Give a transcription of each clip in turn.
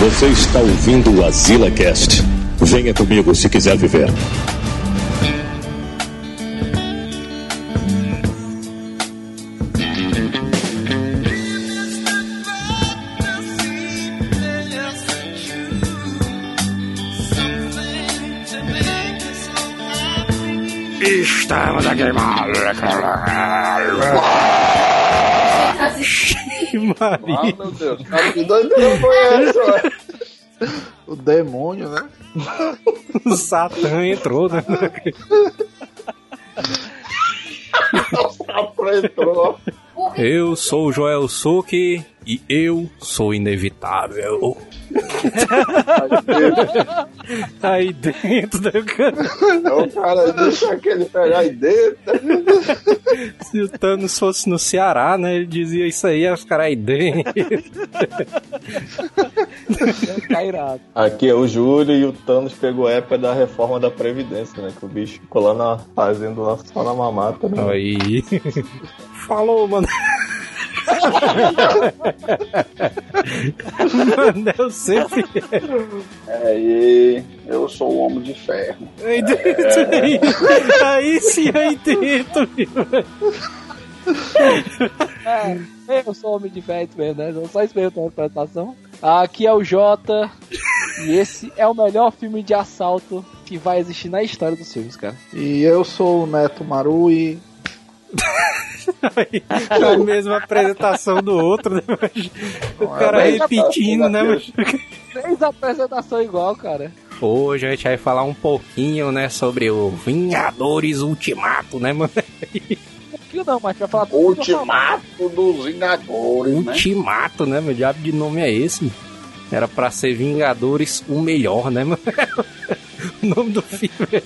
Você está ouvindo o Azila Cast. Venha comigo se quiser viver. Estamos aqui, Ah, meu Deus. Cara, que doideira foi essa? O demônio, né? O Satã entrou, né? o sapo entrou. Eu sou o Joel Suki e eu sou inevitável. Aí dentro da O cara deixa aquele pegar aí dentro. Se o Thanos fosse no Ceará, né? Ele dizia isso aí, os caras aí dentro. Cairado. Aqui é o Júlio e o Thanos pegou a época da reforma da Previdência, né? Que o bicho ficou lá na, fazendo lá só na mamata, né? Aí. Falou, mano. Mano, eu sempre. Aí, eu sou o homem de ferro. Aí dentro, aí, aí sim, aí dentro. É, eu sou homem de ferro mesmo, né? Só isso mesmo a apresentação. Aqui é o Jota. E esse é o melhor filme de assalto que vai existir na história dos filmes, cara. E eu sou o Neto Maru e. a mesma apresentação do outro, né? Mas o cara repetindo, né? Mas... Três apresentações igual, cara. Hoje a gente vai falar um pouquinho, né, sobre o Vingadores Ultimato, né, mano? Um pouquinho não, mas vai falar tudo Ultimato dos Vingadores, né? Ultimato, né? Meu diabo de nome é esse? Mano? Era pra ser Vingadores o melhor, né, mano? o nome do filme.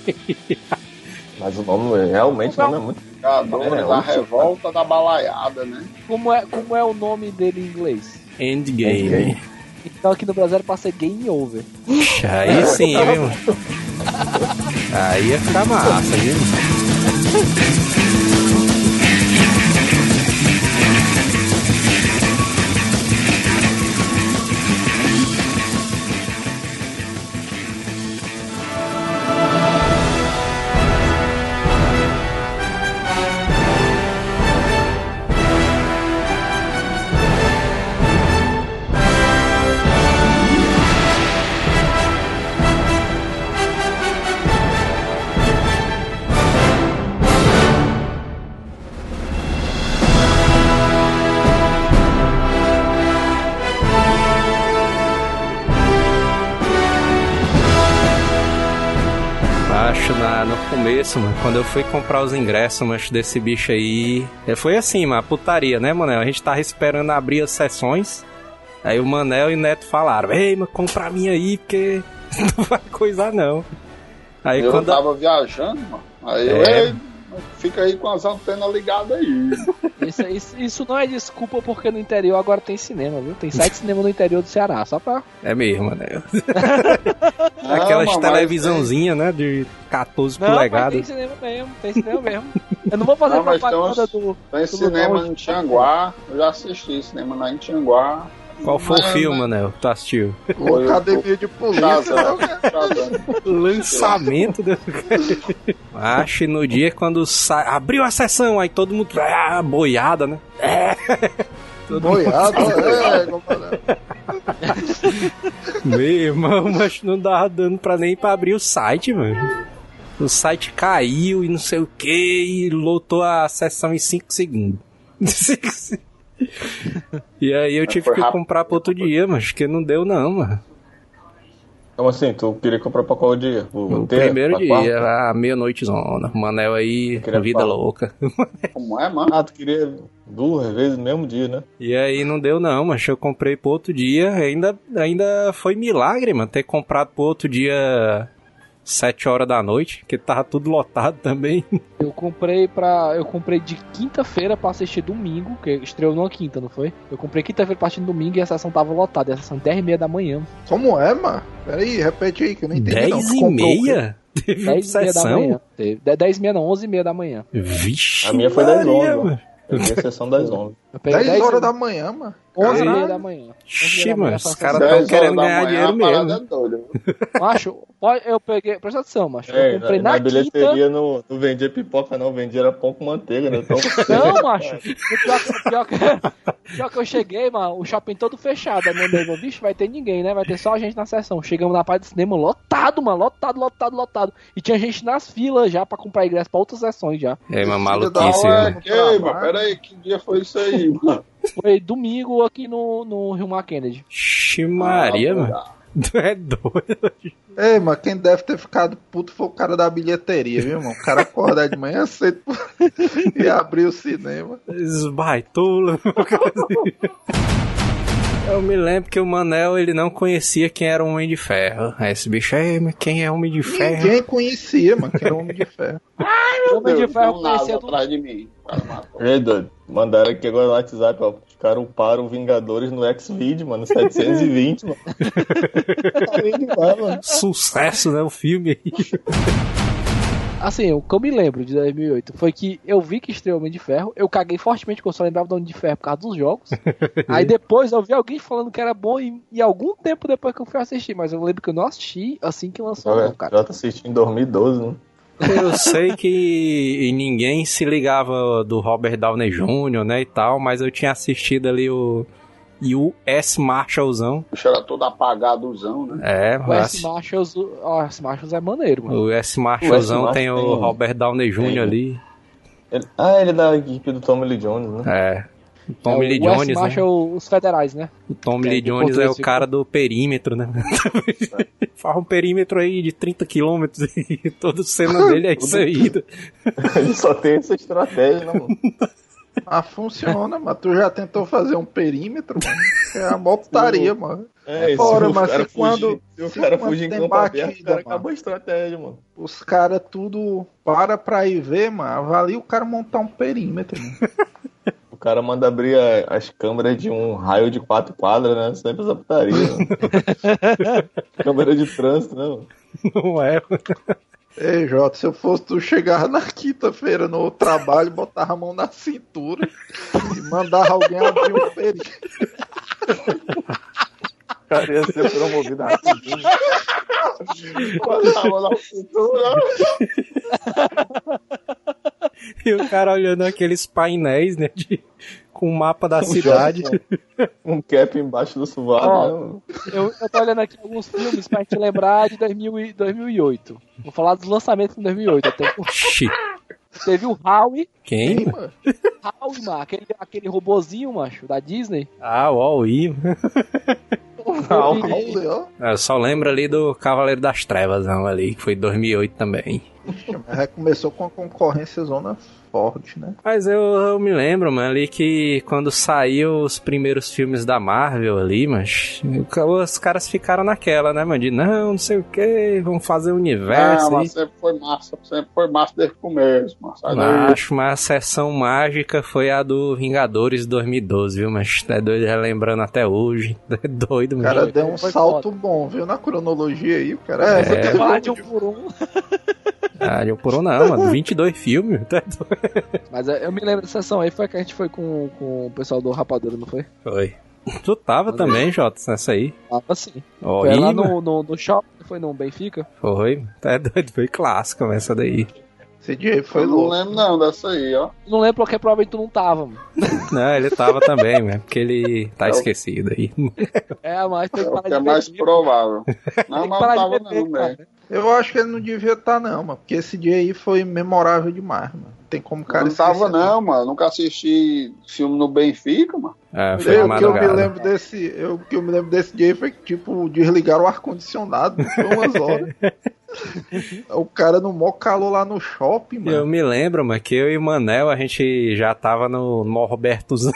Mas o nome realmente o nome é muito. Vingadores É, da Ultimato. revolta da balaiada, né? Como é, como é o nome dele em inglês? Endgame. Então aqui no Brasil era pra ser Game Over. Aí sim, viu? Aí ia ficar massa, viu? mano, quando eu fui comprar os ingressos, mas desse bicho aí. é, Foi assim, mano, putaria, né, Manel? A gente tava esperando abrir as sessões. Aí o Manel e o Neto falaram: Ei, mano, compra a minha aí, porque não vai coisar não. Aí eu quando. tava viajando, mano. Aí eu, É. ei, fica aí com as antenas ligadas aí. Isso, isso, isso não é desculpa porque no interior agora tem cinema, viu? Tem sete cinema no interior do Ceará, só pra. É mesmo. Não, Aquelas televisãozinhas, né, de 14 Não, mas tem polegadas. cinema mesmo, tem cinema mesmo. Eu não vou fazer Não, propaganda tem do. Tem do cinema lugar em Tianguá. Eu já assisti cinema lá em Tianguá. Qual foi o Mas- filme, Manel? que Tu assistiu? O- Academia de polícia, né? Shazam. Lançamento do... Acho que no dia quando sa... abriu a sessão, aí todo mundo. Ah, boiada, né? É. Todo mundo- Boiado, é, compadre. Meu irmão, mas não dava dando pra nem pra abrir o site, mano. O site caiu e não sei o que, e lotou a sessão em 5 segundos. e aí eu tive que comprar pro outro dia, mas que não deu não, mano. Como assim? Tu queria comprar pra qual dia? O terça? primeiro Pra dia, quarta? a meia-noite zona. Manel aí, vida falar. louca. Como é, mano? Ah, tu queria duas vezes no mesmo dia, né? E aí não deu não, mas eu comprei pro outro dia. Ainda, ainda foi milagre, mano, ter comprado pro outro dia 7 horas da noite, que tava tudo lotado também. Eu comprei pra. Eu comprei de quinta-feira pra assistir domingo, que estreou numa quinta, não foi? Eu comprei quinta-feira pra assistir domingo e a sessão tava lotada. E a sessão 10 e meia da manhã. Como é, mano? Peraí, repete aí que eu não entendi. 10 não. E comprou meia? Teve 10 e meia da sessão? manhã. Teve. De- 10 e meia não, 11 e meia da manhã. Vixe A minha foi das Maria, 11, mano. mano. Eu vi a sessão das 11. Eu quê? peguei 10 horas e- da manhã, mano. 11 e Caralho. da manhã. Ixi, mano, os caras estão querendo ganhar manhã, dinheiro mesmo. é. Macho, eu peguei. Presta atenção, macho. É, eu comprei na, na, na quinta. bilheteria não, não vendia pipoca, não, vendia era pão com manteiga, né? Então, Não, macho. O pior, que- pior, que, pior que eu cheguei, mano, o shopping todo fechado. A minha amiga, bicho, vai ter ninguém, né? Vai ter só a gente na sessão. Chegamos na parte do cinema lotado, mano. Lotado, lotado, lotado. E tinha gente nas filas já pra comprar ingresso pra outras sessões já. É uma maluquice, né? Ei, mano, peraí, que dia foi isso aí, mano? Foi domingo aqui no, no Rio Mar Kennedy. Ixi, Maria, Ah, mano. Tu é doido. Ei, mas quem deve ter ficado puto foi o cara da bilheteria, viu, irmão? O cara acordar de manhã cedo e abrir o cinema. Esbaitula. Eu me lembro que o Manel, ele não conhecia quem era o Homem de Ferro. Aí esse bicho, é, mas quem é Homem de Ferro? Ninguém conhecia, mano, que era Homem de Ferro. O Homem de Ferro conhecia do... atrás de mim. O. Ei, doido, mandaram aqui agora no WhatsApp, ó. Os caras uparam o Vingadores no X-Video, mano, 720, mano. Bem demais, mano. Sucesso, né? O filme aí. Assim, o que eu me lembro de 2008 foi que eu vi que estreou Homem de Ferro, eu caguei fortemente porque eu só lembrava do Homem de Ferro por causa dos jogos. Aí depois eu vi alguém falando que era bom e, e algum tempo depois que eu fui assistir, mas eu lembro que eu não assisti assim que lançou, não, cara. Já tá assistindo em 2012, né? Eu sei que ninguém se ligava do Robert Downey Jr., né, e tal, mas eu tinha assistido ali o U.S. Marshallzão. O bicho era todo apagadozão, né? É, O mas S. Marshalls, ó, S. Marshalls é maneiro, mano. o S. Marshallzão O S. tem o tem- Robert Downey Jr. tem- ali. Ele- ah, ele é da equipe do Tommy Lee Jones, né? É. O Tommy é, Lee o. Jones, né? Marshall, os federais, né? O Tommy É, Lee do Jones é o cara do perímetro, né? Faz um perímetro aí de 30 quilômetros e toda cena dele é isso aí. Ele só tem essa estratégia, né, mano? Ah, funciona, mas tu já tentou fazer um perímetro, mano? É a mó putaria, mano. É, Fora, se o mas cara se quando- se o cara fugir em tem campo aberto, o batida, cara mano. acabou a estratégia, mano. Os caras tudo para pra ir ver, mano. Avalia o cara montar um perímetro, mano. O cara manda abrir a- as câmeras de um raio de quatro quadras, né? Sempre essa putaria. né? Câmera de trânsito, né, mano? Não é? Ei, Jota, se eu fosse tu chegar na quinta-feira no trabalho, botava a mão na cintura e mandava alguém abrir um. O cara ia ser promovido rapidinho. Botava na cintura. E o cara olhando aqueles painéis, né? De, com o mapa da cidade. Um cap embaixo do sovaco, Ó. né? Eu, eu tô olhando aqui alguns filmes pra te lembrar de 2000 e 2008. Vou falar dos lançamentos de 2008. Teve, Oxi. teve o Howie, Quem? Howie, mano, aquele, aquele robozinho, macho, da Disney. Ah, o All-E. Ó. Eu só lembro ali do Cavaleiro das Trevas, não, ali, que foi 2008 também. Já começou com a concorrência zona forte, né? Mas eu, eu me lembro, mano, ali que quando saiu os primeiros filmes da Marvel ali, mas os caras ficaram naquela, né, mano? De não, não sei o que, vamos fazer o universo Não, mas sempre foi massa. Sempre foi massa desde o começo, mano. Acho uma sessão mágica foi a do Vingadores 2012, viu? Mas é doido relembrando até hoje. É doido, O mano. cara deu um Foi salto bom, viu? Na cronologia aí, o cara. É. de um por um. Ah, eu por um não, mano. 22 filmes. Tá doido. Mas é, eu me lembro dessa sessão aí, foi que a gente foi com, com o pessoal do Rapadura, não foi? Foi. Tu tava também, Jota, nessa aí. Ah, assim. Ó, Foi lá no, no, no shopping, foi no Benfica. Foi. Tá doido, foi clássica essa daí. Esse dia foi Eu não louco. lembro não dessa aí, ó. Não lembro porque provavelmente tu não tava, mano. Não, ele tava também, mano. Porque ele tá esquecido aí. É, mas tem É que parar é de mais beber. provável. Não, não tava beber, não, velho. cara. Eu acho que ele não devia estar, não, mano. Porque esse dia aí foi memorável demais, mano. Tem como o cara Não tava esquecer, não, mano. Nunca assisti filme no Benfica, mano. É, foi Eu, que eu me lembro desse, eu, o que eu me lembro desse dia foi que, tipo, desligaram o ar-condicionado por umas horas. o cara no maior calor lá no shopping, Eu mano. me lembro, mano, que eu e o Manel, a gente já tava no Norbertozão.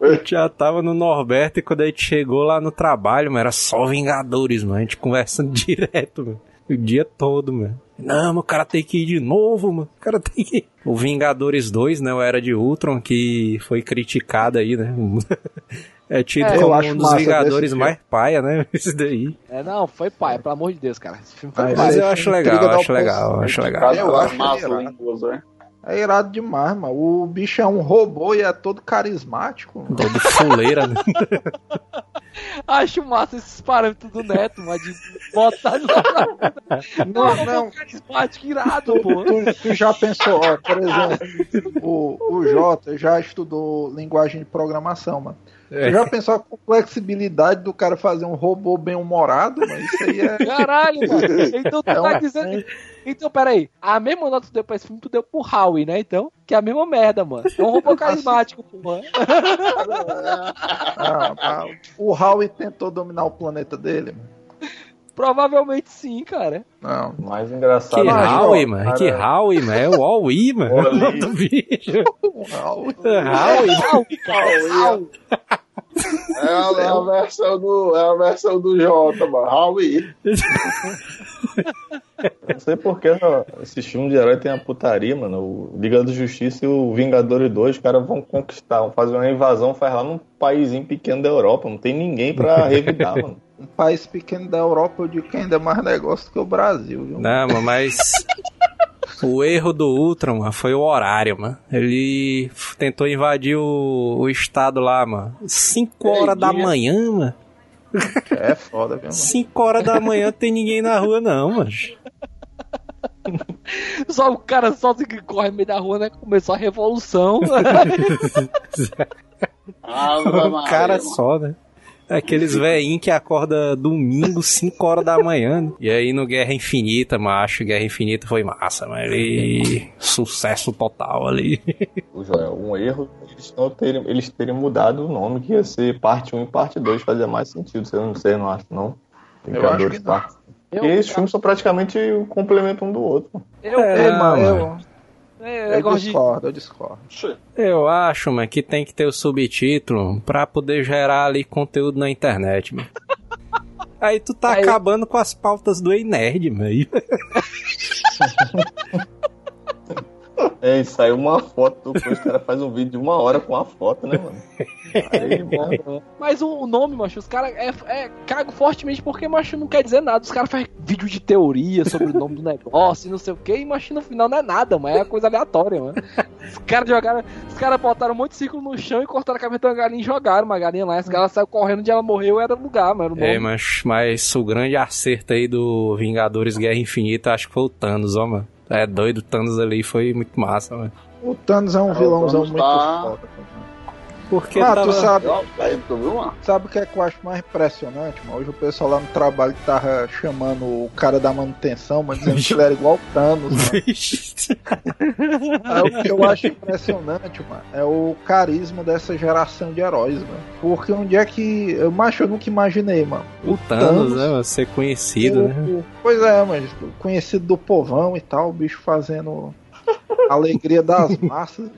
Eu já tava no Norberto e quando a gente chegou lá no trabalho, mano, era só Vingadores, mano. A gente conversando direto, mano. O dia todo, mano. Não, mas o cara tem que ir de novo, mano. O cara tem que ir. O Vingadores 2, né? O Era de Ultron, que foi criticado aí, né? É tido É, eu como acho um dos Vingadores filme. mais paia, né? Esse daí. É, não, foi pai, pelo amor de Deus, cara. Esse filme foi. Mas esse eu acho legal, eu acho legal, eu acho legal. Eu eu acho massa irado. línguas, né? É irado demais, mano. O bicho é um robô e é todo carismático. mano. Todo fuleira, né? Acho massa esses parâmetros do Neto, mas de botar lá. Não, não. Carismático irado, pô. Tu, tu já pensou, ó, por exemplo, o, o Jota já estudou linguagem de programação, mano. Tu já pensou a flexibilidade do cara fazer um robô bem humorado, mano? Isso aí é. Caralho, mano. Então tu É tá uma- dizendo. Então, peraí. A mesma nota que tu deu pra esse filme, tu deu pro Howie, né? Então, que é a mesma merda, mano. É um robô carismático, porra. Ah, ah, o Howie tentou dominar o planeta dele, mano. Provavelmente sim, cara. Não. Mais engraçado Que é Howie, mano. cara- Que Howie, mano. É o All-E, mano. O nome do bicho. Howie. Howie. Howie. Howie. É a, é a versão do, é a versão do Jota, mano. Howie. Não sei porque esse filme de herói tem a putaria, mano. O Liga da Justiça e o Vingadores 2, os caras vão conquistar, vão fazer uma invasão, faz lá num paísinho pequeno da Europa. Não tem ninguém pra revidar, mano. Um país pequeno da Europa, eu digo que ainda é mais negócio do que o Brasil, viu? Não, mas. O erro do Ultron, mano, foi o horário, mano. Ele tentou invadir o, o estado lá, mano. 5 horas da dia. manhã, mano. É foda, viu, mano? 5 horas da manhã tem ninguém na rua, não, mano. Só o cara só que corre no meio da rua, né? Começou a revolução. Ave O cara mano. só, né? Aqueles veinhos que acorda domingo, 5 horas da manhã. né? E aí no Guerra Infinita, macho, Guerra Infinita foi massa, mas ele. Sucesso total ali. O Joel, um erro eles, não terem, eles terem mudado o nome, que ia ser parte 1 e parte 2, fazia mais sentido. Você não sei, não acho, não. Eu acho que parte. Eu, Porque esses filmes são praticamente um complemento um do outro. eu, É, mano, mano. eu, é, eu de. discordo, eu discordo. Eu acho, mano, que tem que ter o subtítulo pra poder gerar ali conteúdo na internet, mano. Aí tu tá Aí- acabando com as pautas do Ei Nerd, mano. É, e saiu uma foto, depois o cara faz um vídeo de uma hora com uma foto, né, mano? Aí, bom. Mas o, nome, macho, os caras é, é cago fortemente porque, macho, não quer dizer nada. Os caras fazem vídeo de teoria sobre o nome do negócio e não sei o que, e, macho, no final não é nada, mas é coisa aleatória, mano. Os caras jogaram, os caras botaram um monte de círculo no chão e cortaram a cabeça da galinha e jogaram uma galinha lá. Essa galinha saiu correndo onde ela morreu, era o lugar, mano. É, mas, mas o grande acerto aí do Vingadores Guerra Infinita acho que foi o Thanos, ó, mano. É doido, o Thanos ali foi muito massa, mano. O Thanos é um É, vilãozão muito tá- foda. Porque Ah, tava... tu sabe, mano? sabe o que é que eu acho mais impressionante, mano? Hoje o pessoal lá no trabalho tava chamando o cara da manutenção, mas dizendo que ele era igual o Thanos, mano. Vixe. É, o que eu acho impressionante, mano, é o carisma dessa geração de heróis, mano. Porque onde é que. Eu, macho, eu nunca imaginei, mano. O Thanos, né, mano, ser conhecido, o- né? o- Pois é, mas conhecido do povão e tal, o bicho fazendo a alegria das massas.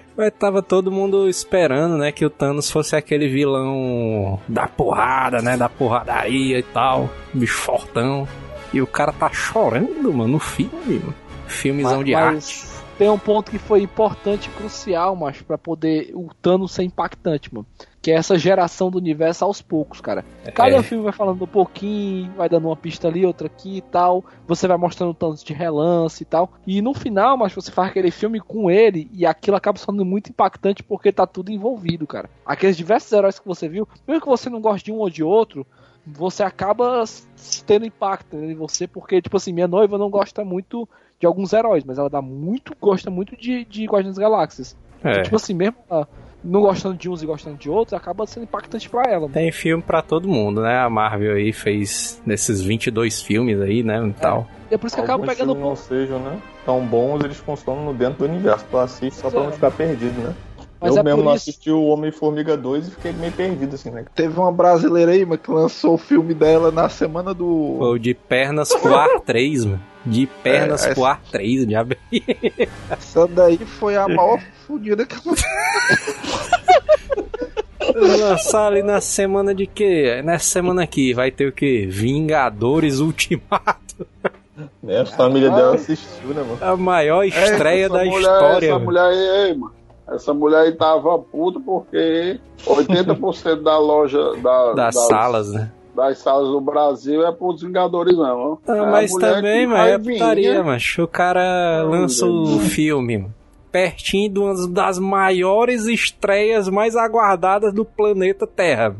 Mas tava todo mundo esperando, né, que o Thanos fosse aquele vilão da porrada, né, da porradaria e tal, bicho fortão. E o cara tá chorando, mano, no filme, mano. Filmezão Mas- de mas arte. Tem um ponto que foi importante e crucial, macho, pra poder o Thanos ser impactante, mano. Que é essa geração do universo aos poucos, cara. Cada É. filme vai falando um pouquinho, vai dando uma pista ali, outra aqui e tal. Você vai mostrando o Thanos de relance e tal. E no final, mas você faz aquele filme com ele e aquilo acaba sendo muito impactante porque tá tudo envolvido, cara. Aqueles diversos heróis que você viu, mesmo que você não goste de um ou de outro, você acaba tendo impacto em você, porque, tipo assim, minha noiva não gosta muito de alguns heróis, mas ela dá muito, gosta muito de, de Guardiões das Galáxias. É. Tipo assim, mesmo ela não gostando de uns e gostando de outros, acaba sendo impactante pra ela. mano. Tem filme pra todo mundo, né? A Marvel aí fez nesses 22 filmes aí, né, e tal. E é por isso que acaba pegando não sejam, né? Tão bons, eles consomem no dentro do universo. Tu assiste só pra É. não ficar perdido, né? Mas eu é mesmo assisti o Homem-Formiga 2 e fiquei meio perdido, assim, né? Teve uma brasileira aí, mano, que lançou o filme dela na semana do. Ou de pernas pro ar 3, mano. De pernas É, pro ar 3, diabo. Essa daí foi a maior fudida que Lançar ali na semana de quê? Nessa semana aqui vai ter o quê? Vingadores Ultimato. Né? A família dela assistiu, né, mano? A maior estreia Essa da mulher- história. Essa mano. mulher aí, mano. Essa mulher aí tava puta porque 80% da loja da, Das salas, né? das salas do Brasil é pros Vingadores, não. Ah, É mas também, mano, é putaria, macho. O cara lança o filme, mano. Pertinho de uma das maiores estreias mais aguardadas do planeta Terra.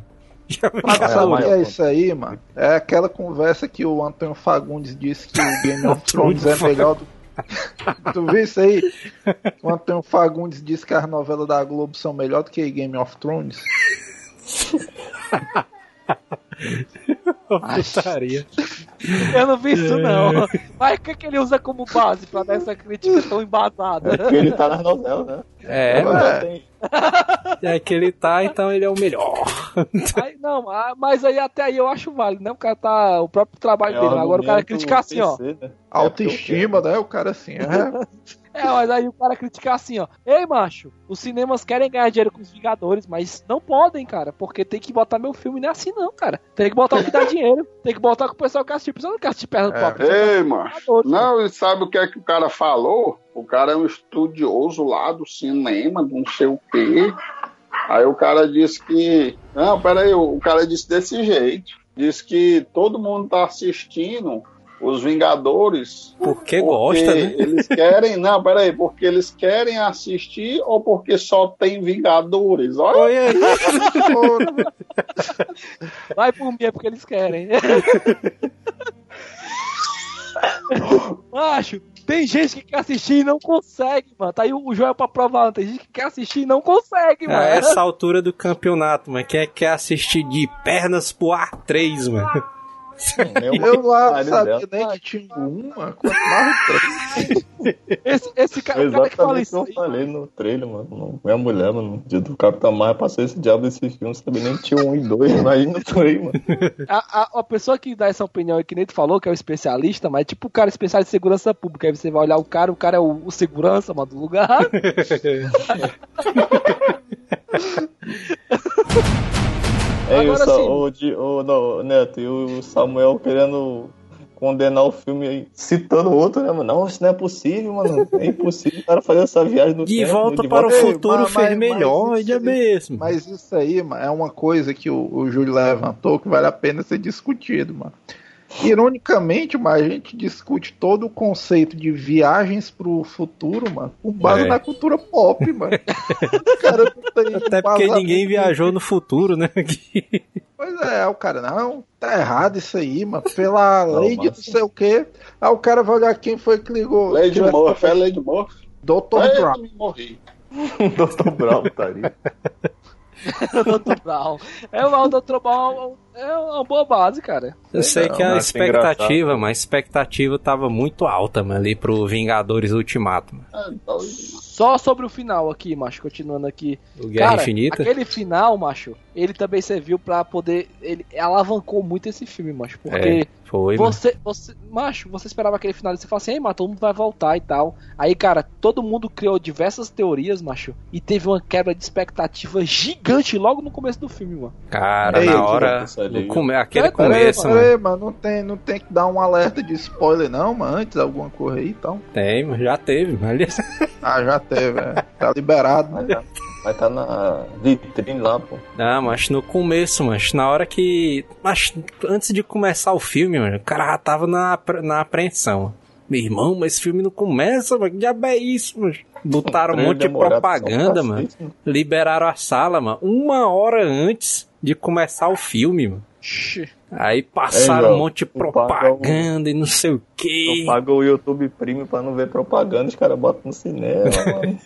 Sabe que é isso aí, mano? É aquela conversa que o Antônio Fagundes disse que o Game of Thrones é melhor do. tu viu isso aí? O Antônio Fagundes disse que as novelas da Globo são melhor do que Game of Thrones. Putaria. Eu não vi isso, não. Mas o que, que ele usa como base pra dar essa crítica tão embasada? É porque ele tá nas novelas, né? É, Mas é. é que ele tá, então ele é o melhor. Aí, não, mas aí até aí eu acho válido, né? O cara tá. O próprio trabalho é dele. Agora o cara criticar assim, ó. Né? Autoestima, né? O cara assim. É, É, mas aí o cara criticar assim, ó. Ei, macho, os cinemas querem ganhar dinheiro com os Vingadores, mas não podem, cara, porque tem que botar meu filme, não é assim não, cara. Tem que botar o que dá dinheiro, tem que botar com o pessoal que assiste. Você não quer assistir perto do É. quer Ei, macho. Não, e sabe o que é que o cara falou? O cara é um estudioso lá do cinema, não sei o quê. Aí o cara disse que. Não, peraí, o cara disse desse jeito. Disse que todo mundo tá assistindo os Vingadores. Porque gosta, né? Eles querem. Não, peraí, porque eles querem assistir ou porque só tem Vingadores? Olha. Oi, aí. Vai por mim, é porque eles querem. Macho, tem gente que quer assistir e não consegue, mano. Tá aí o Joel pra provar. Tem gente que quer assistir e não consegue, mano. A essa altura do campeonato, mano, quem é que quer assistir de pernas pro ar 3, mano? Uma eu lá sabia dela. nem que tinha uma, quanto mais o três. Esse, esse cara, o cara que fala Exatamente isso que aí, eu falei no trailer, mano. Não- Minha mulher, mano, no dia do Capitão Marvel, passou esse diabo desse filme, sabia nem que tinha um e dois, imagina o três, mano. a, a, a pessoa que dá essa opinião aí, que nem tu falou, que é o especialista, mas é tipo o cara especialista em segurança pública. Aí você vai olhar o cara, o cara é o, o segurança, mano, do lugar. É Agora isso, sim. o, de, o, não, Neto, e o Samuel querendo condenar o filme aí, citando o outro, né, mano? Não, isso não é possível, mano. É impossível o cara fazer essa viagem no De tempo. volta de para o volta- Ei, futuro mas- fez mas- melhor, mas é isso- mesmo. Mas isso aí, mano, é uma coisa que o, o Júlio levantou que vale a pena ser discutido, mano. Ironicamente, mas a gente discute todo o conceito de viagens pro futuro, mano, com base É. na cultura pop, mano. Cara Até porque ninguém viajou no futuro, né? Pois é, o cara, não, tá errado isso aí, mano. Pela Não, lei de não sei o quê. Aí o cara vai olhar quem foi que ligou. Lady Tivesse- Murphy, é Lady Murphy. Dr. Aí Brown. eu me morri. Dr. Brown, tá ali. Dr. Brown. É o Dr. Brown é uma boa base, cara. Eu sei não, que a é expectativa, engraçado. mas a expectativa tava muito alta, mano, ali pro Vingadores Ultimato. Mano. É, doido. Só sobre o final aqui, macho, continuando aqui. O Guerra Cara, Infinita. aquele final, macho, ele também serviu pra poder. Ele alavancou muito esse filme, macho. Porque É, foi, mano. você, você. Macho, você esperava aquele final e você fala assim, ei, mas todo mundo vai voltar e tal. Aí, cara, todo mundo criou diversas teorias, macho. E teve uma quebra de expectativa gigante logo no começo do filme, mano. Cara, Ei, na hora. Ali. No come... Aquele É, começo, Peraí, mano. mano, não tem, não tem que dar um alerta de spoiler, não, mano, antes alguma coisa aí e tal. Tem, mano, já teve, mano. Ali- Ah, já teve, é. Tá liberado, né? Vai tá, vai tá na vitrine lá, pô. Não, mas no começo, mas na hora que. Mas antes de começar o filme, mano, o cara já tava na, na apreensão. Meu irmão, mas esse filme não começa, mano. Que diabo é isso, mano? Botaram um monte de propaganda, mano. Liberaram a sala, mano, uma hora antes de começar o filme, mano. Aí passaram Ei, um monte de propaganda e não sei o Tu que. paga o YouTube Premium pra não ver propaganda, os caras botam no cinema, mano.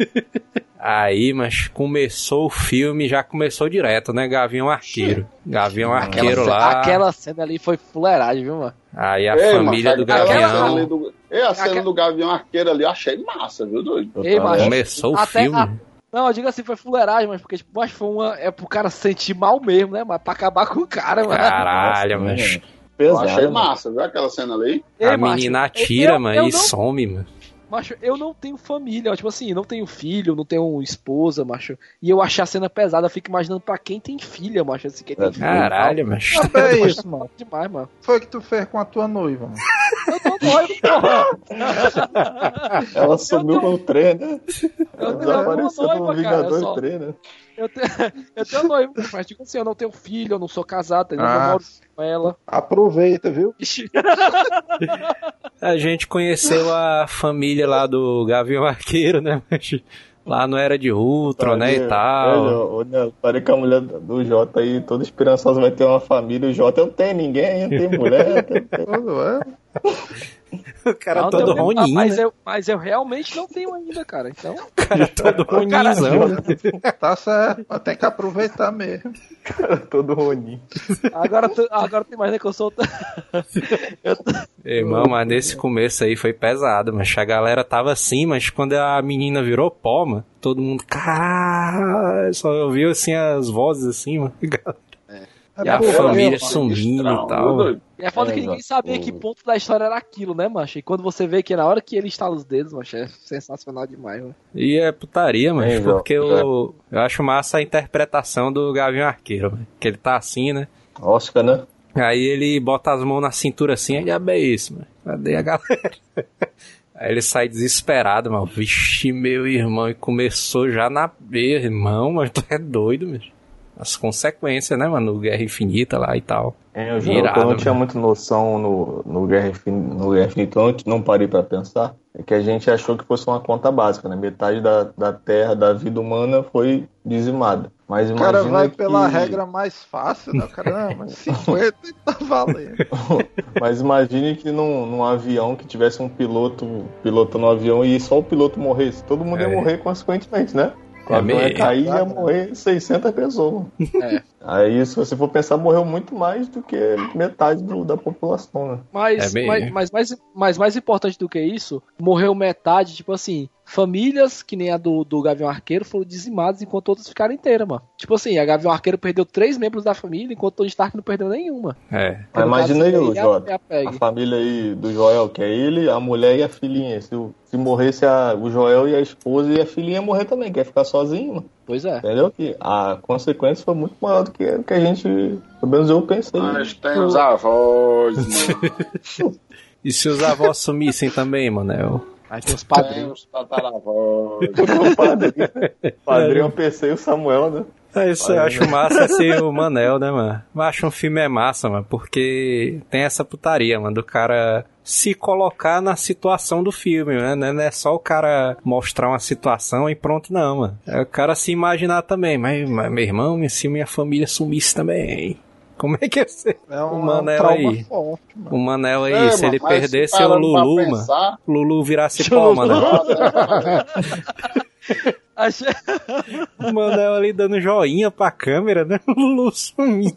Aí, mas começou o filme, já começou direto, né? Gavião Arqueiro. Gavião Arqueiro ce- lá. aquela cena ali foi fuleiragem, viu, mano? Aí a Ei, família do aquela cena Gavião. do- Ei, a cena Aquela- do Gavião Arqueiro ali, eu achei massa, viu, doido? Ei, macho. Começou o Até filme. a- Não, eu digo assim, foi fuleiragem, mas porque, tipo, que foi uma. É pro cara se sentir mal mesmo, né? Mas pra acabar com o cara, mano. Caralho, Nossa, mas Eu Pesado, achei mano. massa, viu aquela cena ali? Ei, a macho, menina eu- atira, eu- mano, eu e não- some, mano. Macho, eu não tenho família, tipo assim, não tenho filho, não tenho esposa, macho. E eu achei a cena pesada, eu fico imaginando pra quem tem filha, macho. Assim, quem tem filho, Caralho, mas. Mas é isso, mano. demais, mano. Foi o que tu fez com a tua noiva, mano. Eu tô noivo, porra. Ela sumiu no trem, né? Eu Desapareceu. Eu, Vingador só, trem, né? eu, tenho, eu tenho noivo, mas tipo assim, eu não tenho filho, eu não sou casado, entendeu? eu Ah. moro com ela. Aproveita, viu? A gente conheceu a família lá do Gavião Arqueiro, né? Mas Lá não era de Ultron, né? E tal. Olha, olha, parei que a mulher do Jota aí, toda esperançosa, vai ter uma família. O Jota, eu não tenho ninguém, eu tenho mulher. eu tenho- Tudo é. O cara Não, todo tenho- roninho, mas, né? eu, mas eu realmente não tenho ainda, cara. Então, O cara todo roninhozão. Tá certo, mas tem que aproveitar mesmo. Cara, todo roninho. agora, tu- agora tem mais nem que eu sou. eu tô- Irmão, mas nesse começo aí foi pesado, mas a galera tava assim, mas quando a menina virou pó, mano, todo mundo, caralho, só ouviu assim as vozes assim, mano. E a É, pô, família é, sumindo e tal. E é foda É, que ninguém sabia que ponto da história era aquilo, né, macho? E quando você vê que na hora que ele estala os dedos, macho, é sensacional demais, mano. E é putaria, mas É, porque é. eu, eu acho massa a interpretação do Gavião Arqueiro, mano. Que ele tá assim, né? Oscar, né? Aí ele bota as mãos na cintura assim, aí é isso, mano. Cadê a galera? Aí ele sai desesperado, mano. Vixe, meu irmão, e começou já na beira, irmão, mas tu é doido, mesmo. As consequências, né, mano? Guerra Infinita lá e tal. É, eu, juro, Irado, eu não né? tinha muita noção no, no, Guerra Infin- no Guerra Infinita, eu não, parei pra pensar. É que a gente achou que fosse uma conta básica, né? Metade da, da Terra, da vida humana foi dizimada. Mas O cara imagina vai que... pela regra mais fácil, né? O cara, não, mas 50 tá valendo. Mas imagine que num, num avião que tivesse um piloto pilotando o avião e só o piloto morresse. Todo mundo ia É. morrer consequentemente, né? O É cair ia morrer 600 pessoas. É. Aí, se você for pensar, morreu muito mais do que metade do- da população, né? Mas, É mas, mas, mais, mas mais importante do que isso, morreu metade, tipo assim, famílias que nem a do, do Gavião Arqueiro foram dizimadas enquanto outras ficaram inteiras, mano. Tipo assim, a Gavião Arqueiro perdeu três membros da família, enquanto o Tony Stark não perdeu nenhuma. É. Mas No imagina aí, o é a- Jota. a família aí do Joel, que é ele, a mulher e a filhinha. Se, se morresse a- o Joel e a esposa e a filhinha morrer também, quer ficar sozinho, mano. Pois é. Entendeu? Que a consequência foi muito maior do que, que a gente, pelo menos eu pensei. Mas tem os avós, mano. E se os avós sumissem também, Manel? Aí tem os padrinhos. os tataravós. o padrinho, padrinho eu pensei o Samuel, né? É isso, eu acho massa ser o Manel, né, mano? Eu acho um filme é massa, mano, porque tem essa putaria, mano, do cara se colocar na situação do filme, né? Não é só o cara mostrar uma situação e pronto, não, mano. É o cara se imaginar também, mas, mas meu irmão, se minha família sumisse também? Como é que ia ser? É um, O é um Manel aí. forte, mano. O Manel aí, É, se ele mas perdesse o Lulu, mano. Lulu virasse pó, mano. Achei... O Manel ali dando joinha pra câmera, né? O Lulu sumindo.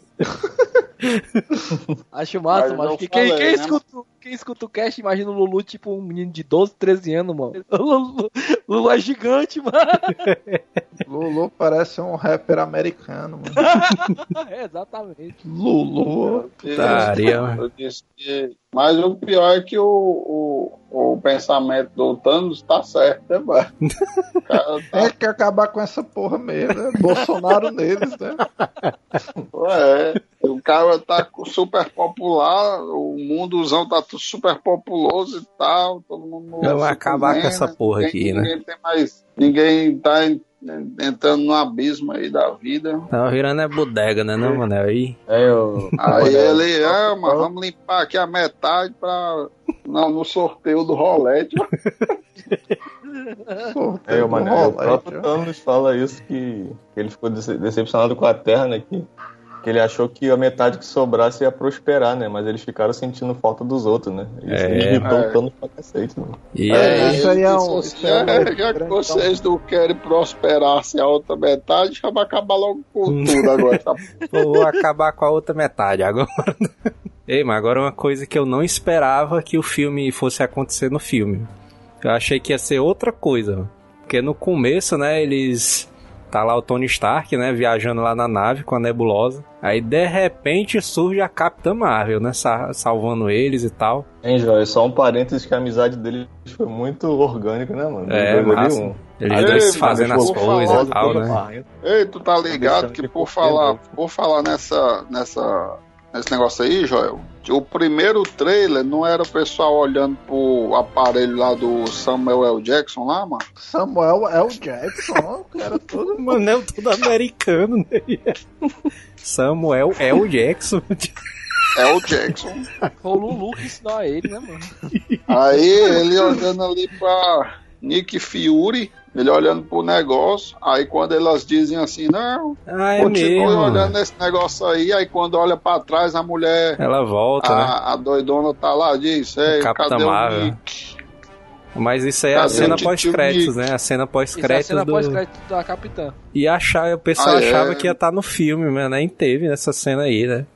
Acho massa, Mas mano. eu Que quem, falei, quem né? escuta, quem escuta o cast imagina o Lulu tipo um menino de 12, 13 anos, mano. O Lulu, Lulu é gigante, mano. Lulu parece um rapper americano, mano. É, exatamente. Lulu. Putaria. Eu disse que. Mas o pior é que o, o, o pensamento do Thanos tá certo, né, mano? Cara tá, É que acabar com essa porra mesmo, né? Bolsonaro neles, né? é, o cara tá super popular, o mundozão tá tudo super populoso e tal, todo mundo. Se acabar com essa porra ninguém- aqui, né? Ninguém tem mais. Ninguém tá en- entrando no abismo aí da vida. Tava virando é bodega, né, não, Manel? Aí. É, eu... Aí ele, ah, mas vamos limpar aqui a metade pra. Não, no sorteio do rolete. É, mano, é, o Rola, próprio aí, Thanos fala isso, que, que ele ficou dece- decepcionado com a Terra, né? Que, que ele achou que a metade que sobrasse ia prosperar, né? Mas eles ficaram sentindo falta dos outros, né? Isso É, irritou é. pra cacete, mano. E É, aí. isso aí é um- é "É, já que vocês não querem prosperar se a outra metade, já vai acabar logo com tudo agora. Tá? Vou acabar com a outra metade agora. Ei, mas agora uma coisa que eu não esperava que o filme fosse acontecer no filme. Eu achei que ia ser outra coisa. mano. Porque no começo, né, eles. Tá lá o Tony Stark, né, viajando lá na nave com a nebulosa. Aí de repente surge a Capitã Marvel, né, sa- salvando eles e tal. Hein, Joia? Só um parênteses que a amizade deles foi muito orgânica, né, mano? É, massa. um- Eles Ei, dois fazendo as coisas e tal, né? Ei, tu tá ligado que por falar, por falar nessa, nessa nesse negócio aí, Joel. O primeiro trailer não era o pessoal olhando pro aparelho lá do Samuel L. Jackson lá, mano? Samuel L. Jackson, o cara todo. Manel todo americano, né? Samuel L. Jackson. É o Jackson. O Lulu que ensinou a ele, né, mano? Aí ele olhando ali pra Nick Fury, ele olhando pro negócio, aí quando elas dizem assim, não, Ah, é continue mesmo. olhando nesse negócio aí, aí quando olha pra trás a mulher, Ela volta, né? a, a doidona tá lá, diz, Capitã cadê o Marvel. Nick? Mas isso aí é a cena o pós-créditos, né? A cena Isso é a pós-créditos cena do... pós-crédito da Capitã. E achar, o pessoal Ah, é? achava que ia estar no filme, mas nem teve essa cena aí, né?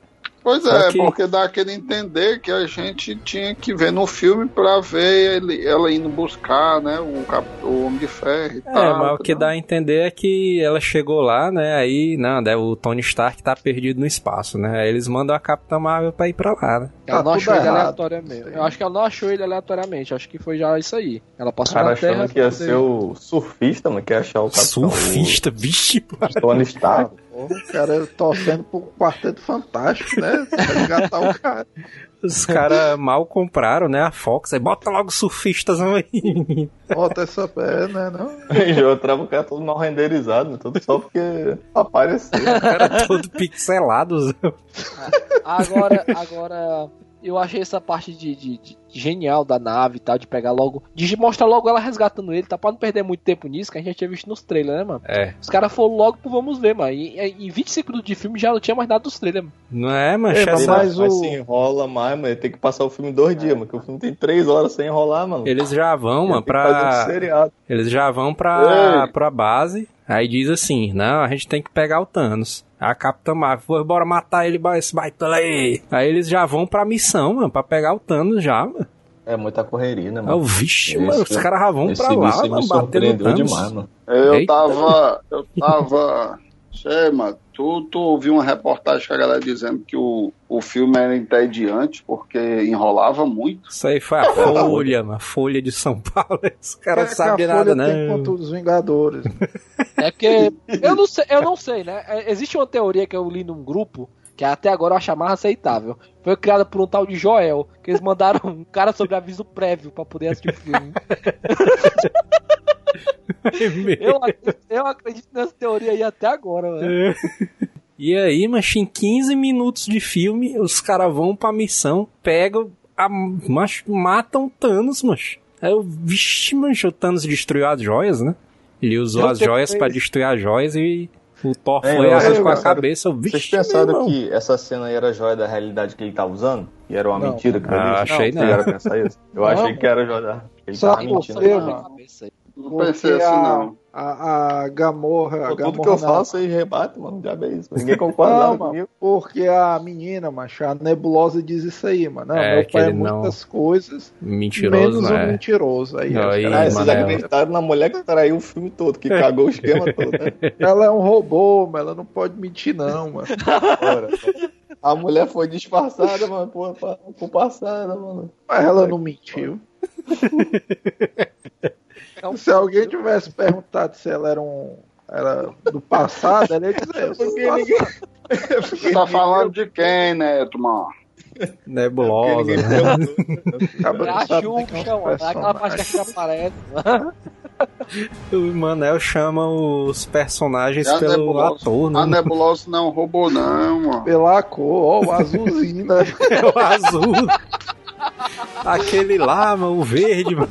Pois é, que- porque dá aquele entender que a gente tinha que ver no filme pra ver ele, ela indo buscar, né, o, cap, o Homem de Ferro e É, tal. mas o que dá a entender é que ela chegou lá, né? Aí, não, né, o Tony Stark tá perdido no espaço, né? Aí eles mandam a Capitã Marvel pra ir pra lá, né? Ela Tá não tudo achou ele errado. aleatoriamente. Eu acho que ela não achou ele aleatoriamente. Acho que foi já isso aí. Ela passou cara na Terra. achando que ia poder- ser o surfista, mano, que ia achar o capitão. Surfista, vixe, O Tony Stark. Porra, o cara torcendo pro quarteto fantástico, né? Resgatar o cara. os caras mal compraram, né? A Fox, aí bota logo surfistas aí. Bota essa pé, né? Não? E já outra o cara todo mal renderizado, né? tudo só porque apareceu. O cara todo pixelado. Agora, agora, eu achei essa parte de, de- de genial da nave e tal, de pegar logo. De mostrar logo ela resgatando ele, tá? Pra não perder muito tempo nisso, que a gente já tinha visto nos trailers, né, mano? É, Os caras foram logo pro vamos ver, mano. E, e- em 20 segundos de filme já não tinha mais nada dos trailers, mano. não é, mancha? É, mas Mas o- se enrola mais, mano. Tem que passar o filme dois dias, mano. Que o filme tem três horas sem enrolar, mano. Eles já vão, mano, um pra. seriado. Eles já vão pra, Ei. pra base. Aí diz assim: não, a gente tem que pegar o Thanos. A Capitã Marvel, "Foi, bora matar ele, esse baitola aí. Aí eles já vão pra missão, mano, pra pegar o Thanos já, mano. É muita correria, né, mano? eu, vixe, Esse- mano, os caras já vão pra lá, mano, bater no Thanos. demais, mano. Eu Eita. tava. Eu tava. Sei, mano, tu, tu ouviu uma reportagem com a galera dizendo que o, o filme era entediante porque enrolava muito. Isso aí foi a Folha, mano, a Folha de São Paulo. Os caras É que a nada, Folha tem não. contra os Vingadores. É que. eu não sei, eu não sei, né? É, Existe uma teoria que eu li num grupo. Que até agora eu acho mais aceitável. Foi criada por um tal de Joel. Que eles mandaram um cara sobre aviso prévio pra poder assistir o filme. Eu, acredito- eu acredito nessa teoria aí até agora, mano. E aí, mas em 15 minutos de filme, os caras vão pra missão, pegam, a, mas, matam Thanos, mas. Aí eu, vixe, mancho, o Thanos destruiu as joias, né? Ele usou Eu as joias pra destruir as joias e o Thor É, foi eu acho com a cabeça. Eu, Vocês pensaram que essa cena aí era joia da realidade que ele tava usando? E era uma Não. mentira que Ah, ele achei não. A isso? Eu Não, achei que era joia da... Ele Só tava mentindo. Na mano? Aí. Não Porque pensei assim, a- não. A, a Gamorra. A Pô, Tudo Gamorra que eu não. falo, vocês rebatem, mano. Já é isso. Ninguém concorda Não, nada mano, comigo. porque a menina, macho, a nebulosa diz isso aí, mano. Não, É, meu pai é não- muitas coisas, Mentiroso, menos o né? mentiroso. Aí, Não, aí, caras- Ah, vocês Manel. acreditaram na mulher que traiu o filme todo, que cagou o esquema todo, né? ela é um robô, mas ela não pode mentir, não, mano. Ora, A mulher foi disfarçada, mano, por, por passada, mano. Mas ela não mentiu. Então, Se alguém tivesse perguntado se ela era um. Era do passado, ela ia dizer. "Eu sou do Porque ninguém- passado." Você tá falando de quem, Neto, mano? Nebulosa. né? perguntou. Cabra É não a é Xuxa, mano. Aquela parte que aparece, mano. O Manel chama os personagens É a pelo nebulosa. ator, A né? nebulosa não robô, não, mano. Pela cor, ó, o azulzinho, né? É o azul. Aquele lá, mano, o verde, mano.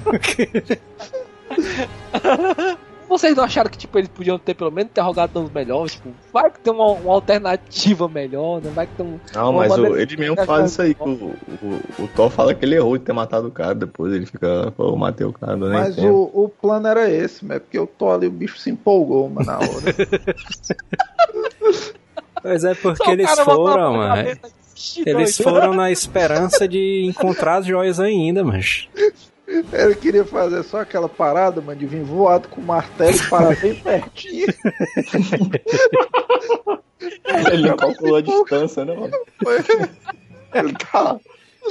Vocês não acharam que tipo, eles podiam ter pelo menos interrogado uns melhores? Tipo, vai que tem uma, uma alternativa melhor, né? Vai que tem um. Não, uma mas o, ele mesmo faz isso aí. que O, o, o Thor fala que ele errou de ter matado o cara. Depois ele fica, pô, eu matei o cara, não nem Mas o, o plano era esse, mas é porque eu tô ali, o bicho se empolgou, mano, na hora. Mas é porque Só o eles foram, mano. e- Ixi, Eles foram na esperança de encontrar as joias ainda, mas. Ele queria fazer só aquela parada, mano, de vir voado com o martelo e parar bem pertinho. Ele não calculou a distância, né, mano? Ele tá,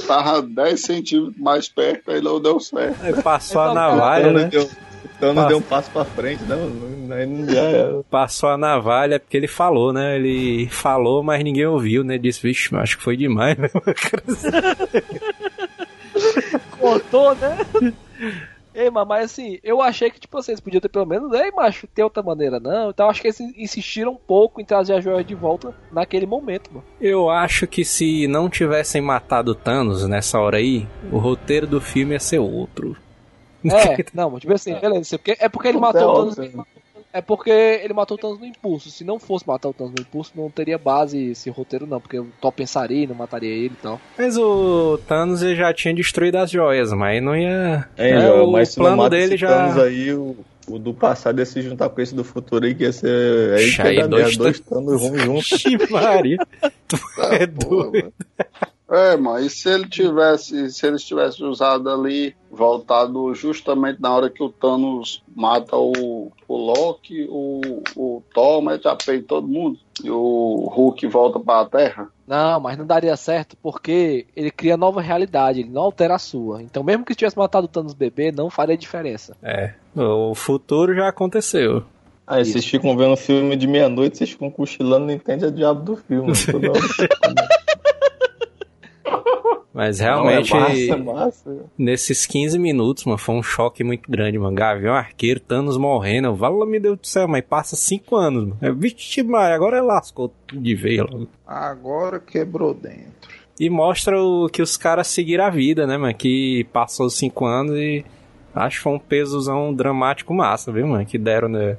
tava 10 centímetros mais perto, aí não deu certo. Aí passou a Então, navalha, Thanos né? deu, O Thanos deu um passo pra frente, não, não, aí não já. Passou a navalha porque ele falou, né? Ele falou, mas ninguém ouviu, né? Disse, vixe, acho que foi demais, né? Cortou, né? Ei, mas, mas assim, eu achei que, tipo, vocês podiam ter pelo menos, ei, macho, ter outra maneira, não. Então acho que eles insistiram um pouco em trazer a joia de volta naquele momento, mano. Eu acho que se não tivessem matado o Thanos nessa hora aí, o roteiro do filme ia ser outro. É, não, mas tipo assim, beleza. Porque, é porque ele matou o Thanos. É porque ele matou o Thanos no impulso. Se não fosse matar o Thanos no impulso, não teria base esse roteiro, não. Porque o Thor pensaria e não mataria ele e tal. Mas o Thanos ele já tinha destruído as joias, mas não ia. É, é, o mas se não plano mata dele já. Thanos aí, o, o do passado ia se juntar com esse do futuro aí, que ia ser. Aí que Aí ia dar dois dois Thanos vão juntos. Maria. Tu é Pô, doido. É, mas e se ele tivesse, se eles tivessem usado ali, voltado justamente na hora que o Thanos mata o, o Loki, o, o Thor mete a peito em todo mundo, e o Hulk volta pra Terra? Não, mas não daria certo porque ele cria nova realidade, ele não altera a sua. Então, mesmo que tivesse matado o Thanos bebê, não faria diferença. É, o futuro já aconteceu. Aí vocês ficam vendo filme de meia-noite, vocês ficam cochilando, não entende a diabo do filme. Toda hora. Mas Não, realmente, é massa, é massa. nesses 15 minutos, mano, foi um choque muito grande, mano. Gavião Arqueiro, Thanos morrendo. Eu, Vala, me Deus do céu, mas passa 5 anos, mano. Eu, Vixe, mas agora lascou tudo de logo. Agora quebrou dentro. E mostra o, que os caras seguiram a vida, né, mano? Que passou 5 anos e acho que foi um pesozão dramático massa, viu, mano? Que deram né,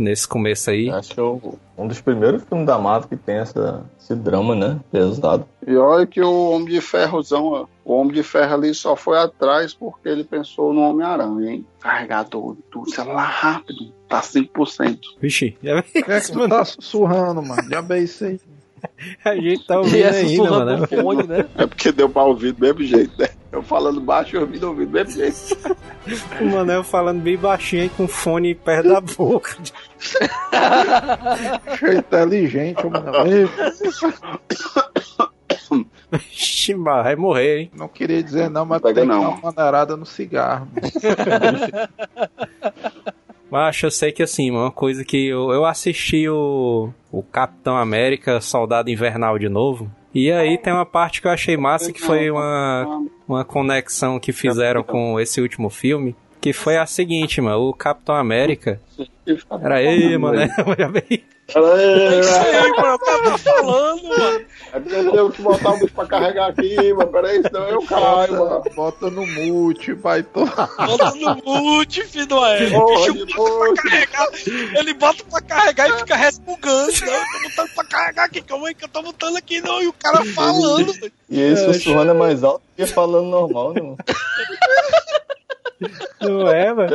nesse começo aí. Acho que é um dos primeiros filmes da Marvel que tem essa, esse drama, né? Pesado. E olha que o Homem de Ferrozão, ó, o Homem de Ferro ali só foi atrás porque ele pensou no Homem-Aranha, hein? Carregador do celular rápido, tá 5%. Vixe, que é que tu tá sussurrando, mano? Já bem isso aí. a gente tá ouvindo ainda, mano. no fone, né? É porque deu pra ouvir do mesmo jeito, né? Eu falando baixo e ouvindo ouvindo do mesmo jeito. O Manel falando bem baixinho aí com o fone perto da boca. Achei inteligente. Ei, Vixe, mas vai morrer, hein? Não queria dizer não, mas Pega tem que não. dar uma maneirada no cigarro. Mas eu sei que assim, uma coisa que eu, eu assisti o, o Capitão América Soldado Invernal de novo. E aí tem uma parte que eu achei massa que foi uma, uma conexão que fizeram com esse último filme. Que foi a seguinte, mano. O Capitão América. Era aí, mano. Já veio. É isso aí, mano. Eu tava falando, mano. É porque eu tenho que botar o bicho pra carregar aqui, mano. Peraí, senão eu caio, mano. Bota, no mute, vai todo. Bota no mute, filho do é. Bicho de bota pra carregar. Ele bota pra carregar e fica respugando. Não, eu tô botando pra carregar aqui. Calma aí que eu tô botando aqui, não. E o cara falando. E aí, sussurrando é mais alto que falando normal, né? mano? Não é, mano?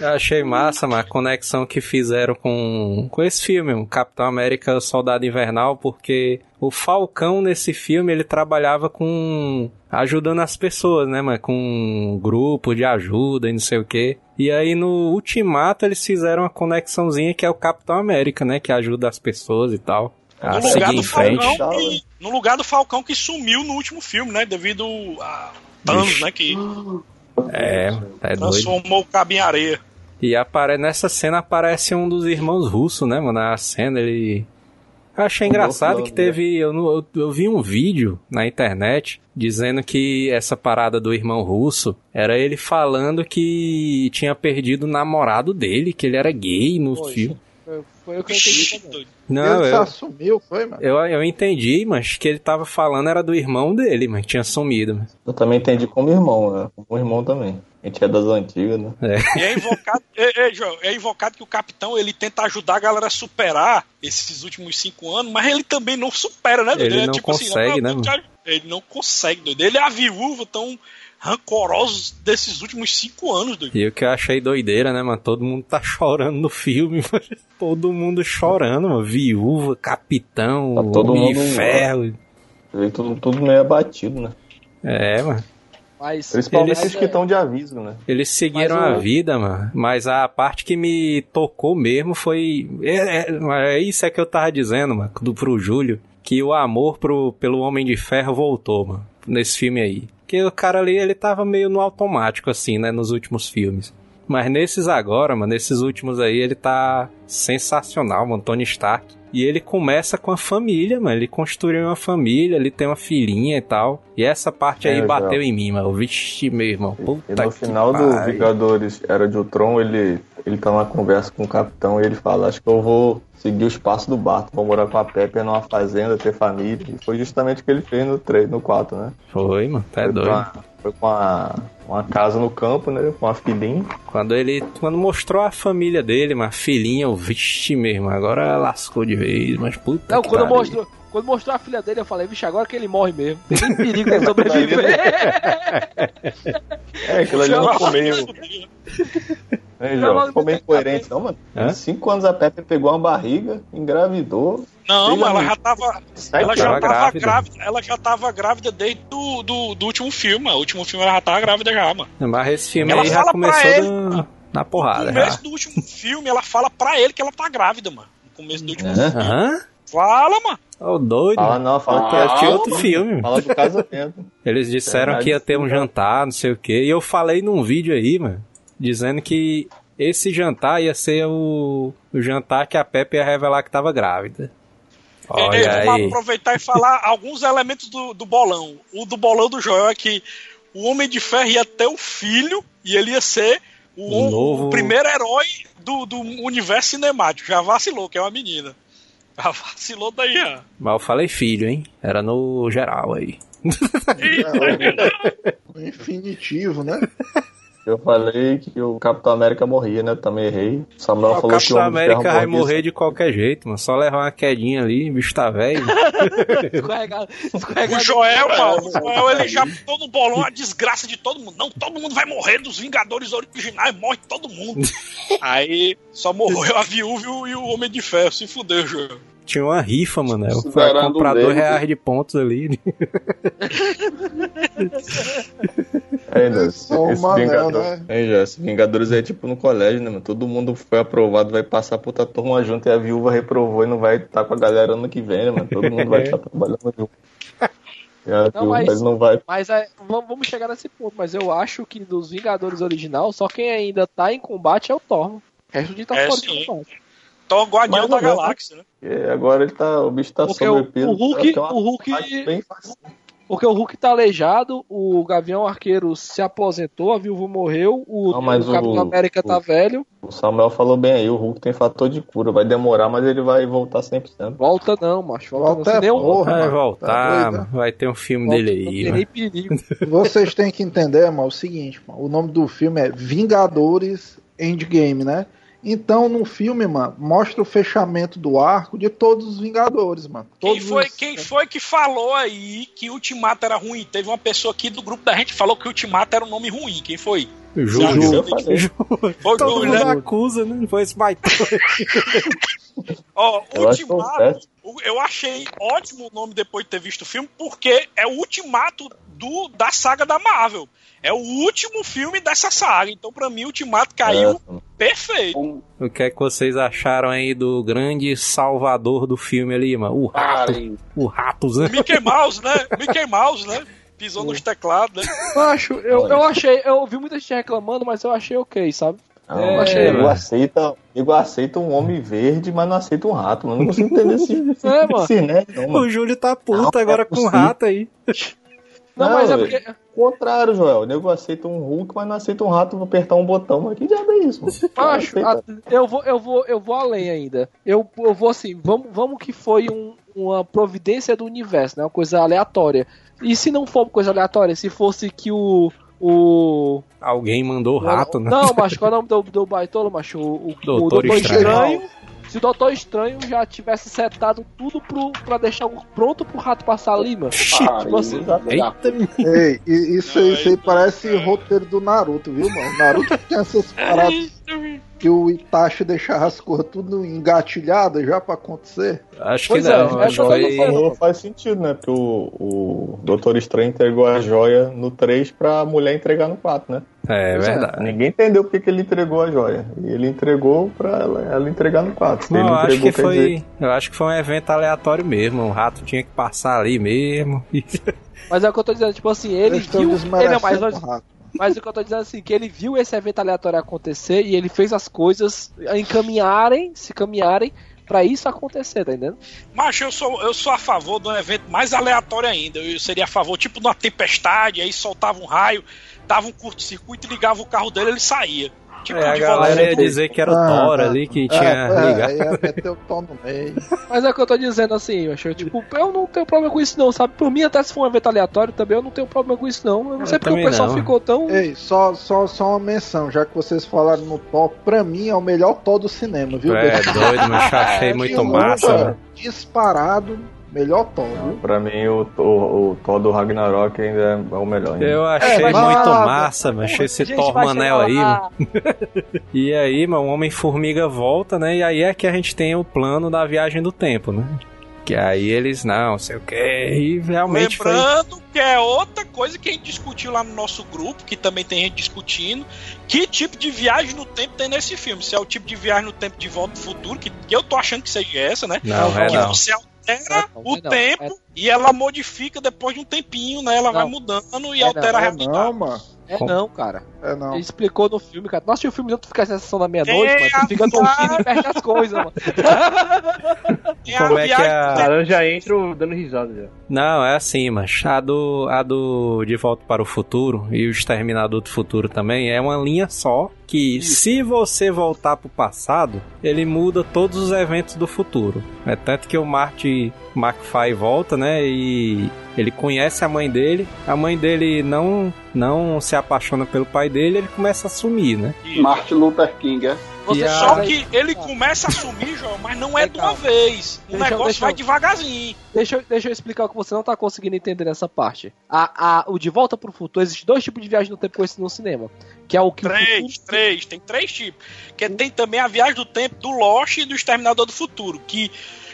Eu achei massa, mano, a conexão que fizeram com, com esse filme, o Capitão América Soldado Invernal, porque o Falcão nesse filme ele trabalhava com. ajudando as pessoas, né, mano? Com um grupo de ajuda e não sei o quê. E aí no Ultimato eles fizeram uma conexãozinha que é o Capitão América, né? Que ajuda as pessoas e tal. A No lugar, seguir do em frente. Falcão que, no lugar do Falcão que sumiu no último filme, né? Devido a Thanos, né? Que É, é doido. transformou o cabo em areia. E apare... nessa cena aparece um dos irmãos russos, né, mano? A cena ele. Eu achei engraçado que teve. Eu, não- eu, eu vi um vídeo na internet dizendo que essa parada do irmão russo era ele falando que tinha perdido o namorado dele, que ele era gay no Poxa. filme. Foi, o que eu entendi. Não, ele eu, assumiu, foi, mano? eu, eu entendi, mas que ele tava falando era do irmão dele, mas tinha sumido. mas- Eu também entendi como irmão, né? Como irmão também. A gente é das antigas, né? E é invocado, é, é, Joel, é invocado que o capitão ele tenta ajudar a galera a superar esses últimos cinco anos, mas ele também não supera, né? doido? Ele é não tipo assim, consegue, não, né, Ele não consegue, doido. Ele é a viúva tão rancoroso desses últimos cinco anos, doido. E o que eu achei doideira, né, mano? Todo mundo tá chorando no filme, mano. Todo mundo chorando, mano. Viúva, capitão, Tá todo Homem de mundo- ferro. Veio tudo, tudo meio abatido, né? É, mano. Mas, Principalmente mas, os que estão de aviso, né? Eles seguiram Mas a vida, mano. Mas a parte que me tocou mesmo foi. É, é, é isso é que eu tava dizendo, mano, do, pro Júlio. Que o amor pro, pelo Homem de Ferro voltou, mano. Nesse filme aí. Porque o cara ali, ele tava meio no automático, assim, né? Nos últimos filmes. Mas nesses agora, mano, nesses últimos aí, ele tá sensacional, mano, Tony Stark. E ele começa com a família, mano. Ele construiu uma família, ele tem uma filhinha e tal. E essa parte aí É, bateu já. em mim, mano. Vixe, meu irmão. Puta E no final do. Vingadores Era de Ultron, ele, ele tá numa conversa com o capitão e ele fala: Acho que eu vou seguir os passos do Barto, vou morar com a Pepe numa fazenda, ter família. E foi justamente o que ele fez no 3, no 4, né? Foi, mano. Tá foi doido. Pra, foi com uma, uma casa no campo, né? Com uma filhinha. Quando ele quando mostrou a família dele, uma filhinha, eu, vixe mesmo, agora lascou de vez, mas puta Não, que quando pariu. mostrou, quando mostrou a filha dele, eu falei, vixe, agora que ele morre mesmo. Tem perigo dele sobreviver. É, aquilo ali não ficou João? mas Ficou meio coerente, não, mano. Hã? Cinco anos a Pepe pegou uma barriga, engravidou. Não, mas ela já tava. Sai Ela já tava grávida. grávida. Ela já tava grávida desde do, do, do último filme. O último filme ela já tava grávida já, mano. Mas esse filme Ela aí já começou ele. na, na porrada. No Já. começo do último filme, ela fala pra ele que ela tá grávida, mano. No começo do último Aham. filme. Aham? Fala, mano. Ô, doido. Fala não, fala que Ah, é outro filme. Fala do casamento. Eles disseram Verdade, que ia ter um jantar, não sei o que. E eu falei num vídeo aí, mano, dizendo que esse jantar ia ser o, o jantar que a Pepe ia revelar que tava grávida. Olha vamos aí. aproveitar e falar alguns elementos do, do bolão. O do bolão do Joel é que o Homem de Ferro ia ter o filho e ele ia ser o, novo- o primeiro herói do, do universo cinemático. Já vacilou, que é uma menina. Já vacilou daí, ó. Mas eu falei filho, hein? Era no geral aí. O infinitivo, né? Eu falei que o Capitão América morria, né? Também errei. O Samuel o falou que Capitão o Homem de Ferro América vai morrer de qualquer jeito, mano. Só levar uma quedinha ali, o bicho tá velho. Escorregado, O escorregado. Joel, mano, o Joel, ele já botou no bolão a desgraça de todo mundo. Não, todo mundo vai morrer dos Vingadores originais, morre todo mundo. Aí só morreu a viúva e o- e o Homem de Ferro. Se fudeu, Joel. Tinha uma rifa, mano. Eu fui comprar dele. dois reais de pontos ali. Ainda, esse, Só o esse Manel, Vingador- né? É, já, esse Vingadores é tipo no colégio, né, mano? Todo mundo foi aprovado, vai passar pra outra turma junto e a viúva reprovou e não vai estar com a galera ano que vem, né, mano? Todo mundo vai estar trabalhando junto. Não, viúva mas- não vai. Mas é, vamos vamos chegar nesse ponto. Mas eu acho que dos Vingadores original, só quem ainda tá em combate é o Thor. O resto de tá É, fora sim. de combate. Então, Guardião Mais da menos, né? Galáxia, né? E agora ele tá. O bicho tá Porque o- sobrepeso. o Hulk- tá- tá o Hulk-. Porque o Hulk tá aleijado, o Gavião Arqueiro se aposentou, a viúva morreu, o, Não, o Capitão o- América tá o- velho. O Samuel falou bem aí, o Hulk tem fator de cura, vai demorar, mas ele vai voltar 100%. Volta não, macho. Volta, Volta não. É nem um- porra, Vai voltar, Tá vai ter um filme volta, dele não aí, tem mano. nem perigo. Vocês têm que entender, mano, o seguinte, mano, o nome do filme é Vingadores Endgame, né? Então, no filme, mano, mostra o fechamento do arco de todos os Vingadores, mano. Quem Todos foi, os- quem foi que falou aí que Ultimato era ruim? Teve uma pessoa aqui do grupo da gente que falou que Ultimato era um nome ruim. Quem foi? Falei. Foi Todo o mundo né? acusa, né? Foi esse baita. Ó, Eu Ultimato, eu achei ótimo o nome depois de ter visto o filme, porque é o ultimato do, da saga da Marvel. É o último filme dessa saga. Então, pra mim, o Ultimato caiu É, perfeito. Um O que é que vocês acharam aí do grande salvador do filme ali, mano? O rato. parem. O ratos, né? Mickey Mouse, né? Mickey Mouse, né? Pisou nos teclados, né? Macho, eu, eu achei, eu ouvi muita gente reclamando, mas eu achei ok, sabe? Não, É, achei, nego mano. aceita, nego aceita um homem verde, mas não aceita um rato, mano. Não consigo entender esse, esse, É, mano. esse né, não, mano. O Júlio tá puto Não, agora é com o possível. rato aí. Não, Não, mas é velho. porque. Contrário, Joel. O nego aceita um Hulk, mas não aceita um rato pra apertar um botão. Mas que diabo é isso, Aceita. a- eu vou, eu vou, eu vou além ainda. Eu, eu vou assim, vamos, vamos que foi um- uma providência do universo, né? Uma coisa aleatória. E se não for uma coisa aleatória, se fosse que o. O. Alguém mandou o rato, né? Não, macho, qual é o nome do, do Baitola, macho? O, o, o Doutor Doutor Estranho. Estranho. Se o Doutor Estranho já tivesse setado tudo pro, pra deixar o- pronto pro rato passar ali, mano. Tipo assim, Eita, Ei, isso, Não, aí- isso aí aí- parece roteiro do Naruto, viu, mano? Naruto tinha essas paradas que o Itachi deixava as coisas tudo engatilhadas já pra acontecer. acho que Pois é, não. é acho que o que eu tô foi... falando. Falou, faz sentido, né? Porque o, o Doutor Estranho entregou a joia no 3 pra mulher entregar no 4, né? É é. verdade. Ninguém entendeu porque que ele entregou a joia. E ele entregou pra ela, ela entregar no 4. Se Não, ele eu acho que foi. dizer- Eu acho que foi um evento aleatório mesmo. O rato tinha que passar ali mesmo. Mas é o que eu tô dizendo, tipo assim, ele viu. Ele, não, desmerecendo nós, o rato. Mas o que eu tô dizendo é assim, que ele viu esse evento aleatório acontecer e ele fez as coisas encaminharem, se caminharem pra isso acontecer, tá entendendo? Mas eu sou, eu sou a favor de um evento mais aleatório ainda. Eu seria a favor, tipo, numa tempestade, aí soltava um raio, dava um curto-circuito ligava o carro dele ele saía. Tipo, É, a galera ia dizer que era o Ah, Thor tá. ali que É, tinha é, ligado. ia meter o tom no meio. Mas é o que eu tô dizendo assim, eu acho, tipo, eu não tenho problema com isso não, sabe? Por mim, até se for um evento aleatório também, eu não tenho problema com isso não. Eu não Eu sei porque o pessoal não. ficou tão... Ei, só, só, só uma menção, já que vocês falaram no Thor, pra mim é o melhor Thor do cinema, viu? É doido, mas eu achei muito massa? Disparado, melhor Thor, viu? Pra mim, o, o, o Thor do Ragnarok ainda é o melhor. ainda. Eu achei mas- muito massa, mas achei esse Thor Manel aí, mano. E aí, mano, o Homem-Formiga volta, né? E aí é que a gente tem o plano da viagem do tempo, né? Que aí eles, não, sei o que, e realmente foi. Lembrando que é outra coisa que a gente discutiu lá no nosso grupo, que também tem gente discutindo, que tipo de viagem no tempo tem nesse filme. Se é o tipo de viagem no tempo de volta ao futuro, que, que eu tô achando que seja essa, né? Não, é que não. você altera Não, o é não. tempo e ela modifica depois de um tempinho, né? Ela vai Não. mudando e É altera a É realidade. não, mano. É Como? não, cara. É não. Ele explicou no filme, cara. Nossa, o filme não tu fica na sessão da meia-noite, É, mano. Tu fica dormindo e perde as coisas, mano. Como é que a-. Cara, eu já entro dando risada já. Não, é assim, mas a do, a do De Volta para o Futuro e o Exterminador do Futuro também é uma linha só que se você voltar pro passado, ele muda todos os eventos do futuro. É tanto que o Marty McFly volta, né, e ele conhece a mãe dele, a mãe dele não não se apaixona pelo pai dele, ele começa a sumir, né? Martin Luther King, é? Você Só que ele começa a sumir, João, mas não é de uma vez. O Deixa negócio deixa vai devagarzinho. Deixa, deixa eu explicar o que você não tá conseguindo entender nessa parte. A, a, o De Volta pro Futuro, existe dois tipos de viagem no tempo conhecido no cinema. Que é o que o Três, futuro- três, tem três tipos. Que tem também a viagem do tempo do Lost e do Exterminador do Futuro. Que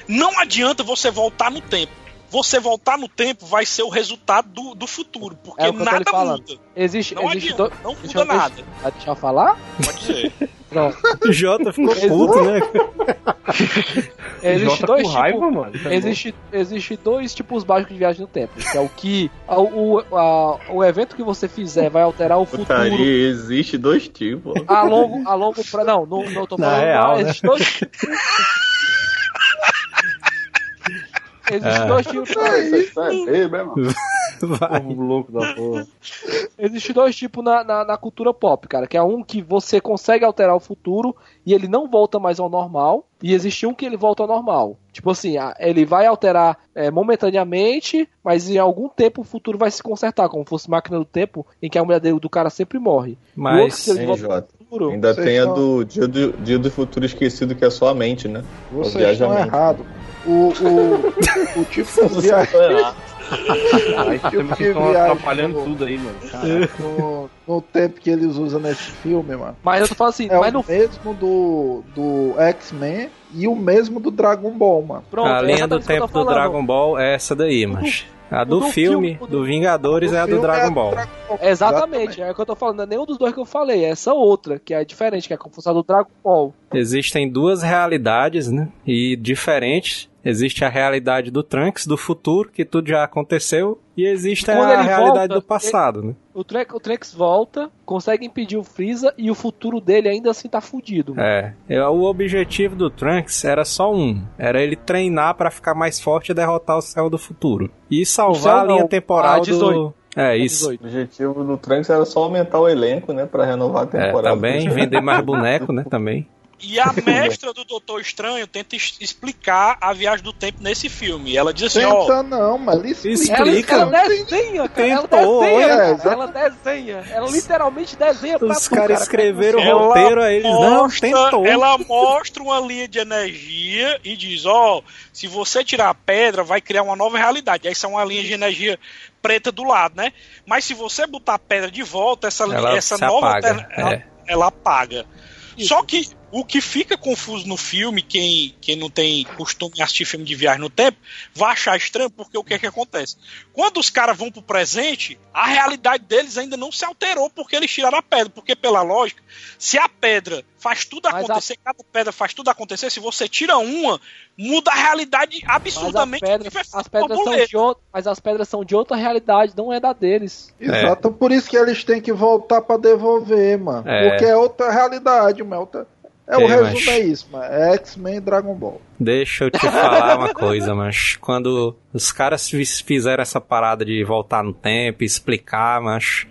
não adianta você voltar no tempo. Você voltar no tempo vai ser o resultado do, do futuro. Porque É nada muda. Existe, Não existe adianta. dois. Não Deixa muda eu- nada. Vai deixar eu falar? Pode. Pronto. O Jota ficou puto, né? Existe Jota dois com tipos. raiva, mano. Existe, existe dois tipos básicos de viagem no tempo. Que é o que a- o, a- o evento que você fizer vai alterar o futuro Putaria, existe dois tipos. a longo, a longo pra. Não, não, não tô Na falando. real, né? existe dois, existe É. dois tipos. É mano. Vai. Povo louco da porra. Existe dois tipos na, na, na cultura pop, cara. Que é um que você consegue alterar o futuro e ele não volta mais ao normal. E existe um que ele volta ao normal. Tipo assim, ele vai alterar é, momentaneamente, mas em algum tempo o futuro vai se consertar, como fosse máquina do tempo, em que a mulher do cara sempre morre. O outro, Mas Jota? ao futuro, Ainda tem a do dia, do dia do futuro esquecido, que é só a mente, né? Estão mente. errados. O, o, o tipo de viagem. Aí tipo que estão atrapalhando pô. tudo aí, mano. No, no tempo que eles usam nesse filme, mano. Mas eu tô falando assim, É mas o no mesmo do, do X-Men e o mesmo do Dragon Ball, mano. pronto, a é linha do tempo do. Dragon Ball é essa daí, mas a do, do filme, filme, do- do Vingadores, O é a do filme Dragon é Ball. Dragon Ball. Exatamente, é o que eu tô falando, não é nenhum dos dois que eu falei, é essa outra, que é diferente, que é a confusão do Dragon Ball. Existem duas realidades, né? E diferentes. Existe a realidade do Trunks, do futuro, que tudo já aconteceu, e existe E quando a ele realidade volta, do passado, né? O, Trunks, o Trunks volta, consegue impedir o Freeza e o futuro dele ainda assim tá fudido. mano. É. É, O objetivo do Trunks era só um: era ele treinar pra ficar mais forte e derrotar o céu do futuro. E salvar céu a linha temporal a do. 18. É, isso. 18. O objetivo do Trunks era só aumentar o elenco, né? Pra renovar a É, temporada. também, vender mais boneco, né? Também. E a mestra do Doutor Estranho tenta explicar a viagem do tempo nesse filme. Ela diz assim, ó. Tenta não, mas ele explica. Explica. Ela, ela desenha, cara. Ela Tentou, desenha, é, cara. Ela desenha. Ela literalmente desenha pra Os caras cara. escreveram o Ela roteiro, aí eles, não, mostra- tentou. Ela mostra uma linha de energia e diz, ó, se você tirar a pedra, vai criar uma nova realidade. Aí são uma linha de energia preta do lado, né? Mas se você botar a pedra de volta, essa, Ela essa nova apaga, alterna- ela, é. ela apaga. Isso. Só que O que fica confuso no filme, quem, quem não tem costume de assistir filme de viagem no tempo, vai achar estranho, porque o que é que acontece? Quando os caras vão pro presente, a realidade deles ainda não se alterou porque eles tiraram a pedra. Porque, pela lógica, se a pedra faz tudo Mas acontecer, cada pedra faz tudo acontecer, se você tira uma, muda a realidade Mas as absurdamente. pedras, vai as pedras são de outra, mas as pedras são de outra realidade, não é da deles. Exato, por isso que eles têm que voltar pra devolver, mano. É. Porque é outra realidade, mano. É, é o Ei, resumo mas- é isso, mano. É X-Men e Dragon Ball. Deixa eu te falar uma coisa, mas quando os caras fiz- fizeram essa parada de voltar no tempo, explicar, mas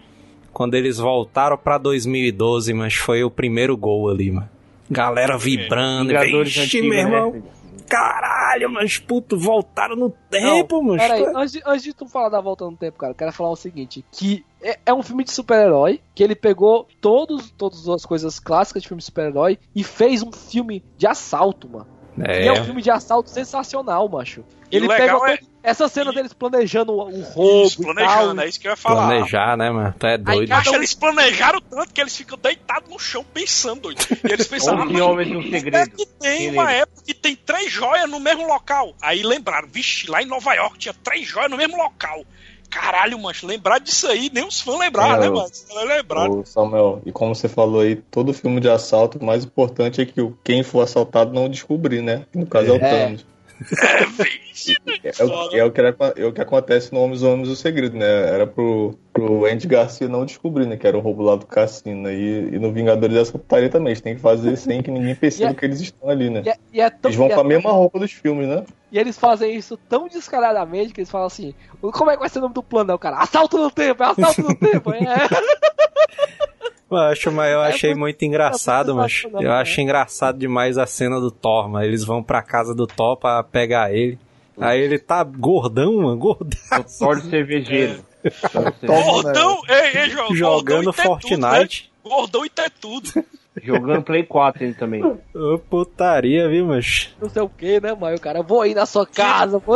quando eles voltaram pra 2012, mas foi o primeiro gol ali, mano. Galera vibrando, Vingadores vixe, meu irmão, né? Caralho, mas puto, voltaram no tempo, mano. Peraí, antes, de- antes de tu falar da volta no tempo, cara, eu quero falar o seguinte: que é, é um filme de super-herói, que ele pegou todos, todas as coisas clássicas de filme de super-herói e fez um filme de assalto, mano. E é um É, filme de assalto sensacional, macho. Ele pegou é- todo- essa cena deles planejando o o roubo Isso, e tal. planejando, é isso que eu ia falar. planejar, né, mano? Tu é doido. um- que eles planejaram tanto que eles ficam deitados no chão pensando, doido. E eles pensaram, Onze homens e um é segredo. que tem uma época que tem três joias no mesmo local. Aí lembraram, vixe, lá em Nova York tinha três joias no mesmo local. Caralho, mancho, lembrar disso aí, nem os fãs lembraram, É, né, mano? Lembraram. Ô, Samuel, e como você falou aí, todo filme de assalto, o mais importante é que o- quem for assaltado não descobrir, né? No caso é o É. Thanos. É, vixe, É, o, é o que, era- é o que acontece no Homens Homens o Segredo, né? Era pro, pro Andy Garcia não descobrir, né? Que era o roubo lá do cassino. E, e no Vingadores dessa putaria também. Eles têm que fazer sem que ninguém perceba é- que eles estão ali, né? E é, e é tão- Eles vão é com a tão- mesma roupa dos filmes, né? E eles fazem isso tão descaradamente que eles falam assim: como é que vai ser o nome do plano? O cara, assalto no tempo, é assalto no tempo. É. Eu acho, mas eu É achei muito- muito engraçado, é mas eu né? acho engraçado demais a cena do Thor, mano. Eles vão pra casa do Thor pra pegar ele. Aí ele tá gordão, mano, gordão. O Thor de cervejeiro. Toma, Gordão, ei, ei, Jo- Jogando Fortnite. né? Gordão e tetudo. Jogando Play 4 ele também. Ô, putaria, viu, mas. Não sei o que, né, mãe? O cara, vou ir na sua casa, pô.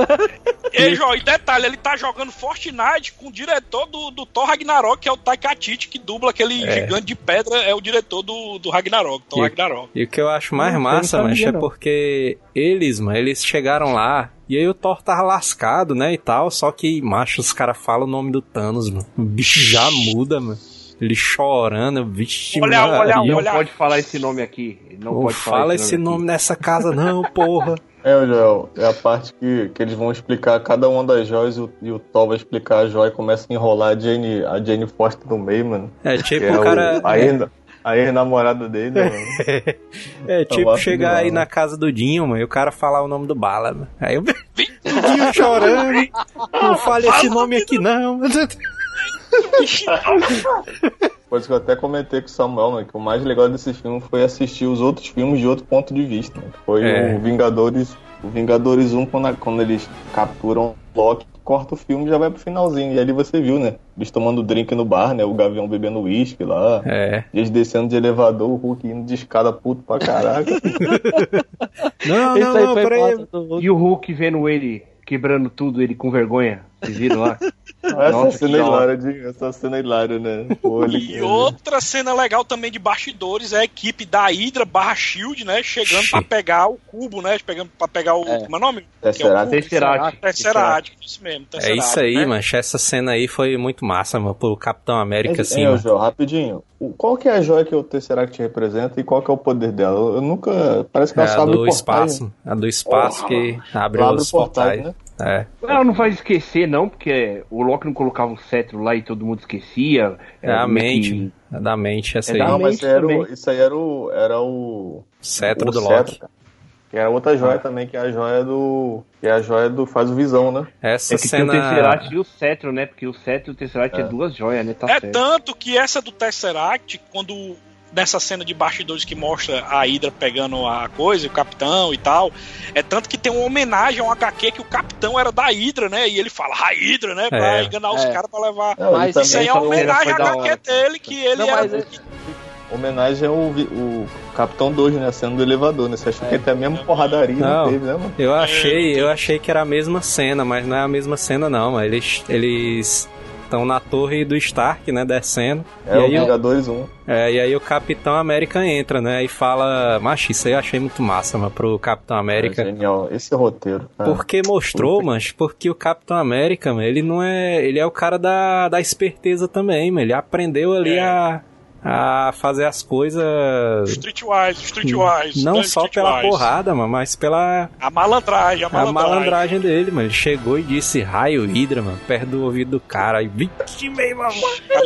Ei, Jo, e detalhe, ele tá jogando Fortnite com o diretor do, do Thor Ragnarok, que é o Taika Waititi, que dubla aquele É. gigante de pedra, é o diretor do, do Ragnarok, Thor E- Ragnarok. E o que eu acho mais Não, massa, não mas é não. porque eles, mano, eles chegaram lá e aí o Thor tava lascado, né, e tal, só que, macho, os caras falam o nome do Thanos, mano. O bicho já muda, mano. Ele chorando, vixe, Olha, olha, Não olha. pode falar esse nome aqui. Ele Não Não pode falar fala esse nome aqui. nessa casa não, porra. É, Joel, é a parte que, que eles vão explicar cada uma das joias e o, e o Thor vai explicar a joia e começa a enrolar a Jane, a Jane Foster no meio, mano. É tipo é o cara... o, a ex- a ex-namorada dele, né, mano. É tipo chegar demais, aí na casa do Dinho, mano, e o cara falar o nome do Bala, mano. Aí eu... o Dinho chorando. Não fale esse nome aqui não. Coisa que eu até comentei com o Samuel, mano, que o mais legal desse filme foi assistir os outros filmes de outro ponto de vista. Né? Foi É. o Vingadores, o Vingadores 1, quando, a- quando eles capturam o Loki, corta o filme e já vai pro finalzinho. E ali você viu, né? Eles tomando drink no bar, né? O Gavião bebendo uísque lá. É. Eles descendo de elevador, o Hulk indo de escada puto pra caraca. Não, não, não, foi peraí. E o Hulk vendo ele quebrando tudo, ele com vergonha. Vocês viram lá? Essa Nossa, cena é hilária, de- essa cena é hilária, né? E outra cena legal também de bastidores é a equipe da Hydra barra Shield, né? Chegando pra pegar o cubo, né? Pegando pra pegar o. É. Como é o nome? Tesseract. Tesseract. Tesseract, isso mesmo. É isso aí, né? mancha. Essa cena aí foi muito massa, mano, pro Capitão América, É, assim, é. João, rapidinho. Qual que é a joia que o Tesseract representa e qual que é o poder dela? Eu, nunca. Parece que É ela a sabe do portais, espaço. A do espaço que abre abre os portais, portais. né? É. Ela não vai esquecer, não, porque o Loki não colocava o cetro lá e todo mundo esquecia. É a mente. que-. É da mente, essa É aí. da Não, mas mente isso aí, era o, isso aí era o. Era o. Cetro o do cetro, Loki. cara. Que era outra joia também, que é a joia do. Que é a joia do. Faz o visão, né? Essa É que tem o cena. Tesseract e o cetro, né? Porque o cetro e o Tesseract é, duas joias, né? Tá É certo. tanto que essa do Tesseract, quando nessa cena de bastidores que mostra a Hydra pegando a coisa, o capitão e tal, é tanto que tem uma homenagem a um HQ que o capitão era da Hydra, né? E ele fala a Hydra, né? Pra É. enganar os É. caras pra levar. Não, Mas Isso aí é uma homenagem à HQ dele, que ele Não, era. mas é- homenagem ao vi- o Capitão Doge, né? A cena do elevador, né? Você achou que até a mesma porradaria Não. não teve, né, mano? Eu achei, eu achei que era a mesma cena, mas não é a mesma cena não, mas eles eles Estão na torre do Stark, né? Descendo. É e o Vingadores 1. é, e aí o Capitão América entra, né? E fala. Macho, isso aí eu achei muito massa, mano, pro Capitão É América. genial. Esse roteiro. cara. Porque mostrou, mas porque o Capitão América, mano, ele não é. Ele é o cara da, da esperteza também, mano. Ele aprendeu ali É. a, a fazer as coisas. Streetwise, Streetwise. Não só pela Streetwise. porrada, mano, mas pela A malandragem, a a malandragem. malandragem dele, mano. Ele chegou e disse raio hidra, mano, perto do ouvido do cara. E vixe, meu mano. Cara,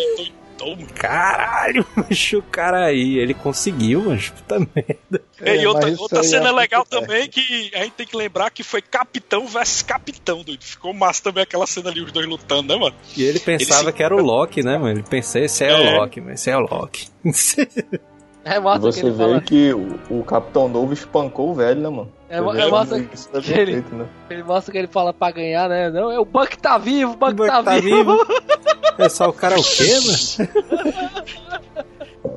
mano. Caralho, mancho, o cara aí. Ele conseguiu, mano. Puta merda. E É, outra, mas isso outra aí cena é legal também que a gente tem que lembrar que foi Capitão versus Capitão, doido. Ficou massa também aquela cena ali, os dois lutando, né, mano? E ele pensava Ele se- que era o Loki, né, mano? Ele pensou, esse é, É. o Loki, mas esse é o Loki. É E massa que você ele vê fala. que o, o Capitão Novo espancou o velho, né, mano? É, é como isso é que ele- perfeito, né? Ele mostra que ele fala pra ganhar, né? Não, é o Buck tá vivo, o Buck, O Buck tá, tá vivo. Pessoal, o cara é o quê, mano?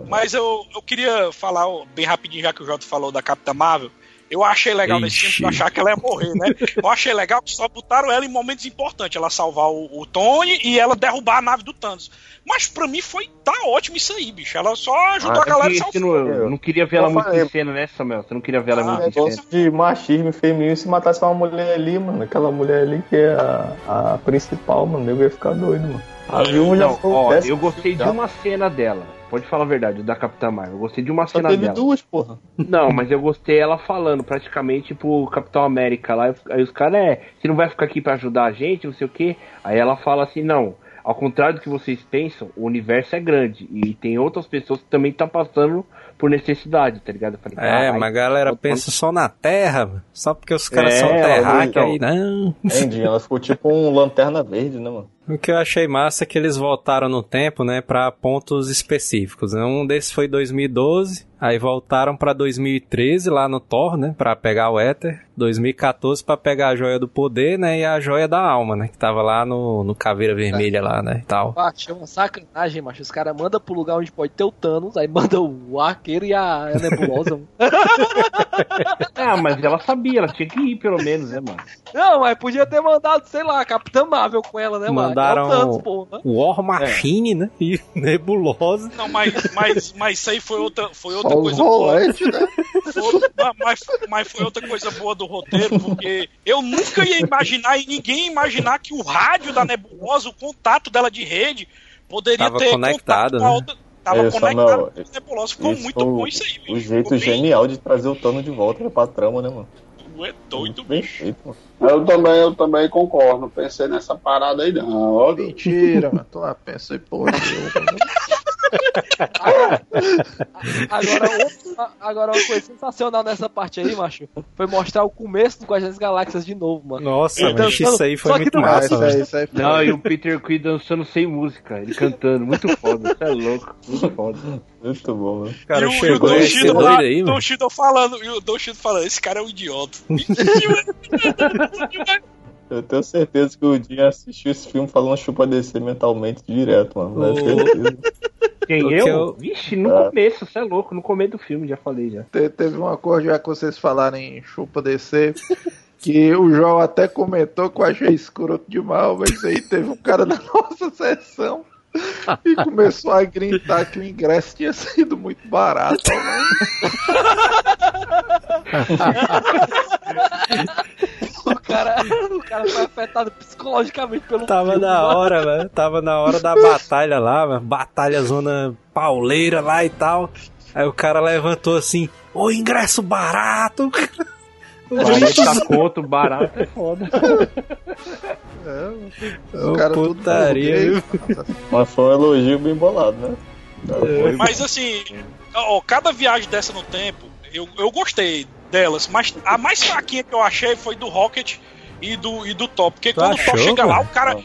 Mas eu, eu queria falar bem rapidinho, já que o Jota falou da Capitã Marvel. Eu achei legal nesse filme, Ixi. porque eu achava que ela ia morrer, né? Eu achei legal que só botaram ela em momentos importantes. Ela salvar o, o Tony e ela derrubar a nave do Thanos. Mas pra mim foi. Tá ótimo isso aí, bicho. Ela só ajudou Ah, a galera é e você salvou. não, eu não queria ver ela muito em cena, né, Samuel? Você não queria ver ela Ah, muito É em cena. de machismo feminino se matasse uma mulher ali, mano. Aquela mulher ali que é a, a principal, mano. Eu ia ficar doido, mano. A viúva já Não, foi ó, eu gostei de já. uma cena dela. Pode falar a verdade, da Capitã Marvel. Eu gostei de uma cena teve dela. duas, porra. Não, mas eu gostei ela falando praticamente pro Capitão América lá. Aí os caras, é, você não vai ficar aqui pra ajudar a gente, não sei o quê. Aí ela fala assim, não. Ao contrário do que vocês pensam, o universo é grande. E tem outras pessoas que também estão passando por necessidade, tá ligado? Falei, É, "Caralho, mas a galera pensa só na Terra. Só porque os caras É, são terráqueos então. aí, não. Entendi, ela ficou tipo um lanterna verde, né, mano? O que eu achei massa é que eles voltaram no tempo, né, pra pontos específicos. né? Um desses foi 2012, aí voltaram pra 2013 lá no Thor, né, pra pegar o Éter. 2014 pra pegar a Joia do Poder, né, e a Joia da Alma, né, que tava lá no, no Caveira Vermelha lá, né, e tal. Macho, é uma sacanagem, macho. Os caras mandam pro lugar onde pode ter o Thanos, aí manda o arqueiro e a, a nebulosa. mano. Ah, mas ela sabia, ela tinha que ir pelo menos, né, mano? Não, mas podia ter mandado, sei lá, a Capitã Marvel com ela, né, mano? Mandaram é o Thanos, porra. War Machine, né, e Nebulosa. Não, mas, mas, mas isso aí foi outra, foi outra Os coisa boa. né? Outra- mas, mas foi outra coisa boa do roteiro, porque eu nunca ia imaginar, e ninguém ia imaginar que o rádio da nebulosa, o contato dela de rede, poderia Tava ter conectado, né? outra. Tava É, conectado com a nebulosa. Ficou Isso muito foi bom isso aí, O bicho. jeito bem- genial de trazer o Tano de volta pra trama, né, mano? Tu é doido, Bem bicho. feito, mano. Eu também, eu também concordo. Pensei nessa parada aí, não. Mentira, mano. Tô lá, pensei, pô, Agora, outra- agora, uma coisa sensacional nessa parte aí, macho, foi mostrar o começo do Guardiões das Galáxias de novo, mano. Nossa, Ele mas dançando- isso aí foi só que muito não- Ah, massa, isso aí, isso aí foi- Não, e o Peter Quill dançando sem música, ele cantando, muito foda, isso é louco, muito foda. Muito bom, mano. O cara e o, chegou e o Don lá, aí, Don falando, e o Don falando, esse cara é um idiota. Eu tenho certeza que o Dinho assistiu esse filme falando chupa descer mentalmente direto, mano. O- certeza. Quem, eu? eu- Vixe, no É. começo, você é louco, no começo do filme, já falei já. Te- Teve uma coisa, já que vocês falaram em chupa descer, que o João até comentou que eu achei escroto demais, mas aí teve um cara na nossa sessão e começou a gritar que o ingresso tinha sido muito barato. né? O cara, o cara foi afetado psicologicamente pelo Tava filme, na hora, velho. Tava na hora da batalha lá, mano. Batalha zona pauleira lá e tal. Aí o cara levantou assim, ô ingresso barato. O 40 conto, barato, é foda. Os Ô, caras putaria. Mas foi um elogio bem bolado, né? Foi- Mas assim, ó, cada viagem dessa no tempo, eu, eu gostei delas, mas a mais fraquinha que eu achei foi do Rocket e do, e do Thor. Porque Tu quando o Thor achou, chega lá, o cara.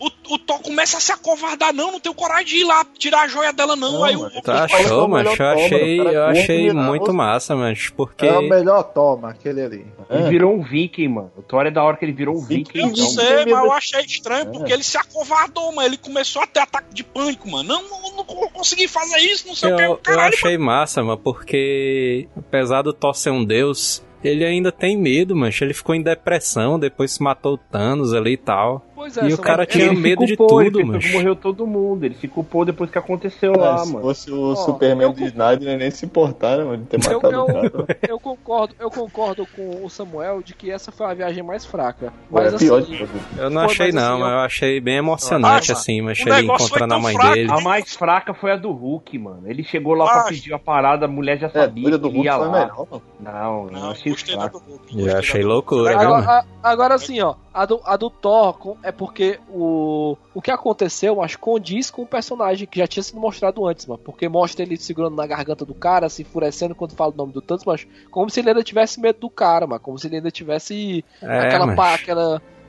O, o Thor começa a se acovardar, não, não tenho coragem de ir lá tirar a joia dela, não. Não, aí o, mano, o- Tu Fala que é achou, o mas melhor eu toma, achei, cara eu achei muito massa, mas porque. É o melhor toma, aquele ali. Ele É. virou um viking, mano. O Thor é da hora que ele virou um viking. eu Então, sei, mas eu achei estranho porque É. ele se acovardou, mas ele começou a ter ataque de pânico, mano. Não, não, não consegui fazer isso, não sei o que. Eu, eu Caralho, achei massa, mano, porque apesar do Thor ser um deus, ele ainda tem medo, mancha. Ele ficou em depressão, depois se matou o Thanos ali e tal. Pois é, E o cara é- tinha Ele se medo de culpou, tudo, mas. morreu todo mundo. Ele se culpou depois que aconteceu É, lá, se mano. fosse o Ó, Superman eu do Snyder, ele nem se importar, né, mano, de ter Eu, matado o eu, cara. eu concordo, eu concordo com o Samuel de que essa foi a viagem mais fraca. Mas é pior assim, de tudo. Eu não achei mas não, assim, mas eu achei bem emocionante, Ah, assim, mas o foi encontrando a mãe fraco dele. A mais fraca foi a do Hulk, mano. Ele chegou lá pra Ah, pedir a parada, a mulher já É, a sabia doida do que Hulk ia foi lá. melhor, mano. Não, eu Não, achei do fraco. Eu achei do loucura, viu, Agora, mano? a- agora sim, ó, a do, a do Thor é porque o, o que aconteceu, acho, condiz com o personagem que já tinha sido mostrado antes, mano. Porque mostra ele segurando na garganta do cara, se enfurecendo quando fala o nome do Thanos, mas como se ele ainda tivesse medo do cara, mano. Como se ele ainda tivesse É, aquela, mas- pá,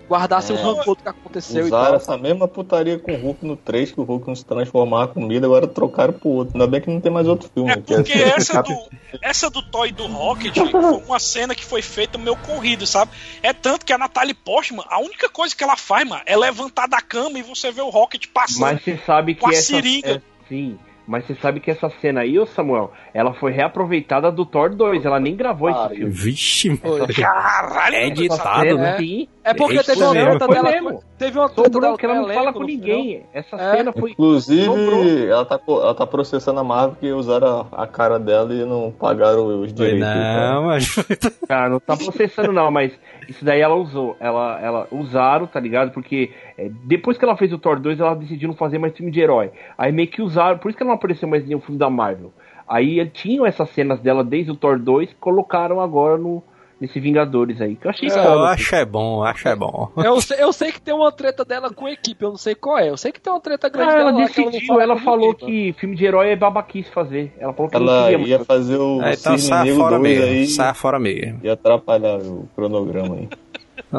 aquela. guardasse É. rancor do que aconteceu e Usaram tal. essa mesma putaria com o Hulk no 3, que o Hulk não se transformava em comida, agora trocaram pro outro. Ainda bem que não tem mais outro filme. É que porque assim, essa do, essa do e do Rocket foi uma cena que foi feita meio corrido, sabe? É tanto que a Natalie Portman, a única coisa que ela faz, mano, é levantar da cama e você vê o Rocket passando. Mas você sabe que Com a essa seringa. é- sim, mas você sabe que essa cena aí, ô Samuel, ela foi reaproveitada do Thor 2, ela nem gravou esse Pariu. filme. Vixe, Foi. Caralho, É mano, editado, cena, né? Sim, É porque Isso teve uma treta dela. mesmo. Teve uma treta sobrou dela que ela não fala com ninguém. Essa É. cena foi. Inclusive, Sobrou. ela tá, ela tá processando a Marvel porque usaram a, a cara dela e não pagaram os direitos. não, mas. Cara, não tá processando não, mas isso daí ela usou. Ela, ela usaram, tá ligado? Porque é, depois que ela fez o Thor 2, ela decidiu não fazer mais filme de herói. Aí meio que usaram, por isso que ela não apareceu mais em nenhum filme da Marvel. Aí tinham essas cenas dela desde o Thor 2, colocaram agora no nesse Vingadores aí. Que eu achei Eu foda, acho é bom, acho é bom. Eu sei, eu sei que tem uma treta dela com a equipe, eu não sei qual é. Eu sei que tem uma treta grande Ah, dela ela lá que ela não decidiu, ela com falou que filme de herói é babaquice fazer. Ela falou que Ela queria ia fazer o É, então Cisne sai Negro fora 2 mesmo, aí sai fora mesmo. e atrapalhar o cronograma aí.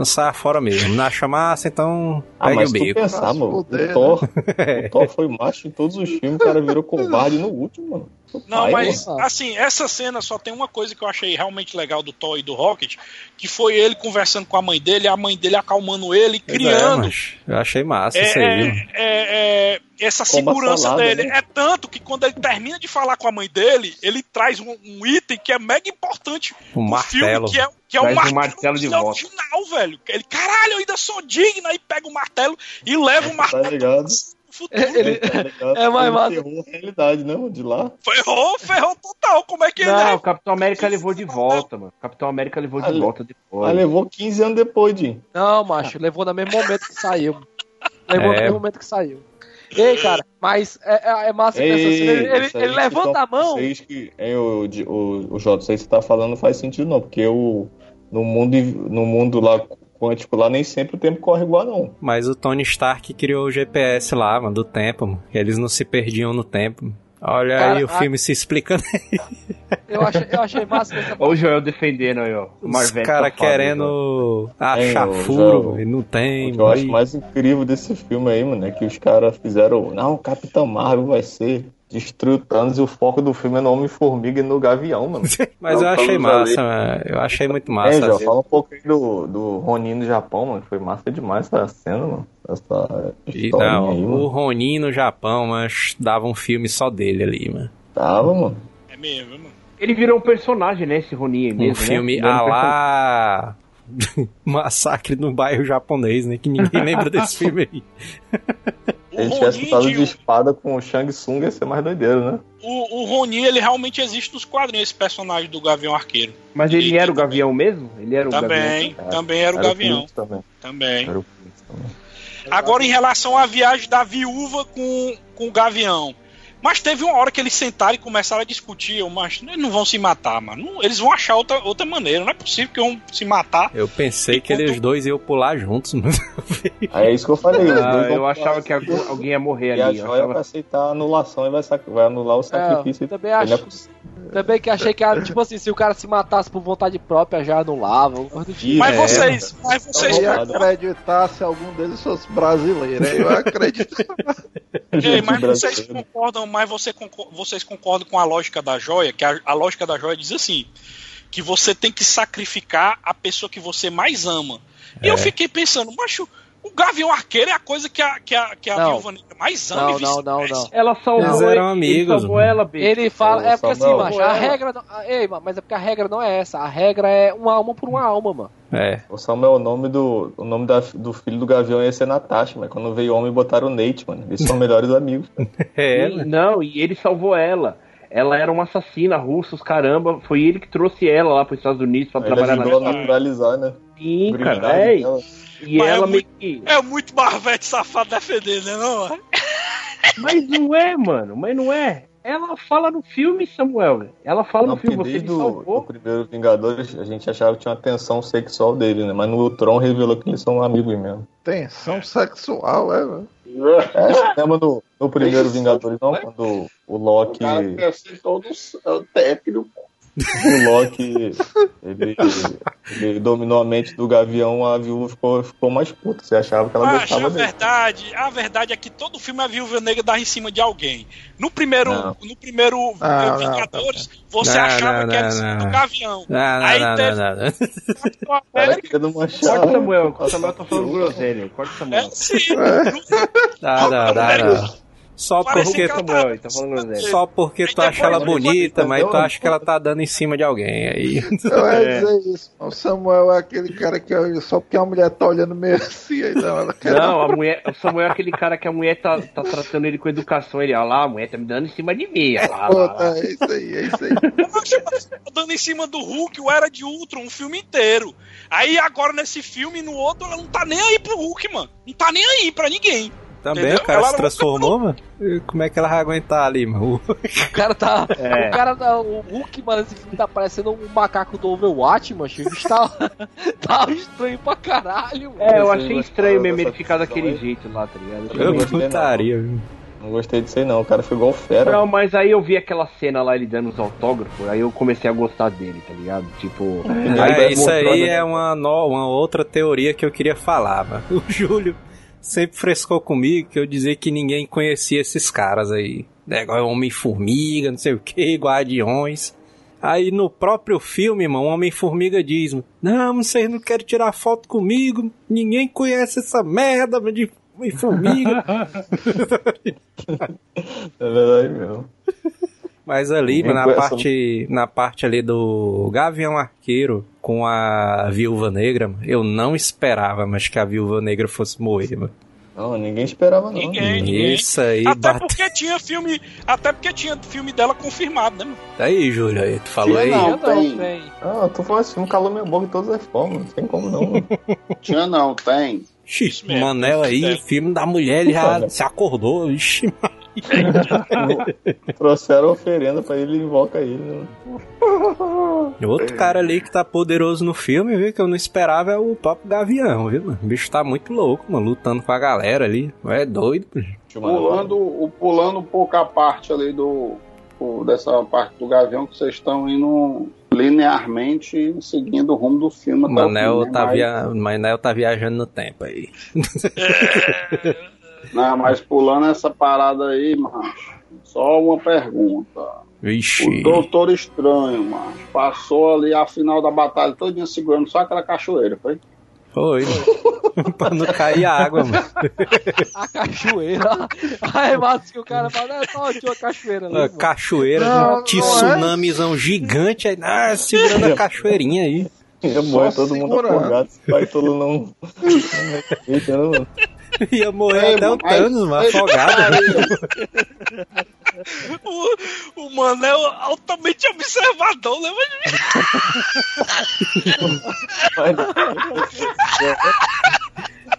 Sai fora mesmo. Não acha massa, então Ah, pegue mas o bico. pensar, mano, fuder, o Thor, o Thor foi macho em todos os filmes, o cara virou covarde no último, mano. Não, Ai, mas mano. assim, essa cena só tem uma coisa que eu achei realmente legal do Thor e do Rocket, que foi ele conversando com a mãe dele, a mãe dele acalmando ele, é, criando mas eu achei massa é, isso aí. é, mano. é, é, essa Como segurança salada, dele. né? É tanto que quando ele termina de falar com a mãe dele, ele traz um, um item que é mega importante Um no martelo. filme, que é, que é o um martelo, martelo de volta. original, velho. Ele, caralho, eu ainda sou digno, aí pega o martelo e leva o Tá martelo ligado? pro futuro. Ele- Tá ligado? É mais Ele massa. ferrou a realidade, não, de lá. Ferrou, ferrou total. Como é que ele Não, é? o Capitão América levou de volta, mano. O Capitão América levou de volta depois. Mas levou 15 anos depois, Jim. Não, macho, levou no mesmo momento que saiu. Levou no É. mesmo momento que saiu. Ei, cara, mas é, é- é massa que Ei, ele, ele- ele levanta a mão. Vocês que, é, o, o, o Jota, aí que você tá falando não faz sentido não, porque o, no, mundo, no mundo lá quântico lá nem sempre o tempo corre igual não. Mas o Tony Stark criou o GPS lá, mano, do tempo, mano. Eles não se perdiam no tempo. Olha Cara, aí o a- filme se explicando. Eu achei, eu achei massa essa Olha o Joel defendendo aí, ó. O Os Marvete caras. É, querendo achar o furo, e não tem. O que eu aí- acho mais incrível desse filme aí, mano, é que os caras fizeram. Não, o Capitão Marvel vai ser. Destruiu o Thanos e o foco do filme é no Homem-Formiga e no Gavião, mano. Mas eu Não, achei estamos ali. massa, mano. Eu achei muito É, massa. já fala um pouco aí do, do Ronin no Japão, mano. Foi massa demais essa cena, mano. Essa E não, aí, o mano. Ronin no Japão, mas dava um filme só dele ali, mano. Tava, mano. É mesmo, mano. Ele virou um personagem, né? Esse Ronin aí Um mesmo, filme né? Ele era a um lá. Massacre no bairro japonês, né? Que ninguém lembra desse filme aí. Se ele O tivesse Ronin, lutado de- de espada com o Shang Tsung, ia ser mais doideiro, né? o, o Ronin, ele realmente existe nos quadrinhos, esse personagem do Gavião Arqueiro. Mas ele Ele era o também. Gavião mesmo? Ele era o Também, Gavião? também era o Era Gavião. Phoenix também. Também. Era o também. Agora, em relação à viagem da viúva com, com o Gavião. Mas teve uma hora que eles sentaram e começaram a discutir. Eu, mas eles não vão se matar, mano. Eles vão achar outra, outra maneira. Não é possível que vão se matar. Eu pensei que eles dois iam pular juntos, mano. Aí é isso que eu falei. Ah, eu achava pular que alguém ia morrer E a ali. eu joia achava- vai aceitar a anulação e vai, sac- vai anular o sacrifício. eu também é acho. Também que achei que era tipo assim, se o cara se matasse por vontade própria, já anulava. tipo. Mas é, vocês, mas Eu vocês, ia Roubado. acreditar se algum deles fosse brasileiro. Eu acredito. Ei, mas vocês concordam, mas você vocês concordam com a lógica da joia? Que a, a lógica da joia diz assim: que você tem que sacrificar a pessoa que você mais ama. E eu fiquei pensando, macho, o Gavião Arqueiro é a coisa que a, que a, que a Não. viúva negra mais ama Não, e não, não, não. Ela salvou Eles eram ele, amigos, Ele salvou mano. ela, bicho. Ele fala, é porque assim, macho, a regra não, ei, mas é porque a regra não é essa, a regra é uma alma por uma alma, mano. É. O Samuel, o nome do, o nome da, do filho do Gavião ia ser Natasha, mas quando veio homem botaram o Nate, mano. Eles são melhores amigos. É, E- não, e ele salvou ela. Ela era uma assassina russa, os caramba. Foi ele que trouxe ela lá para os Estados Unidos Ele trabalhar na naturalizar, né? Sim, cara. É, dela. e Mas é ela meio muito- que. É muito Marvete safado defender, né? Não? Mas não é, mano. Mas não é. Ela fala no filme, Samuel. Ela fala Não, no filme, você me desde o do salvou. primeiro Vingadores a gente achava que tinha uma tensão sexual dele, né? Mas no Tron revelou que eles são amigos mesmo. Tensão sexual, é, velho. É, lembra no, no primeiro Vingadores, não? Quando o O Loki. cara quer ser todo é, técnico. o Loki ele, ele dominou a mente do Gavião, a viúva ficou, ficou mais puta. Você achava que ela a gostava dele. verdade, a verdade é que todo filme a Viúva Negra dá em cima de alguém. No primeiro, Não. no primeiro Não, eh, não, Vingadores, você Não, achava não, que era em não, cima não. do Gavião. Não, não, Aí não, teve- não, não, não. Cara, América, não Corta achava. Samuel, o Samuel tá falando groselha. Corta é Samuel. sim. Dá, dá, dá, dá. Só Parece porque, Samuel, ele tá falando só porque tu acha ela bonita, mas tu acha que ela tá dando em cima de alguém. Aí. Eu ia É. dizer isso. O Samuel é aquele cara que olha só porque a mulher tá olhando meio assim, aí não, ela quer. Não, a mulher, o Samuel é aquele cara que a mulher tá, tá tratando ele com educação. Ele, olha lá, a mulher tá me dando em cima de mim. Olha lá, lá, lá. Puta, é isso aí, é isso aí. Tá dando em cima do Hulk, o Era de Ultron, um filme inteiro. Aí agora nesse filme e no outro, ela não tá nem aí pro Hulk, mano. Não tá nem aí pra ninguém. Também Entendeu? o cara Ela se transformou, mano. Como é que ela vai aguentar ali, mano? O cara tá. É. O cara tá. O Hulk, mano, esse filme tá parecendo um macaco do Overwatch, mano. O bicho tá. tá estranho pra caralho, mano. É, eu achei estranho mesmo ele ficar daquele aí? jeito lá, tá ligado? Eu Eu putaria, viu? Não gostei disso aí, não. O cara foi igual fera. Não, mas aí eu vi aquela cena lá, ele dando os autógrafos, aí eu comecei a gostar dele, tá ligado? Tipo. É, isso aí mostrou, né? é uma, no- uma outra teoria que eu queria falar, mano. O Júlio sempre frescou comigo que eu dizia que ninguém conhecia esses caras aí. Negócio Homem-Formiga, não sei o que, Guardiões. Aí no próprio filme, mano, Homem-Formiga diz: Não, vocês não querem tirar foto comigo, ninguém conhece essa merda de Homem-Formiga. É verdade mesmo. Mas ali, Ninguém mano, na conhece parte, na parte ali do Gavião Arqueiro com a Viúva Negra, mano, eu não esperava, mas que a Viúva Negra fosse morrer, mano. Não, ninguém esperava, não. Ninguém, ninguém. Isso aí, Até bate... porque tinha filme. Até porque tinha filme dela confirmado, né, mano? Aí, Júlio, aí, tu falou aí. Não, Eu tem. tem. Ah, tu falou assim, calou minha boca de todas as formas. Não tem como não. mano. Tinha não, tem. Ixi, Manel aí, filme da mulher, ele já se acordou. Ixi, Trouxeram oferenda pra ele e invoca ele. Né? outro cara ali que tá poderoso no filme, viu, que eu não esperava é o próprio Gavião, viu, mano? O bicho tá muito louco, mano, lutando com a galera ali. É doido. Pulando, o- pulando um pouco a parte ali do. o- dessa parte do Gavião que vocês estão indo linearmente seguindo o rumo do filme. Manel né? tá, Mas- via... Manel tá viajando no tempo aí. Não, mas pulando essa parada aí, macho, só uma pergunta. Vixe. O Doutor Estranho, macho, passou ali a final da batalha todinha segurando só aquela cachoeira, foi? Foi. pra não cair a água, mano. A cachoeira. Aí, Matos, que o cara fala, é só tinha uma cachoeira ali. Cachoeira, Não, um não tsunamizão gigante aí, ah, segurando a cachoeirinha aí. Ia Só morrer todo mundo segurando. afogado. Se o Baitolo não. não mano? Ia morrer Ei, até o Thanos, mano, afogado. O, o Manel altamente observador, né? Mas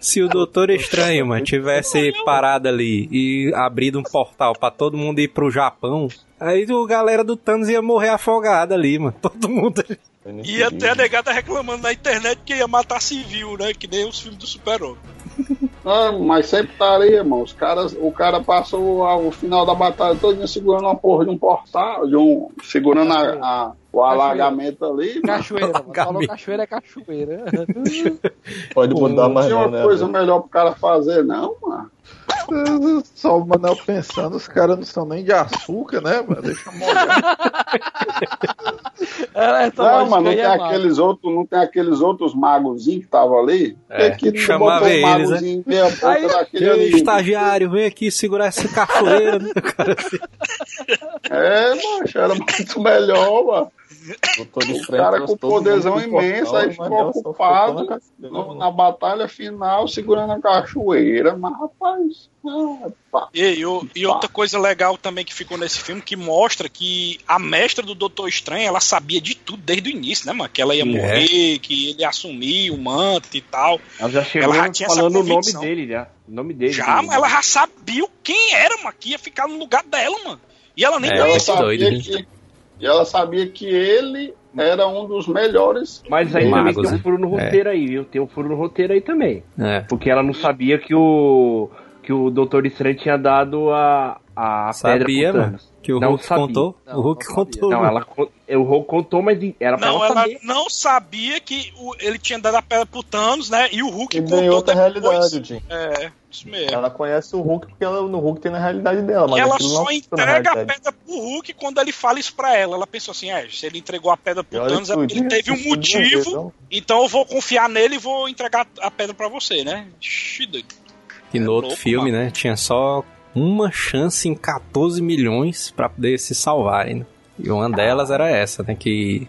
Se o Doutor Estranho, mano, tivesse parado ali e abrido um portal pra todo mundo ir pro Japão, aí o galera do Thanos ia morrer afogada ali, mano. Todo mundo. Dia. ter a negada reclamando na internet que ia matar civil, né? Que nem os filmes do Super-Homem. Não, mas sempre estaria, irmão. Os caras, o cara passou o final da batalha todinha segurando uma porra de um portal, de um, segurando a, a- o alagamento ali. mano. Cachoeira, mano. Falou cachoeira é cachoeira. Pode mudar mais Tinha não, uma né? coisa melhor pro cara fazer, não, mano. Só o Manel pensando, os caras não são nem de açúcar, né, mano? Deixa eu molhar. É, Não, mas não tem, é massa. aqueles outros, não tem aqueles outros magozinhos que estavam ali? É, que chamava um eles, né? magozinho boca Aí- daquele estagiário, vem aqui segurar essa cachoeira. né? Cara assim, É, macho, era muito melhor, mano. Doutor O cara com poderzão imenso, aí ficou ela ocupado na na batalha final, segurando a cachoeira. Mas, rapaz, ah, pá. E, e o- e outra coisa legal também que ficou nesse filme que mostra que a mestra do Doutor Estranho ela sabia de tudo desde o início, né, mano? Que ela ia É. morrer, que ele ia assumir o manto e tal. Ela já chegou Ela já falando o nome dele já. O nome dele. Já, mas ela já sabia quem era, mano, que ia ficar no lugar dela, mano. E ela nem É, ela conhecia. muito sabia doido, que, e ela sabia que ele era um dos melhores. Mas aí Magos, também tem um furo no roteiro aí, viu? Tem um furo no roteiro aí também. É. Porque ela não sabia que o. que o Doutor Estranho tinha dado a. a Sabia, pedra pro mano. Thanos. Que o Não Hulk sabia. contou. Não, o Hulk não contou. Não, ela. con- O Hulk contou, mas era pra Não, ela ela saber. não sabia que o- ele tinha dado a pedra pro Thanos, né? E o Hulk E contou tem outra depois. realidade, Jim. É, isso mesmo. Ela conhece o Hulk porque ela, no Hulk tem na realidade dela, mas E ela só entrega a pedra pro Hulk quando ele fala isso pra ela. Ela pensou assim: é, se ele entregou a pedra pro Thanos, é porque ele teve um motivo, então eu vou confiar nele e vou entregar a pedra pra você, né? Doido. E no É outro louco, filme, mano. né, tinha só uma chance em 14 milhões pra poder se salvarem. né? E uma delas era essa, né, que...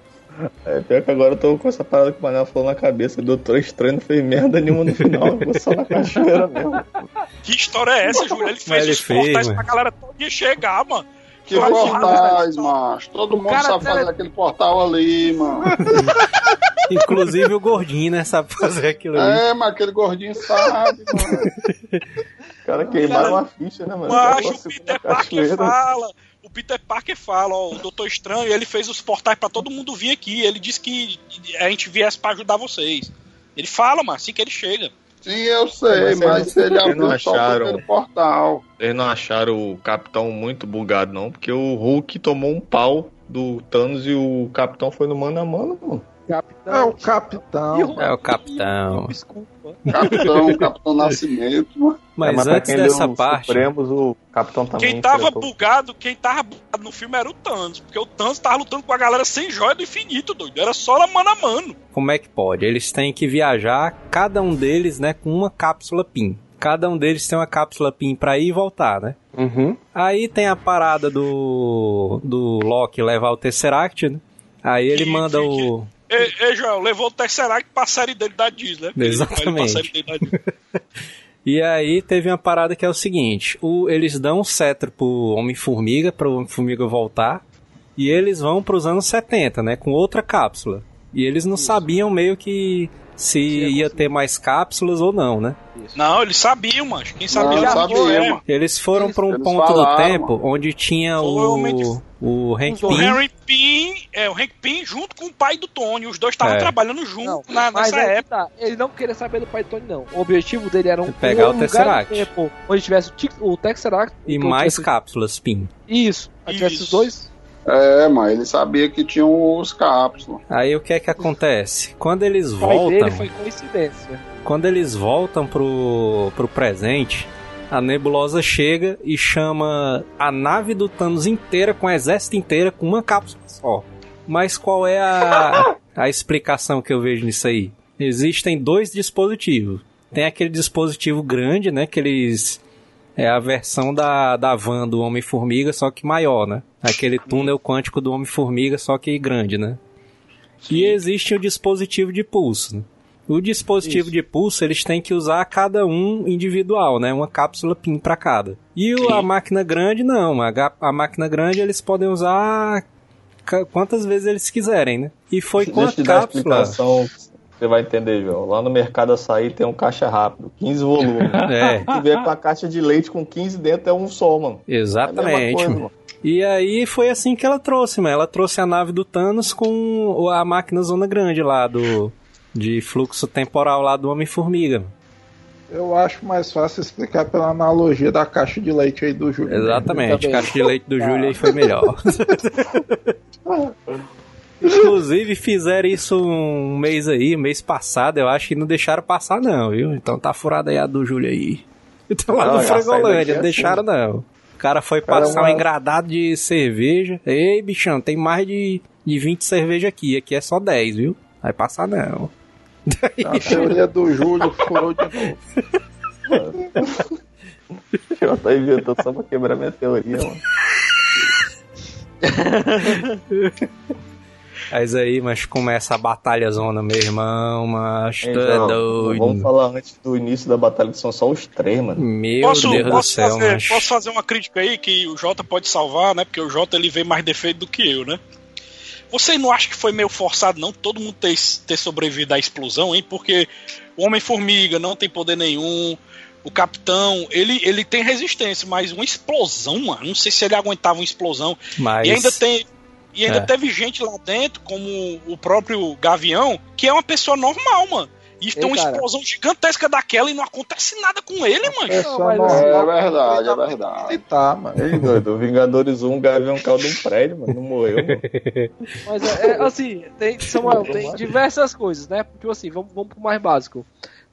É, pior que agora eu tô com essa parada que o Manel falou na cabeça. O Doutor Estranho não fez merda nenhuma no final, ficou só na cachoeira mesmo. Que história é essa, Júlio? Ele fez os portais mano. pra galera todo chegar, mano. Que Fala, portais, fala, macho. Todo mundo sabe fazer tele- aquele portal ali, mano. Inclusive o gordinho, né, sabe fazer aquilo ali. É, mas aquele gordinho sabe, mano. O cara queimaram a ficha, né, mano? Macho, Ficou o Peter na Parker cachoeira. fala. O Peter Parker fala, ó, o Doutor Estranho, ele fez os portais pra todo mundo vir aqui. Ele disse que a gente viesse pra ajudar vocês. Ele fala, mano, assim que ele chega. Sim, eu sei, Mas mas eles ele não abriu só acharam. aquele portal. Eles não acharam o Capitão muito bugado, não, porque o Hulk tomou um pau do Thanos e o Capitão foi no mano a mano, mano. Capitão. É o capitão. É o capitão. Desculpa. Capitão, Capitão Nascimento. Mas É, pra antes dessa parte... Supremos, o Capitão também. Quem tava enfrentou. bugado, quem tava bugado no filme era o Thanos. Porque o Thanos tava lutando com a galera sem joia do infinito, doido. Era só lá mano a mano. Como é que pode? Eles têm que viajar, cada um deles, né, com uma cápsula PIN. Cada um deles tem uma cápsula PIN pra ir e voltar, né? Uhum. Aí tem a parada do do Loki levar o Tesseract, né? Aí ele Que- manda que- o Ei, ei, Joel, levou o Tesseract pra série dele da Disney. né? Exatamente. Dele da Disney. E aí teve uma parada que é o seguinte: o, eles dão um cetro pro Homem-Formiga, pro Homem-Formiga voltar, e eles vão pros anos 70, né? Com outra cápsula. E eles não sabiam meio que se ia ter mais cápsulas ou não, né? Não, eles sabiam, mano. Quem sabia Não, sabia, é. Eles foram pra um Eles ponto do falaram, tempo mano. onde tinha o o, o Hank O Pym. Henry Pym, é, o Hank Pym junto com o pai do Tony. Os dois estavam É. trabalhando junto Não, na, mas nessa época. tá. Ele não queria saber do pai do Tony, não. O objetivo dele era um, Pegar um o Tesseract. tempo onde tivesse o, o Tesseract E mais tivesse- cápsulas PIN. Isso. Aí tivesse Isso. os dois. É, mas ele sabia que tinham os cápsulas. Aí o que é que acontece? Quando eles O voltam. dele foi coincidência. Quando eles voltam pro, pro presente, a nebulosa chega e chama a nave do Thanos inteira, com o exército inteira, com uma cápsula só. Mas qual é a, a explicação que eu vejo nisso aí? Existem dois dispositivos. Tem aquele dispositivo grande, né? Que eles. É a versão da, da van do Homem-Formiga, só que maior, né? Aquele túnel quântico do Homem-Formiga, só que grande, né? E existe o dispositivo de pulso. né? O dispositivo de pulso eles têm que usar cada um individual, né? Uma cápsula PIN para cada. E o- a máquina grande não. A, a máquina grande eles podem usar quantas vezes eles quiserem, né? E foi com Deixa dar a cápsula. Você vai entender, João. Lá no Mercado Açaí tem um caixa rápido, 15 volumes. É, Se vier com a caixa de leite com 15 dentro, é um só, mano. É a mesma exatamente. coisa, mano. E aí foi assim que ela trouxe, mano. Ela trouxe a nave do Thanos com o- a máquina zona grande lá do de fluxo temporal lá do Homem-Formiga. Eu acho mais fácil explicar pela analogia da caixa de leite aí do Júlio. Exatamente, caixa de leite do Júlio aí foi melhor. Inclusive fizeram isso um mês aí, um mês passado, eu acho que não deixaram passar não, viu? Então tá furada aí a do Júlio aí. Então lá Ah, no Frangolândia, não deixaram não. O cara foi Cara, passar uma- um engradado de cerveja. Ei, bichão, tem mais de, de 20 cerveja aqui, aqui é só 10, viu? Vai passar não. A teoria do Júlio furou de novo. Eu tá inventando só pra quebrar minha teoria, mano. Mas aí, mas começa a batalha zona, meu irmão, mas tu é Então, doido. Vamos falar antes do início da batalha, que são só os três, mano. Meu Posso, Deus do posso, céu, fazer, mas... posso fazer uma crítica aí que o Jota pode salvar, né? Porque o Jota ele vê mais defeito do que eu, né? Você não acha que foi meio forçado, não? Todo mundo ter, ter sobrevivido à explosão, hein? Porque o Homem-Formiga não tem poder nenhum. O Capitão, ele, ele tem resistência, mas uma explosão, mano. Não sei se ele aguentava uma explosão. mas... E ainda tem. E ainda É. teve gente lá dentro, como o próprio Gavião, que é uma pessoa normal, mano. E tem uma cara. explosão gigantesca daquela e não acontece nada com ele, mano. Pessoa mas- normal, É verdade, é verdade. Tá, mano. Ei, doido, o Vingadores 1, o Gavião caiu de um prédio, mano. Não morreu, mano. Mas é, é, assim, tem, Samuel, tem diversas coisas, né? Tipo assim, vamos, vamos pro mais básico.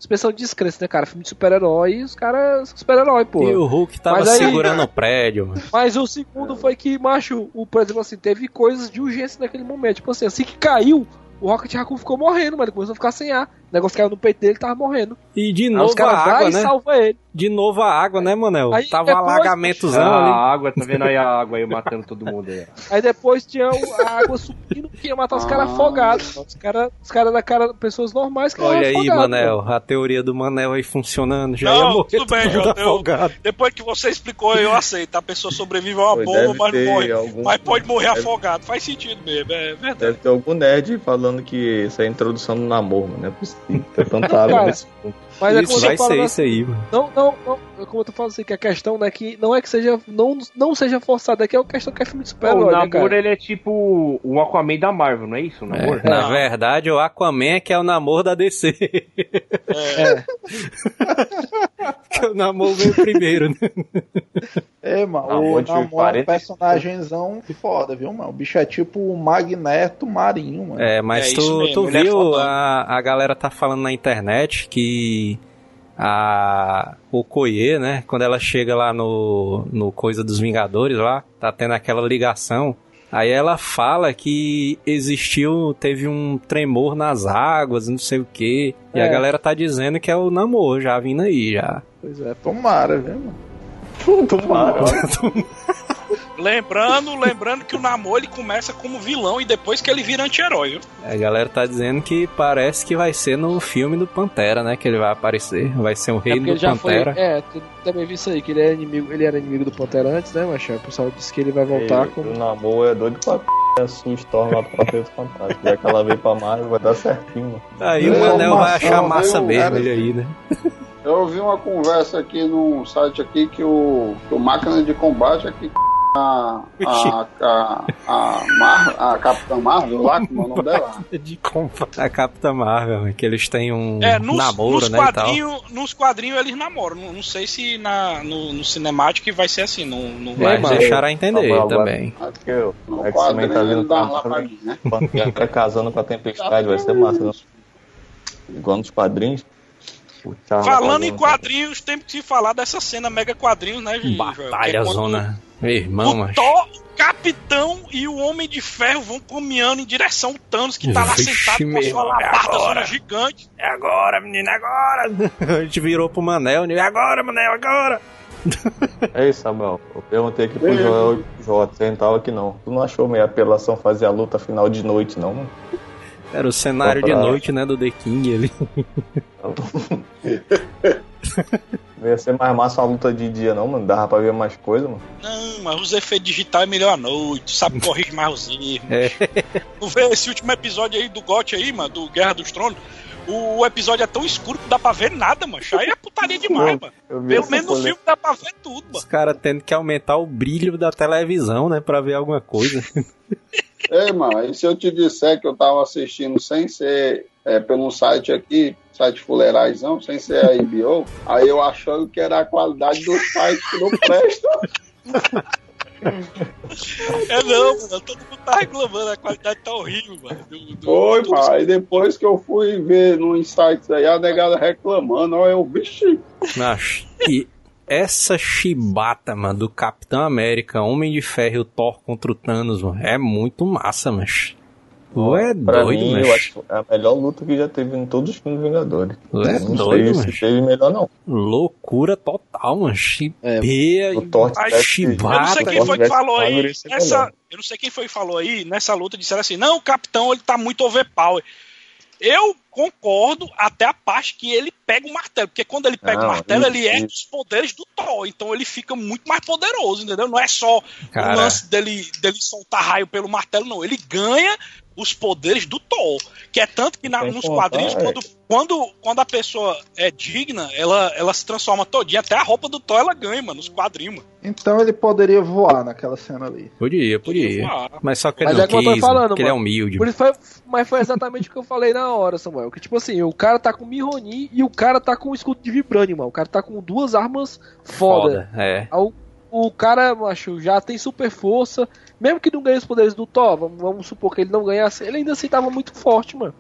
Suspensão de descrença, né, cara? Filme de super-herói, os caras são super-herói, pô. E o Hulk tava Mas aí- segurando o prédio, mano. Mas o segundo foi que, macho, o, por exemplo, assim, teve coisas de urgência naquele momento. Tipo assim, assim que caiu, o Rocket Raccoon ficou morrendo, mano. Ele começou a ficar sem ar. O negócio caiu no peito dele, ele tava morrendo. E de Aí novo os a água, e né? salva ele. De novo a água, né, Manel? Aí Tava depois- alaгаmentozão Ah, ali. a água, tá vendo aí a água aí matando todo mundo aí. Aí depois tinha a água subindo que ia matar os caras Ah. afogados. Os caras os cara da cara, pessoas normais que Olha eram aí, afogados, Manel, a teoria do Manel aí funcionando. Já Não, ia morrer tudo bem, eu- afogado. Depois que você explicou, eu aceito. A pessoa sobrevive a uma Foi, bomba, mas, morre, algum- mas pode morrer deve- afogado. Faz sentido mesmo, é verdade. Deve ter algum nerd falando que isso é a introdução do namoro, mano. Não é possível tanta água Cara, nesse mundo. Mas é Isso como eu vai tô falando ser assim, isso aí, mano. Não, não, não. Como eu tô falando assim, que a questão né, que não é que seja. Não, não seja forçado, é que é uma questão que é filme de o super-herói, né, namoro ele é tipo o Aquaman da Marvel, não é isso? O namoro? É, na verdade, o Aquaman é que é o namoro da DC. É. Porque o namoro veio primeiro, né? É, mano, Namor o de Namor é um 40. personagemzão foda, viu, mano? O bicho é tipo o Magneto marinho, mano. É, mas É tu, tu é viu, a, a galera tá falando na internet que a Okoye, né, quando ela chega lá no, no Coisa dos Vingadores lá, tá tendo aquela ligação, aí ela fala que existiu, teve um tremor nas águas, não sei o que, e a É. galera tá dizendo que é o namoro já vindo aí, já. Pois é, tomara, viu, mano? Tomara. Lembrando, lembrando que o namoro ele começa como vilão e depois que ele vira anti-herói, viu? A galera tá dizendo que parece que vai ser no filme do Pantera, né, que ele vai aparecer, vai ser o É rei porque do já foi. Pantera. É, tu também vi isso aí, que ele era inimigo, ele era inimigo do Pantera antes, né, Machado? O pessoal disse que ele vai voltar como. O namoro é doido pra p a sua história lá pra ter fantástico. Já que ela veio pra Marvel, vai dar certinho, mano. Aí o É, Manel vai achar massa mesmo ele aí, né? Eu ouvi uma conversa aqui num site aqui que o, que o máquina de combate aqui a a, a, a, Mar, a Capitã Marvel lá, como é o nome dela? de compra. A Capitã Marvel, que eles têm um É, nos, namoro, nos né, e tal. quadrinhos, nos quadrinhos eles namoram. Não, não sei se na, no, no cinemático vai ser assim. Não, não Mas mas- deixaram a entender agora- também. Acho que o No X-Men quadrinho tá vindo ele dá pra lá pra Marvel. mim, né? Pantera casando com a Tempestade, vai ser massa, né? Igual nos quadrinhos. Charles Falando em quadrinhos, tem que se falar dessa cena mega quadrinhos, né, é Batalha quando zona. Meu irmão, O mas. Thor, o Capitão e o Homem de Ferro vão caminhando em direção ao Thanos, que tá lá Vixe, sentado com a sua é labarda zona gigante. É agora, menino, é agora! A gente virou pro Manel, né? É agora, Manel, agora! Ei, Samuel, eu perguntei aqui pro Joel e pro Jota, você não tava aqui não. Tu não achou meio apelação fazer a luta final de noite, não, mano? Era o cenário de noite, né, do The King ali. Não ia ser mais massa uma luta de dia, não, mano. Dava pra ver mais coisa, mano. Não, mas os efeitos digitais é melhor à noite, sabe corrigir mais os erros. É. Tu vê esse último episódio aí do GOT aí, mano, do Guerra dos Tronos, o, episódio é tão escuro que dá pra ver nada, mano. Aí é putaria demais, mano. Pelo menos no filme dá pra ver tudo, Os mano. caras tendo que aumentar o brilho da televisão, né, pra ver alguma coisa. Ei, mano, e se eu te disser que eu tava assistindo sem ser é, pelo site aqui, site fuleiraizão, sem ser a HBO, aí eu achando que era a qualidade do site que não presta. É não, mano. Todo mundo tá reclamando, a qualidade tá horrível, mano. Do, do, Foi, do- mano. Aí depois que eu fui ver no insights aí, a negada reclamando, ó, eu, Macho, e essa chibata, mano, do Capitão América, Homem de Ferro e o Thor contra o Thanos, mano, é muito massa, mas Tu é Pra doido, mim, mas. eu acho que é a melhor luta que já teve em todos os filmes Vingadores. Tu é não doido, sei mas. se teve melhor, não. Loucura total, mano. O Thor Ai, tivesse- Eu não sei chibata. quem foi que falou aí é nessa. Eu não sei quem foi que falou aí nessa luta disseram assim: "Não, o capitão ele tá muito overpower". Eu concordo até a parte que ele pega o martelo, porque quando ele pega Não, o martelo, ele é isso. dos poderes do Thor, então ele fica muito mais poderoso, entendeu? Não é só Cara. o lance dele, dele soltar raio pelo martelo, não. Ele ganha os poderes do Thor. Que é tanto que na- Sem nos contar, quadrinhos, é. quando, quando, quando a pessoa é digna, ela, ela se transforma todinha. Até a roupa do Thor ela ganha, mano, nos quadrinhos. Mano. Então ele poderia voar naquela cena ali. Podia, podia. Ah, Mas só que ele Mas não é como eu tô quis, falando, mano, ele é mano. humilde. Por isso foi, mas foi exatamente o que eu falei na hora, Samuel. Que tipo assim, o cara tá com Mihoni e o cara tá com escudo de Vibranium, mano. O cara tá com duas armas foda. Foda, é. Aí O, cara, macho, já tem super força. Mesmo que não ganhe os poderes do Thor, vamos, vamos supor que ele não ganhasse, ele ainda assim tava muito forte, mano.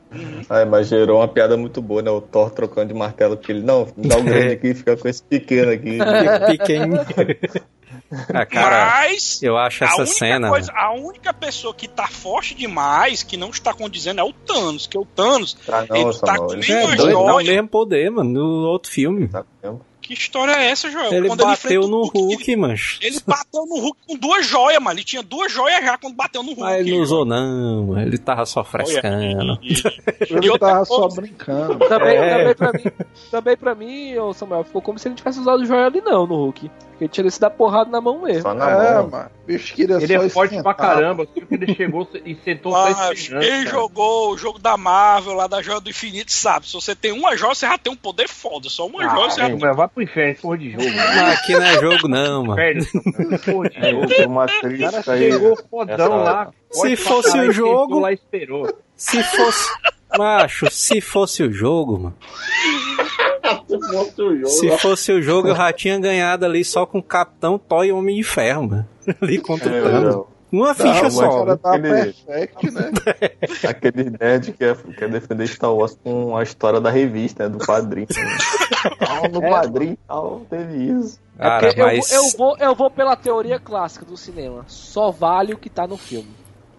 Ai, mas gerou uma piada muito boa, né? O Thor trocando de martelo, porque ele, não, dá o grande aqui e fica com esse pequeno aqui. Pequeno. ah, cara, Mas eu acho a essa única, cena. coisa, a única pessoa que tá forte demais, que não está condizendo, é o Thanos. Que o Thanos, Ah, ele não, tá Samuel, com ele nem É joia. mesmo poder, mano, no outro filme. tá mesmo. Que história é essa, Joel? Ele Quando bateu o no Hulk, Hulk, mancho. Ele, ele bateu no Hulk com duas joias, mano. Ele tinha duas joias já quando bateu no Hulk. Mas ele não usou, não, mano. ele tava só frescando. e- e- Ele tava só brincando. Também, É. também pra mim, também pra mim, ô Samuel, ficou como se ele tivesse usado o joia ali não, no Hulk. Porque ele tinha descido a porrada na mão mesmo. Só na É, mão. mano. Bicho Ele só é forte pra caramba. que ele chegou e sentou Mas quem cara. jogou o jogo da Marvel, lá da Joia do Infinito, sabe. Se você tem uma joia, você já tem um poder foda. Só uma joia, você já Ah, tem. mas vai pro inferno, porra de jogo. mano. Ah, aqui não é jogo, não, mano. Inferno, porra de É, jogo. tem uma O cara aí. chegou fodão Essa- lá. Se fosse o jogo- lá esperou. Se fosse. Macho, se fosse o jogo, mano. Se fosse o jogo, eu já tinha ganhado ali só com Capitão, Thor e Homem de Ferro, mano. Ali contra o É, Thanos. Uma ficha Não, só. cara tá Aquele- perfect, né? Aquele nerd que quer, quer defender Star Wars com a história da revista, né, do quadrinho. Ah, no É, quadrinho tal, teve isso. Cara, Porque eu, mas. eu, vou, eu vou pela teoria clássica do cinema. Só vale o que tá no filme.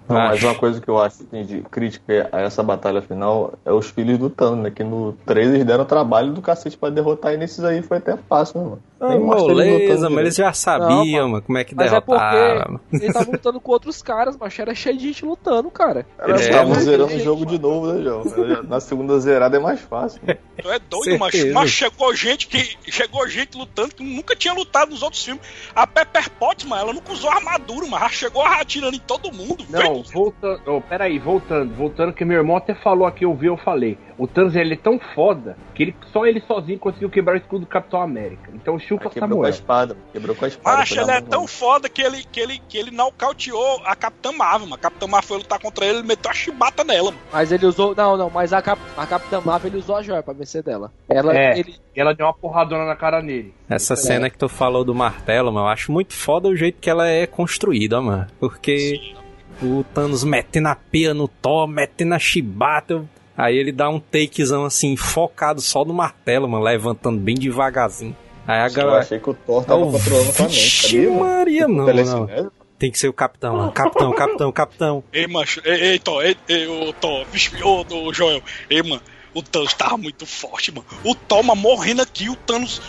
Não, mas uma coisa que eu acho assim, de crítica a essa batalha final é os filhos do Thanos, né? Que no 3 eles deram trabalho do cacete pra derrotar e nesses aí foi até fácil, né, mano? Ah, eles moleza, lutando mas eles já sabiam, Não, mano, como é que Mas é derrotava. porque ele tava lutando com outros caras, mas era cheio de gente lutando, cara. Eles É, estavam mas- zerando o jogo de novo, né, João? Na segunda zerada é mais fácil. Tu é doido. Certeza. Mas chegou gente que. Chegou gente lutando que nunca tinha lutado nos outros filmes. A Pepper Potts, mano, ela nunca usou armadura, mas chegou atirando em todo mundo. Não, voltando. Oh, peraí, voltando, voltando, que meu irmão até falou aqui, eu vi, eu falei. O Thanos ele é tão foda que ele, só ele sozinho conseguiu quebrar o escudo do Capitão América. Então chupa Aí quebrou com a Samuel. espada, quebrou com a espada. Macho, foi ele é mão, tão foda que ele, que ele, que ele nocauteou a Capitã Marvel, mano. A Capitã Marvel foi lutar contra ele, ele meteu a chibata nela, mano. Mas ele usou. Não, não, mas a, Cap, a Capitã Marvel ele usou a joia pra vencer dela. Ela, É. ele, E ela deu uma porradona na cara nele. Essa cena que tu falou do martelo, mano, eu acho muito foda o jeito que ela é construída, mano. Porque o Thanos metendo a pia no Thor, metendo a chibata. eu- Aí ele dá um takezão assim, focado só no martelo, mano, levantando bem devagarzinho. Aí a Eu galera. achei que o Thor tava Oh, controlando mente, Vixe mano? Maria, não, não. Telecinese? Tem que ser o capitão, mano. Capitão, capitão, capitão. Ei, macho, ei, ei, Thor, ei, ei, ô, Thor, vixe, ô, ô, Joel. Ei, mano, o Thanos tava muito forte, mano. O Toma morrendo aqui, o Thanos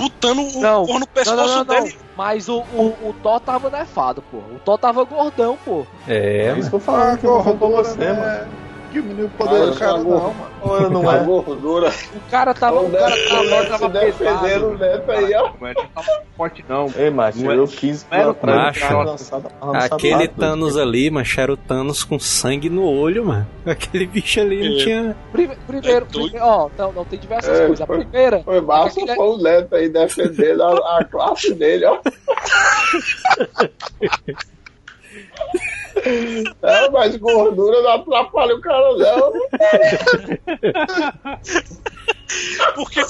botando o Não, cor no pescoço não, não, não. dele. Mas o, o, o Thor tava nefado, pô. O Thor tava gordão, pô. É, É isso que eu Ah, falo, que eu gordura, você, mano. Diminuiu o poder do Ah, cara, não, mano. Ou não é? gordura. O cara tava. O cara tava, Neto, tava Neto defendendo pesado. o Neto aí, ó. Não tão forte, não. Ei, macho, eu 15 não era o macho. Aquele Thanos ali, mano, era o Thanos com sangue no olho, mano. Aquele bicho ali não É. tinha. Primeiro, É primeiro, ó, não, não tem diversas É, coisas. A primeira. Foi massa, foi o Neto aí defendendo a, a classe dele, ó. É, mas gordura não atrapalha o cara, não. Porque,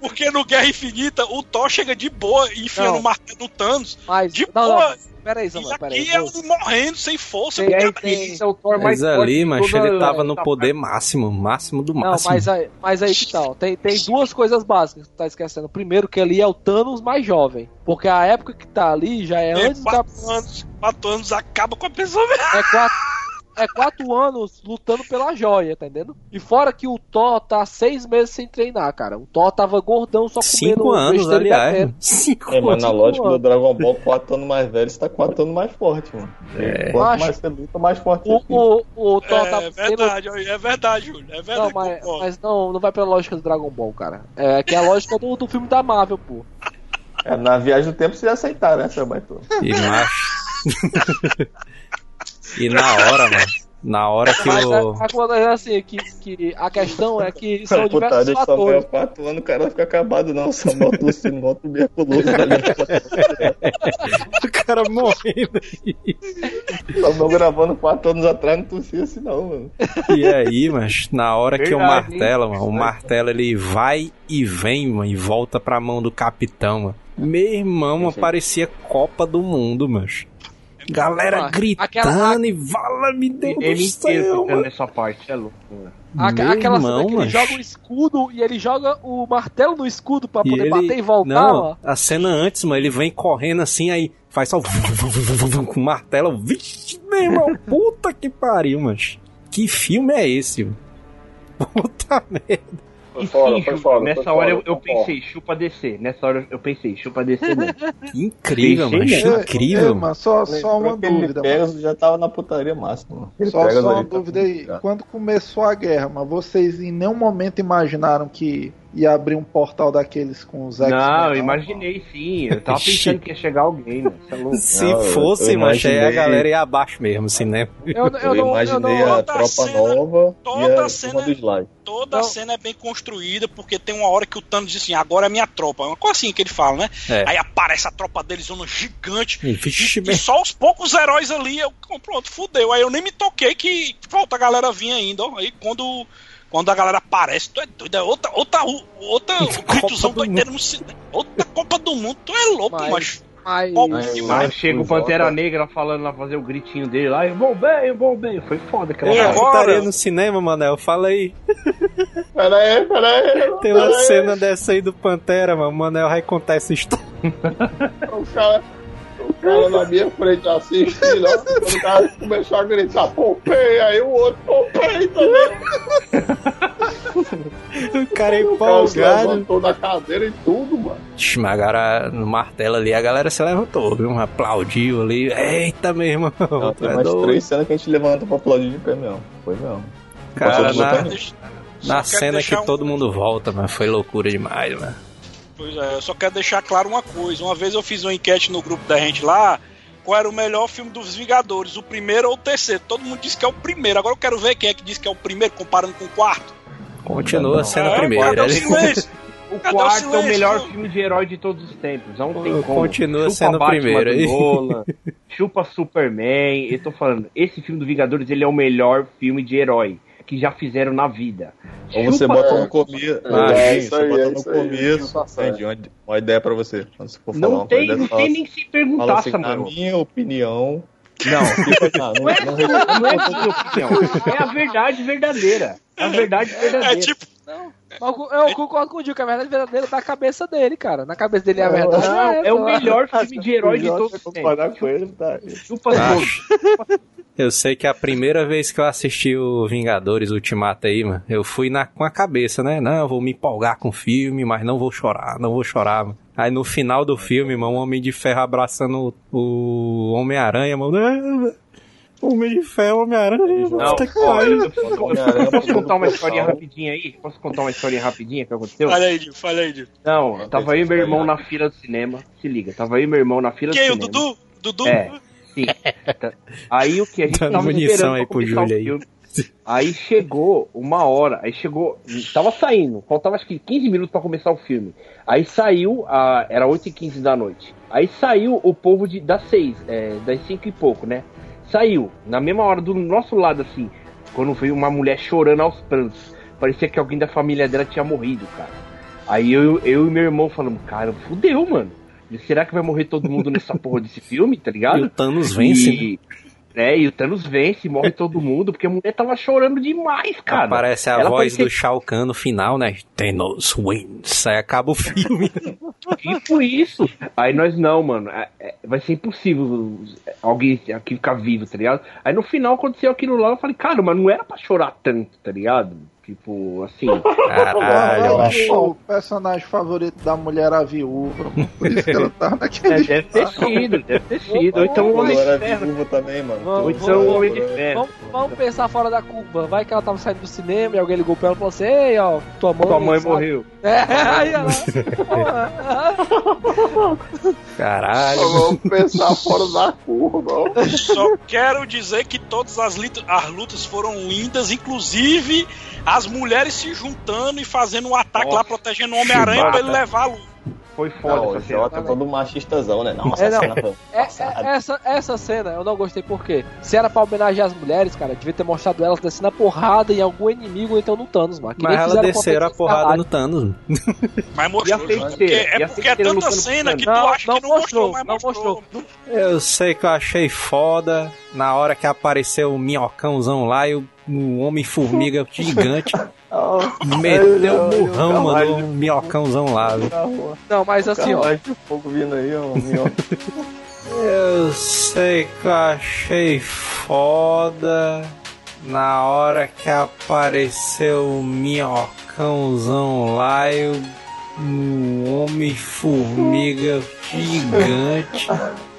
porque no Guerra Infinita, o Thor chega de boa e enfia Não. no martelo no Thanos. Mas. De não, boa. não. Pera aí, E Samuel, pera aí. aqui é um morrendo, sem força. Tem, porque- tem, esse é o Thor mais Mas ali, mas ele tava no poder máximo, máximo do Não, máximo. mas aí, mas aí que tal? Tem, tem duas coisas básicas que tu tá esquecendo. Primeiro, que ali é o Thanos mais jovem. Porque a época que tá ali já é É, antes da. quatro anos, quatro anos acaba com a pessoa mesmo. É quatro. é quatro anos lutando pela joia, tá entendendo? E fora que o Thor tá seis meses sem treinar, cara. O Thor tava gordão só comendo Cinco anos, besteira aliás. bebendo. Cinco É, mas na lógica do. Dragon Ball, 4 anos mais velho, você tá 4 anos mais forte, mano. É. Quanto Macho. mais você luta, mais forte O, você fica. o, o Thor tá É sendo verdade, é verdade, Júlio. É verdade. Não, mas, mas não, não vai pela lógica do Dragon Ball, cara. É que é a lógica do, do filme da Marvel, pô. É, na viagem do tempo você ia aceitar, né, seu baitô? E macho. e na hora, mano. Na hora que Mas o. coisa é assim, que, que a questão é que são diversos Putaria só fatores. 4 anos, o cara fica acabado, não. Só bota o sino, bota o tuberculoso ali. O cara morrendo. Só não gravando 4 anos atrás, não tossia assim, não, mano. E aí, mas na hora que o martelo, mano, o martelo ele vai e vem, mano, e volta pra mão do capitão, mano. Meu irmão, mano, parecia Copa do Mundo, mas. Galera Ah, gritando aquela- e vala me Deus Ele inteiro nessa parte, é loucura. A- aquela cena irmão, que ele joga o escudo e ele joga o martelo no escudo pra E poder ele- bater e voltar, Não, ó. a cena antes, mano, ele vem correndo assim, aí faz só com o martelo. Vixe, meu irmão, puta que pariu, mano. Que filme é esse, mano? Puta merda. Foi E foda, sim, foi foda, nessa foi hora foda, eu, eu pensei, chupa descer. Nessa hora eu pensei, chupa descer mesmo. Que incrível, mano. Incrível, mano. mas só, só uma ele dúvida, mano. já tava na putaria máxima. Ele Só, só uma ali, tá dúvida aí. já. Quando começou a guerra, mas vocês em nenhum momento imaginaram que ia abrir um portal daqueles com os X-Men? Não, eu imaginei sim. Eu tava pensando que ia chegar alguém, né? É. Se Não, eu- fosse, eu aí a imaginei- galera ia abaixo mesmo, assim, né? Eu, eu, Eu, não, eu imaginei não, a tropa cena- nova toda e a cena- turma do slide. Toda a cena é bem construída, porque tem uma hora que o Thanos diz assim, agora é minha tropa. É uma coisa assim que ele fala, né? É. Aí aparece a tropa deles, zona gigante. E, vixe, E, e só os poucos heróis ali, eu pronto, fudeu. Aí eu nem me toquei que falta a galera vir ainda, ó. Aí quando, quando a galera aparece, tu é doido, é outra, outra, outra, o gritozão do doideiro no cinema. Outra Copa do Mundo, tu é louco, Mas- mas. mas. Aí chega o Pantera Negra falando lá, fazer o gritinho dele lá, eu vou bem, eu vou bem. Foi foda aquela parte. agora- no cinema, Manel, fala aí. Pera aí, pera aí. Tem uma cena dessa aí do Pantera, mano. O Manel vai contar essa história. O cara, cara na minha frente assistindo, o cara começou a gritar, Pompei, aí o outro, Pompei também. O cara é O cara se empolgado. levantou da cadeira e tudo, mano. Mas agora, no martelo ali, a galera se levantou, viu? Aplaudiu ali. Eita, meu irmão. Não, tem é mais doido. três cenas que a gente levanta pra aplaudir de pé mesmo. Foi mesmo. Cara, na, na cena que um- todo mundo volta, mas foi loucura demais, mano. Pois é, eu só quero deixar claro uma coisa. Uma vez eu fiz uma enquete no grupo da gente lá, qual era o melhor filme dos Vingadores, o primeiro ou o terceiro. Todo mundo disse que é o primeiro. Agora eu quero ver quem é que disse que é o primeiro, comparando com o quarto. Continua sendo É, cadê o Ele silêncio? O Cadê o quarto é o silêncio? melhor filme de herói de todos os tempos. Não tem como. Continua chupa sendo o primeiro aí. Nolan, chupa Superman. Eu tô falando, esse filme do Vingadores ele é o melhor filme de herói que já fizeram na vida. Ou você Chupa- bota no começo. É, É, isso você aí, bota é no aí, começo. Entendi, uma, uma ideia pra você. Quando você for falar Não uma tem, não fala tem assim- nem se Fala perguntar, assim, na Samuel. minha opinião. Não, Ah, não é, não, não, não é a minha opinião. É a verdade verdadeira. É a verdade verdadeira. É tipo, Mas eu, eu concordo com o Dio, que a verdade verdadeira tá na cabeça dele, cara. Na cabeça dele é a verdade. Não, é o só. melhor filme de herói de todos os tempos. com ele, tá? Chupa Ah. Eu sei que a primeira vez que eu assisti o Vingadores Ultimato aí, mano, eu fui na, com a cabeça, né? Não, eu vou me empolgar com o filme, mas não vou chorar, não vou chorar, mano. Aí no final do filme, mano, o Homem de Ferro abraçando o, o Homem-Aranha, mano. "Ah, Homem de Ferro, Homem-Aranha, Não, puta que pariu. eu posso, contar uma historinha rapidinha aí? Posso contar uma historinha rapidinha que aconteceu? olha aí, Dio, fala aí, Dio. Não, tava e meu irmão na fila do cinema. Se liga, tava e meu irmão na fila Quem? do O cinema. Dudu? Dudu? É, sim. Tá. Aí o que? A gente Dando tava munição esperando aí pro o Júlio aí. Aí chegou uma hora, aí chegou, tava saindo, faltava acho que 15 minutos pra começar o filme. Aí saiu, a, era 8 e 15 da noite. Aí saiu o povo de, das 6, é, das 5 e pouco, né? Saiu, na mesma hora do nosso lado assim, quando veio uma mulher chorando aos prantos. Parecia que alguém da família dela tinha morrido, cara. Aí eu, eu e meu irmão falamos, cara, fudeu, mano. Será que vai morrer todo mundo nessa porra desse filme, tá ligado? E o Thanos vence, né? E- É, e o Thanos vence, morre todo mundo, porque a mulher tava chorando demais, cara. Aparece a Ela voz parecia- do Shao Kahn no final, né? Thanos wins. Aí acaba o filme. Tipo isso. Aí nós não, mano. é- é- vai ser impossível alguém aqui ficar vivo, tá ligado? Aí no final aconteceu aquilo lá, eu falei, cara, mas não era pra chorar tanto, tá ligado? Tipo, assim. Caralho, Ela acho. é o personagem favorito da mulher a viúva. Por isso que ela tá É, naquele. deve ter sido, deve ter sido. Ou então o Homem de Ferro. viúvo também, mano. Vamos, Ou então o Homem de Vamos- Ferro. Vamos, vamos pensar fora da curva. Vai que ela tava saindo do cinema e alguém ligou pra ela e falou assim: Ei, ó, tua mãe. Tua mãe sabe?" morreu. É, aí ela. Caralho. Vamos pensar fora da curva. Só quero dizer que todas as, as lutas foram lindas, inclusive as mulheres se juntando e fazendo um ataque Nossa, lá, protegendo o Homem-Aranha pra ele levar a luta. Foi foda Não, o essa cena. Jota é todo machistazão, né? Nossa, É, não. a cena foi É, é, essa, essa cena eu não gostei porque se era pra homenagear as mulheres, cara, devia ter mostrado elas descendo a porrada em algum inimigo ou então no Thanos, mano. Que Mas nem ela fizeram com desceram a porrada no Thanos. Mas E a mostrou, porque, é porque é tanta cena que tu Não, acha não que não mostrou, mostrou, mas não mostrou. mostrou. Eu sei que eu achei foda na hora que apareceu o minhocãozão lá e o, o Homem-Formiga gigante meteu o burrão, mano, o minhocãozão lá. viu? Não, mas assim, ó. De fogo vindo aí, ó. Eu sei que eu achei foda na hora que apareceu o minhocãozão lá e o, o Homem-Formiga gigante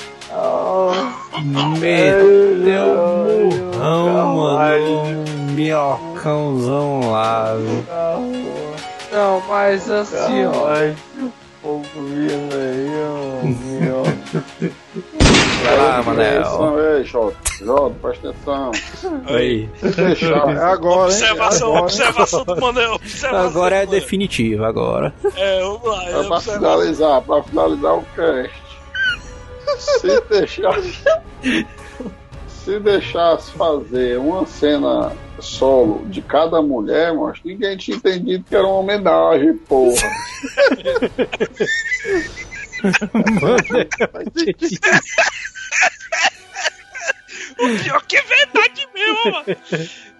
meteu o burrão, mano, o minhocãozão lá. viu? Não, mas assim, ó. Fogo vindo aí, ó. Vai lá, Manel. Ei, Jota, Jota, presta atenção. Aí. É agora, hein? Observação, Agora. observação do Manel. observação Agora é definitivo, agora. É, vamos lá. É, É pra observação. finalizar, pra finalizar o cast. Se deixar. Se deixasse fazer uma cena solo de cada mulher, mas ninguém tinha entendido que era uma homenagem, porra. O pior que é verdade mesmo, mano.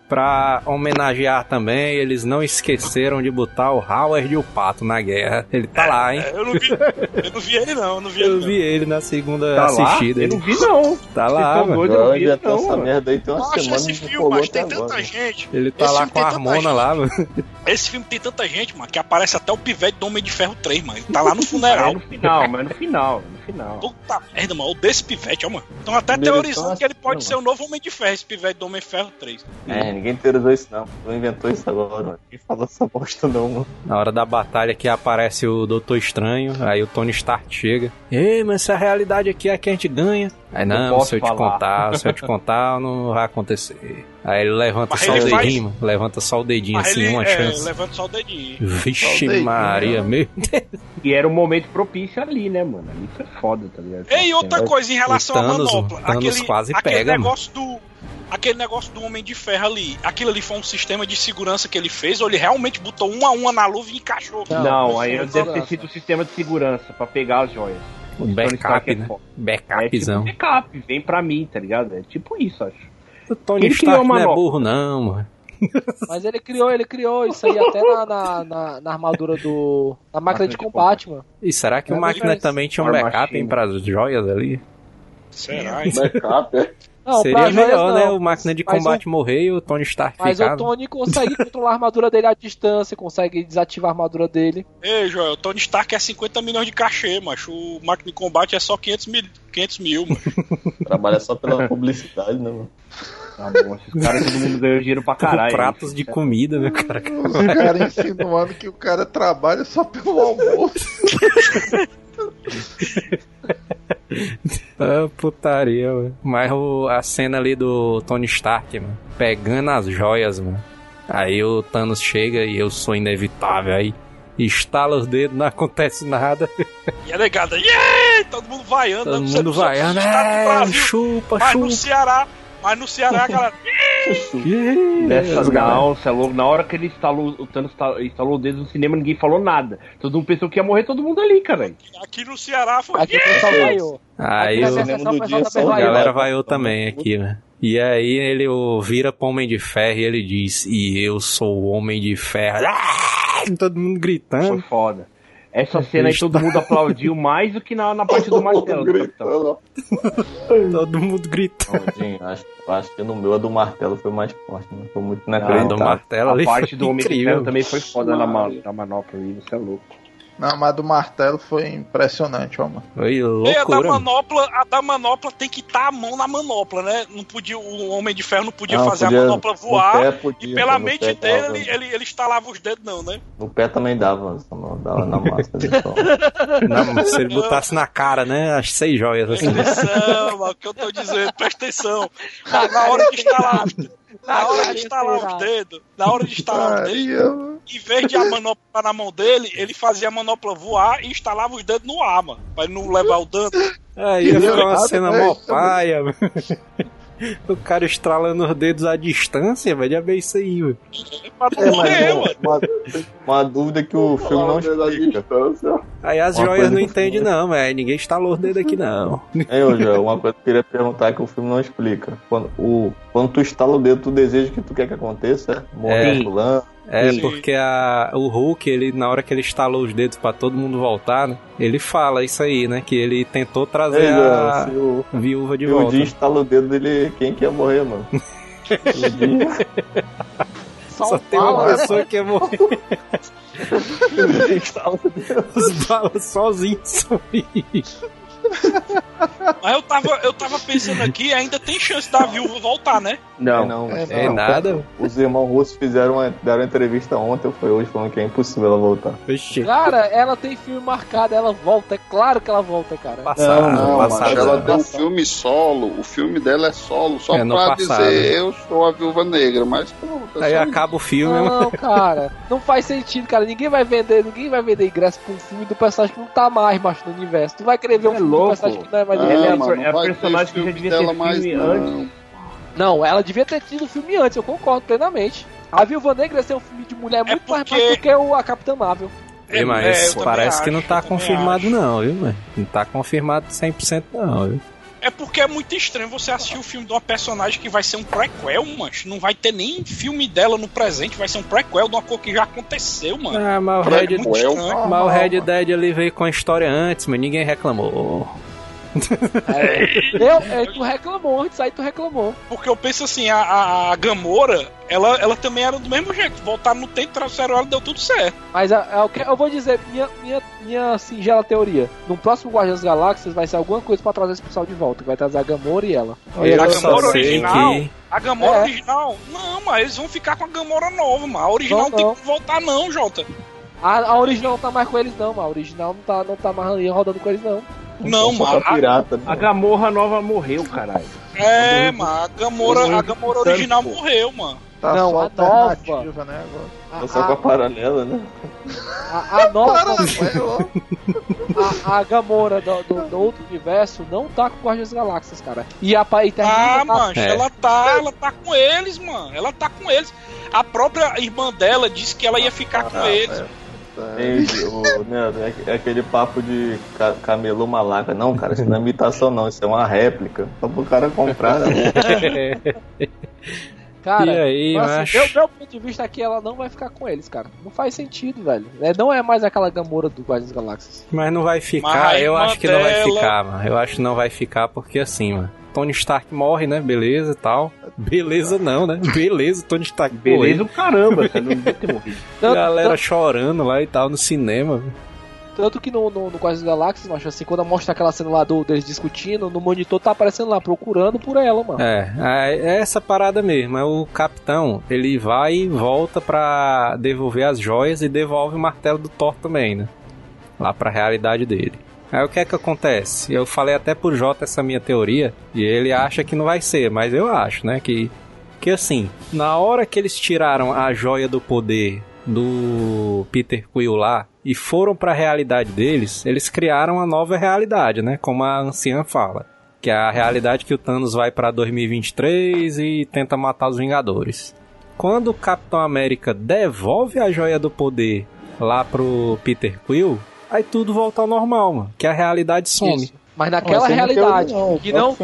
Pra homenagear também, eles não esqueceram de botar o Howard e o Pato na guerra. Ele tá lá, hein? É, Eu não vi, eu não vi ele não, eu não vi ele Eu não. vi ele na segunda Tá lá? assistida. Eu não Ele vi, não. tá lá, mano. doidos, eu não Já vi, inventou não, essa mano. merda aí tem uma Macho, semana esse filme, até tem tanta agora. gente. Ele tá Esse lá com a tanta gente. lá, mano. Esse filme tem tanta gente, mano, que aparece até o pivete do Homem de Ferro 3, mano. Ele tá lá no Mas é funeral. no final, mas no final, no final. Puta merda, mano. O desse pivete, ó, mano. Estão até teorizando que ele pode ser o novo Homem de Ferro, esse pivete do Homem de Ferro 3. É, ninguém teorizou isso não. Tu inventou isso agora, mano. Ninguém falou essa bosta não, mano. Na hora da batalha que aparece o Doutor Estranho, aí o Tony Stark chega. Ei, mas essa realidade aqui é que a gente ganha. Aí não, posso se eu te falar. contar, se eu te contar, não vai acontecer. Aí ele levanta Mas só ele o faz- dedinho, mano. levanta só o dedinho Mas assim, ele uma é, chance. levanta só o dedinho. Vixe dedinho, Maria, meu E era um momento propício ali, né, mano? Ali foi foda, tá ligado? E outra coisa em relação O à Thanos- manopla. o Thanos aquele, quase aquele pega, negócio do. Aquele negócio do Homem de Ferro ali, aquilo ali foi um sistema de segurança que ele fez, ou ele realmente botou uma a uma na luva e encaixou? Não, Não, aí deve ter sido o sistema de segurança pra pegar as joias. O Tony backup, é né? foda. É tipo Backupzão. backup, vem pra mim, tá ligado? É tipo isso, acho. O Tony criou Stark a não é manopla? burro, não, mano. Mas ele criou, ele criou isso aí até na, na, na- na armadura do. Na máquina de combate, mano. E será que o Não, máquina também tinha um backup hein, pras joias ali? Será? Backup, é. Não, Seria pra joias melhor, não. né? O máquina de Mas combate morrer e o Tony Stark Mas ficar. o Tony consegue controlar a armadura dele à distância, consegue desativar a armadura dele. Ei, Joel, o Tony Stark é 50 milhões de cachê, macho. O máquina de combate é só 500 mil, 500 mil macho. Trabalha só pela publicidade, né, mano? Tá bom, esses caras todo mundo ganhou dinheiro pra caralho. pratos de comida, né, cara? Os caras insinuando que o cara trabalha só pelo almoço. Ah, putaria, mano. Mas o- a cena ali do Tony Stark, mano, pegando as joias, mano. Aí o Thanos chega e eu sou inevitável. Aí estala os dedos, não acontece nada. E a negada, yeah! Todo mundo vaiando. Todo sei mundo vaiando. É, chupa, Mas no chupa. Ceará, mas no Ceará, a galera. Nessa Os caras- não, você é louco. Na hora que ele instalou, o Thanos instalou- o dedo no cinema, ninguém falou nada. Todo mundo pensou que ia morrer todo mundo ali, cara. Aqui no Ceará foi. Aqui o pessoal vaiou. Aí o- sessão pessoal a vaiou. galera vaiou também aqui, né? E aí ele o, vira pro Homem de Ferro e ele diz: E eu sou o Homem de Ferro. Ah! Todo mundo Foi gritando. foda. Essa cena aí todo mundo aplaudiu mais do que na, na parte do martelo. do capitão. Gritando. Todo mundo gritando. Não, acho, acho que no meu a do martelo foi mais forte, né? Foi muito Ah, do inacreditável. martelo A parte do Homem de. Ferro também foi foda na, na manopla ali, você é louco. Não, mas do martelo foi impressionante, ó, mano. Foi E a da loucura. mano. manopla, a da manopla tem que estar a mão na manopla, né? Não podia, o Homem de Ferro não podia Não, fazer podia- a manopla no voar. pé podia, e pela mente pé dele, ele, ele, ele estalava os dedos, não, né? No pé também dava, dava na massa. Não, mas se ele botasse na cara, né? As seis joias assim. Presta atenção, mano, o que eu tô dizendo, presta atenção. Na, na hora de instalar, na hora de instalar os dedos, na hora de instalar os dedos, em vez de a manopla estar na mão dele, ele fazia a manopla voar e instalava os dedos no ar, mano. Pra ele não levar o dano. Aí ficou uma errado, cena né? mó paia. mano. O cara estralando os dedos à distância, velho. Já bem isso aí, velho. Pra não É, morrer, mas mano. Uma, dúvida que o filme não explica. Aí as Uma joias não entendem, não, velho. Ninguém estalou os dedos aqui, não. É, eu já, uma coisa que eu queria perguntar que o filme não explica. Quando, o, quando tu estala o dedo, tu deseja que tu quer que aconteça? Morrer É. fulano. É, Sim. porque a, o Hulk, ele, na hora que ele estalou os dedos pra todo mundo voltar, né? Ele fala isso aí, né? Que ele tentou trazer É, a se o, viúva de se o volta. dia estala o dedo dele, quem que ia morrer, mano? O dia- Só tem uma né? pessoa que ia morrer. Os balas sozinhos. Mas eu tava, eu tava pensando aqui, ainda tem chance da viúva voltar, né? Não, não, É, É nada. Os irmãos russos fizeram uma, deram uma entrevista ontem ou foi hoje falando que é impossível ela voltar. Oxi. Cara, ela tem filme marcado, ela volta, é claro que ela volta, cara. Passado, Não, mas passado. ela tem um filme solo, o filme dela é solo, só É, pra passado. dizer eu sou a viúva negra, mas pronto. é Aí acaba o filme. Não, cara, não faz sentido, cara. Ninguém vai vender, ninguém vai vender ingresso pra um filme do personagem que não tá mais, macho, no universo. Tu vai querer ver um É filme louco. que não é mais Ah, é mano, é a personagem que já filme devia ter mais, filme não. antes. Não, ela devia ter tido filme antes, eu concordo plenamente. A Viúva Negra ser um filme de mulher muito mais porque- mais do que o, a Capitã Marvel. Ei, É, mas também parece que acho, não tá confirmado acho. não, viu, mano? Não tá confirmado 100% não, viu? É porque é muito estranho você assistir o filme de uma personagem que vai ser um prequel, mancho. Não vai ter nem filme dela no presente, vai ser um prequel de uma coisa que já aconteceu, mano. Ah, mas o Red, Red Dead ali veio com a história antes, mas ninguém reclamou. Eu, é, tu reclamou, antes aí tu reclamou. Porque eu penso assim, a, a, a Gamora, ela, ela também era do mesmo jeito. Voltaram no tempo, trouxeram ela, deu tudo certo. Mas a- a- o que- eu vou dizer, minha, minha, minha singela teoria. No próximo Guardiões das Galáxias vai ser alguma coisa pra trazer esse pessoal de volta. Que vai trazer a Gamora e ela. A só Gamora sei original, que... a Gamora É. original, não, mas eles vão ficar com a Gamora nova, mano. A original Não, não, tem que voltar não, Jota. A, a original não tá mais com eles, não, mano. A original não tá, não tá mais ali rodando com eles, não. Não, mano. pirata, né? A Gamorra nova morreu, caralho. É, mano, a Gamora, a Gamora original Pô. morreu, mano. Tá Não, só a alternativa, né? Agora. A, Tá só com a paralela, né? a, a nova. A, a Gamora do, do- do outro universo não tá com Guardiões das Galáxias, cara. E a e Ah, tá- mancha, É. ela tá, ela tá com eles, mano. Ela tá com eles. A própria irmã dela disse que ela ia ficar com Ah, eles. Entendi, o, né, é aquele papo de ca- camelô malaca. Não, cara, isso não é imitação, não. Isso é uma réplica. Só pro cara comprar, né? Cara, E aí, mas, assim, macho? meu, meu ponto de vista é que ela não vai ficar com eles, cara. Não faz sentido, velho. É, não é mais aquela Gamora do Guardiões das Galáxias. Mas não vai Mas ficar, a eu acho que não vai dela- ficar, mano. Eu acho que não vai ficar porque assim, mano. Tony Stark morre, né? Beleza e tal. Beleza não, né? Beleza, Tony Stark Beleza o caramba, você não devia ter morrido. Galera tanto, chorando lá e tal no cinema. tanto que no, no, no das Galáxias, macho, assim, quando mostra aquela cena lá do, deles discutindo, no monitor tá aparecendo lá, procurando por ela, mano. É, é é essa parada mesmo. É o capitão, ele vai e volta pra devolver as joias e devolve o martelo do Thor também, né? Lá pra realidade dele. Aí o que é que acontece? Eu falei até pro Jota essa minha teoria, e ele acha que não vai ser, mas eu acho, né? Que, que assim, na hora que eles tiraram a joia do poder do Peter Quill lá e foram pra realidade deles, eles criaram uma nova realidade, né? Como a anciã fala. Que é a realidade que o Thanos vai pra 2023 e tenta matar os Vingadores. Quando o Capitão América devolve a joia do poder lá pro Peter Quill, aí tudo volta ao normal, mano. Que a realidade some. Isso. Mas naquela Mas realidade não. que O não.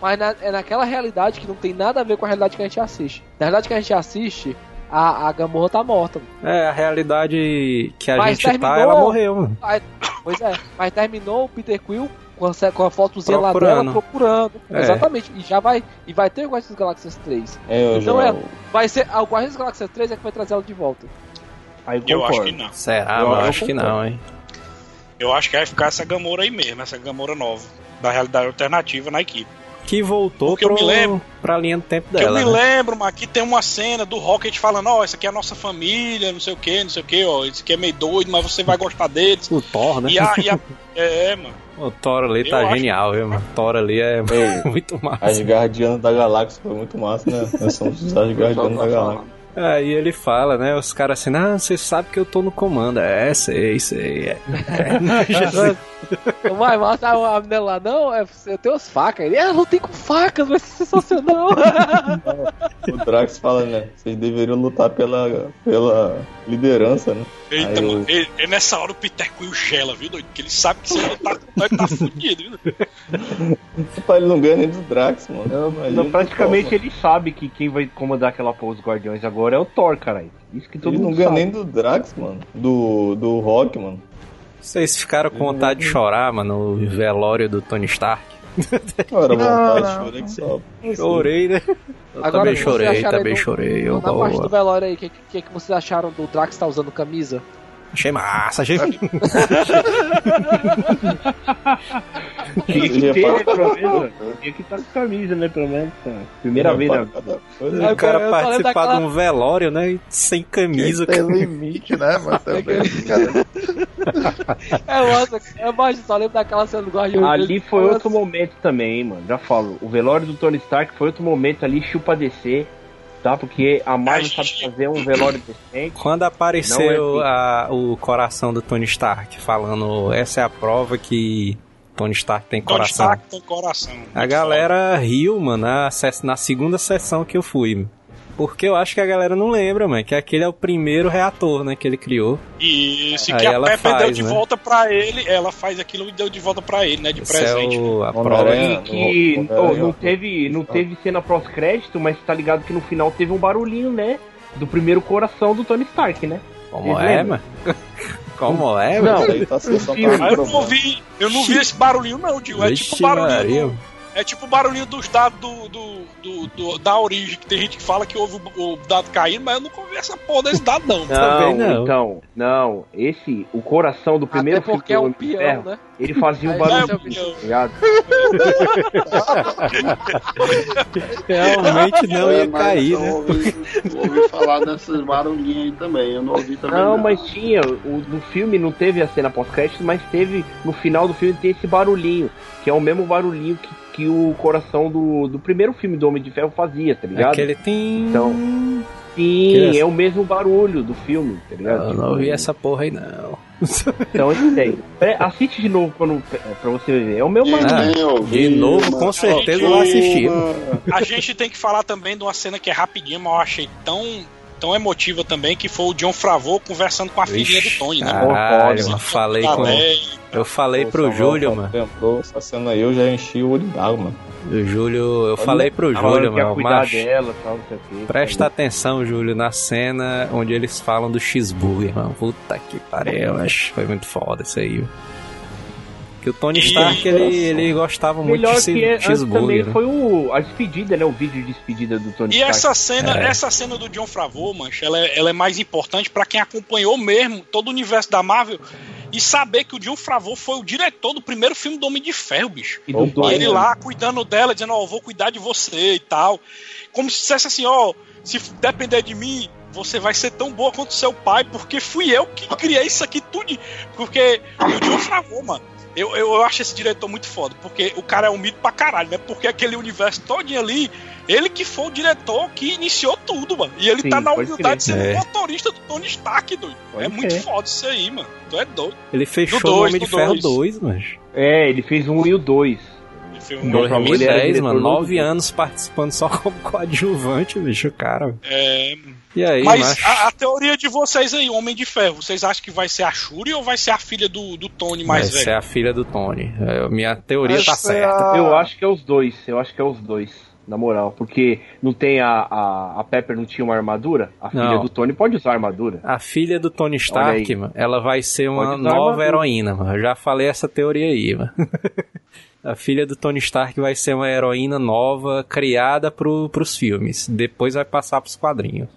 Mas na- é naquela realidade que não tem nada a ver com a realidade que a gente assiste. Na realidade que a gente assiste, a, a Gamorra tá morta. mano. É, a realidade que a Mas gente tá, terminou- ela morreu, mano. Aí- pois é, mas terminou o Peter Quill com a, com a fotozinha lá Procurando. dela procurando. É. Exatamente. E já vai. E vai ter o Guardiões das Galáxias 3. É, eu Então já... é. Vai ser. A Guardiões das Galáxias 3 é que vai trazer ela de volta. Aí Eu acho que não. Será? Eu- eu acho que não, hein? Eu acho que vai ficar essa Gamora aí mesmo, essa Gamora nova. Da realidade alternativa na equipe. Que voltou Porque eu pro, me lembro- pra linha do tempo Que eu dela. me né? lembro, mas aqui tem uma cena do Rocket falando, ó, essa aqui é a nossa família, não sei o que, não sei o que, ó, esse aqui é meio doido, mas você vai gostar deles. O Thor, né? E a, e a- é, mano. O Thor ali tá Eu acho- genial, viu, mano? O Thor ali é Ei, muito massa. As Guardianas da Galáxia foi muito massa, né? Nós somos os Guardianas da Galáxia. Aí ele fala, né? Os caras assim, ah, você sabe que eu tô no comando. É, sei, sei. É. O mais massa a a menina lá, não, é, eu tenho as facas. Ele, ah, não tem com facas, vai ser sensacional. O Drax fala, né? Vocês deveriam lutar pela, pela liderança, né? Eita, Aí mano, eu- ele, ele nessa hora o Peter Quill gela, viu, doido? Porque ele sabe que se ele tá com ele tá fudido, viu? Ele não ganha nem do Drax, mano. Não, Imagina não, praticamente ele sabe que quem vai comandar aquela porra dos Guardiões agora é o Thor, caralho. Isso que todo Ele não mundo ganha sabe. nem do Drax, mano. Do, do Rock, mano. Vocês ficaram com vontade de chorar, mano, no velório do Tony Stark? Não, vontade, não, chorei que só. Chorei, né? Eu Agora, também chorei, também do- chorei. Eu, Na parte do velório aí, o que, que, que vocês acharam do Drax tá usando camisa? Achei massa, achei. Tinha que ter, né, pelo menos. Tinha que estar com camisa, né, pelo menos. cara. Primeira vez na Cada coisa. O cara lembro participar daquela- de um velório, né? Sem camisa. Tem limite, né, mano? Também. É, nossa, eu imagino, só lembro daquela cena do Guardião. Ali foi outro momento também, hein, mano. Já falo. O velório do Tony Stark foi outro momento ali, chupa descer, tá? Porque a Marvel sabe fazer um velório decente. Quando apareceu é a- o coração do Tony Stark falando essa é a prova que Tony Stark tem Tony coração. Stark tem coração. A galera riu, mano, na, na segunda sessão que eu fui. Porque eu acho que a galera não lembra, mano, que aquele é o primeiro reator, né, que ele criou. Isso, e Aí que a Pepper faz, deu de né? volta pra ele, ela faz aquilo e deu de volta pra ele, né, de Esse é presente. o, a prova de... Que No- oh, no- não, teve, não teve cena pós-crédito, mas tá ligado que no final teve um barulhinho, né? Do primeiro coração do Tony Stark, né? Como Vocês é, lembram? mano? Como é, Não, mano? Tá pra Ah, eu não ouvi, eu não vi esse barulhinho não, tio. É tipo Vixe barulhinho Maria. É tipo o barulhinho dos dados do, do, do- do- da origem, que tem gente que fala que ouve o, o dado caindo, mas eu nunca ouvi essa porra desse dado, não. Também Não, não. então, não. Esse, o coração do primeiro Até porque é filme um peão, Ferro, né? ele fazia um barulho, é? Realmente não ia cair, eu né? ouvi, ouvi falar desses barulhinhos aí também. Eu não ouvi também. Não, mas tinha. O, no filme não teve a cena pós-crédito, mas teve. No final do filme tem esse barulhinho. Que é o mesmo barulhinho que, que o coração do, do primeiro filme do Homem de Ferro fazia, tá ligado? Aquele tem. Então, Sim, é o mesmo barulho do filme, tá ligado? Eu não ouvi essa porra aí, não. Então tem. É, assiste de novo quando, pra você ver. É o meu Eu barulho. Ah, de novo, com certeza eu vou assistir. A gente tem que falar também de uma cena que é rapidinha, mas eu achei tão, tão emotiva também, que foi o John Favreau conversando com a filhinha do Tony, né? caralho, eu falei Tá com. Eu falei Pô, pro Júlio, mano. Lembrou essa cena aí, eu já enchi o olho d'água, mano. O Júlio, eu falei pro Júlio, mano. dela, tal, quê. presta atenção, Júlio, na cena onde eles falam do cheeseburger, mano. Puta que pariu, acho foi muito foda isso aí. viu? Que o Tony E- Stark, ele, ele gostava muito Melhor de que é, cheeseburger. também né? foi o, a despedida, né? O vídeo de despedida do Tony E Stark. essa cena, É. essa cena do John Favreau, mancha, ela é, ela é mais importante pra quem acompanhou mesmo todo o universo da Marvel e saber que o John Favreau foi o diretor do primeiro filme do Homem de Ferro, bicho. E E ele né? lá cuidando dela, dizendo, ó, eu vou cuidar de você e tal. Como se dissesse assim, ó, se depender de mim, você vai ser tão boa quanto seu pai, porque fui eu que criei isso aqui tudo. Porque o John Favreau, mano, eu, eu, eu acho esse diretor muito foda, porque o cara é um mito pra caralho, né? Porque aquele universo todinho ali, ele que foi o diretor que iniciou tudo, mano. E ele Sim, tá na humildade de ser o motorista do Tony Stark, doido. Pode é muito crer. foda isso aí, mano. Tu é doido. Ele fechou Do o dois, Homem de Ferro dois. 2, mano. É, ele fez um e o dois. do filme. 2010, mano, nove anos participando só como coadjuvante, bicho, cara. É, E aí, mas a, a teoria de vocês aí, Homem de Ferro, vocês acham que vai ser a Shuri ou vai ser a filha do, do Tony Vai mais ser velho? a filha do Tony. É, minha teoria Acho tá que é certa. a- Eu acho que é os dois, eu acho que é os dois. Na moral, porque não tem a, a, a Pepper não tinha uma armadura? A filha Não. do Tony pode usar armadura. A filha do Tony Stark, mano, ela vai ser uma nova armadura. heroína, mano. Eu já falei essa teoria aí, mano. A filha do Tony Stark vai ser uma heroína nova, criada pro, pros filmes. Depois vai passar pros quadrinhos.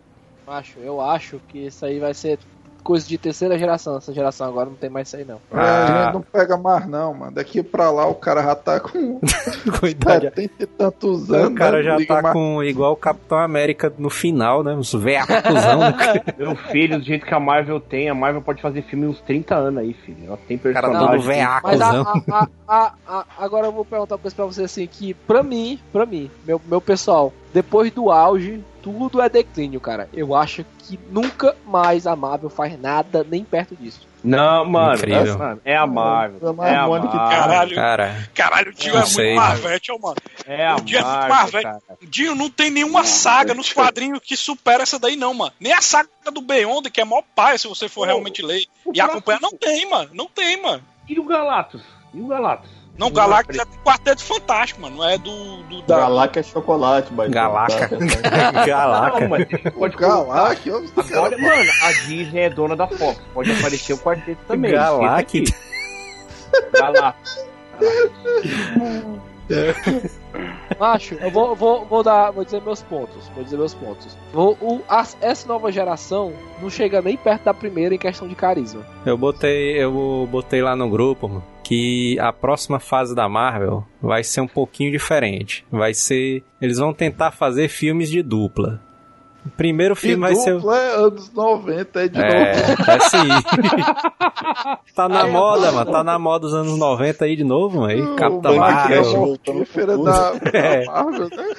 Macho, eu acho que isso aí vai ser coisa de terceira geração. Essa geração agora não tem mais isso aí, não. É, a Ah. gente não pega mais não, mano. Daqui pra lá o cara já tá com Cuidado. 70 e tantos anos. O cara né? já tá mais. com igual o Capitão América no final, né? Uns veacuzão. né? Meu filho, do jeito que a Marvel tem, a Marvel pode fazer filme uns 30 anos aí, filho. Ela tem cara personagem. todo veaco. Mas a- Cuzão. a- a- a- a- agora eu vou perguntar uma coisa pra você assim, que pra mim, pra mim, meu, meu pessoal, depois do auge, tudo é declínio, cara. Eu acho que nunca mais a Marvel faz nada nem perto disso. Não, mano, Incrível. é, mano, é a Marvel. É a Marvel. Caralho, Cara, caralho, o Dio é sei, muito mano. Marvete, ó, mano. É a O é muito Marvel, Marvel. cara. O Dio não tem nenhuma saga nos quadrinhos que supera essa daí, não, mano. Nem a saga do Beyond, que é mó pai, se você for realmente ler e acompanhar. Não tem, mano. Não tem, mano. E o Galactus? E o Galactus? Não, Galactus é do Quarteto Fantástico, mano. Não é do. do da... Galaca é chocolate, baitão. Galaca. Galaca. Não, mas pode colocar. Galac, ó, os Agora, mano, a Disney é dona da Fox. Pode aparecer o quarteto também. Galac. esqueça aqui. Galactus. Macho, eu vou, vou, vou dar, vou dizer meus pontos, vou dizer meus pontos. Vou, o, as- essa nova geração não chega nem perto da primeira em questão de carisma. Eu botei, eu botei lá no grupo que a próxima fase da Marvel vai ser um pouquinho diferente. Vai ser, eles vão tentar fazer filmes de dupla. O primeiro E filme vai ser é anos 90, é de novo. É, é sim. tá na moda, mano. Tá na moda dos anos 90 aí de novo, mano. Aí, O Capitão Marvel. Mortífera da, É. da Marvel, né?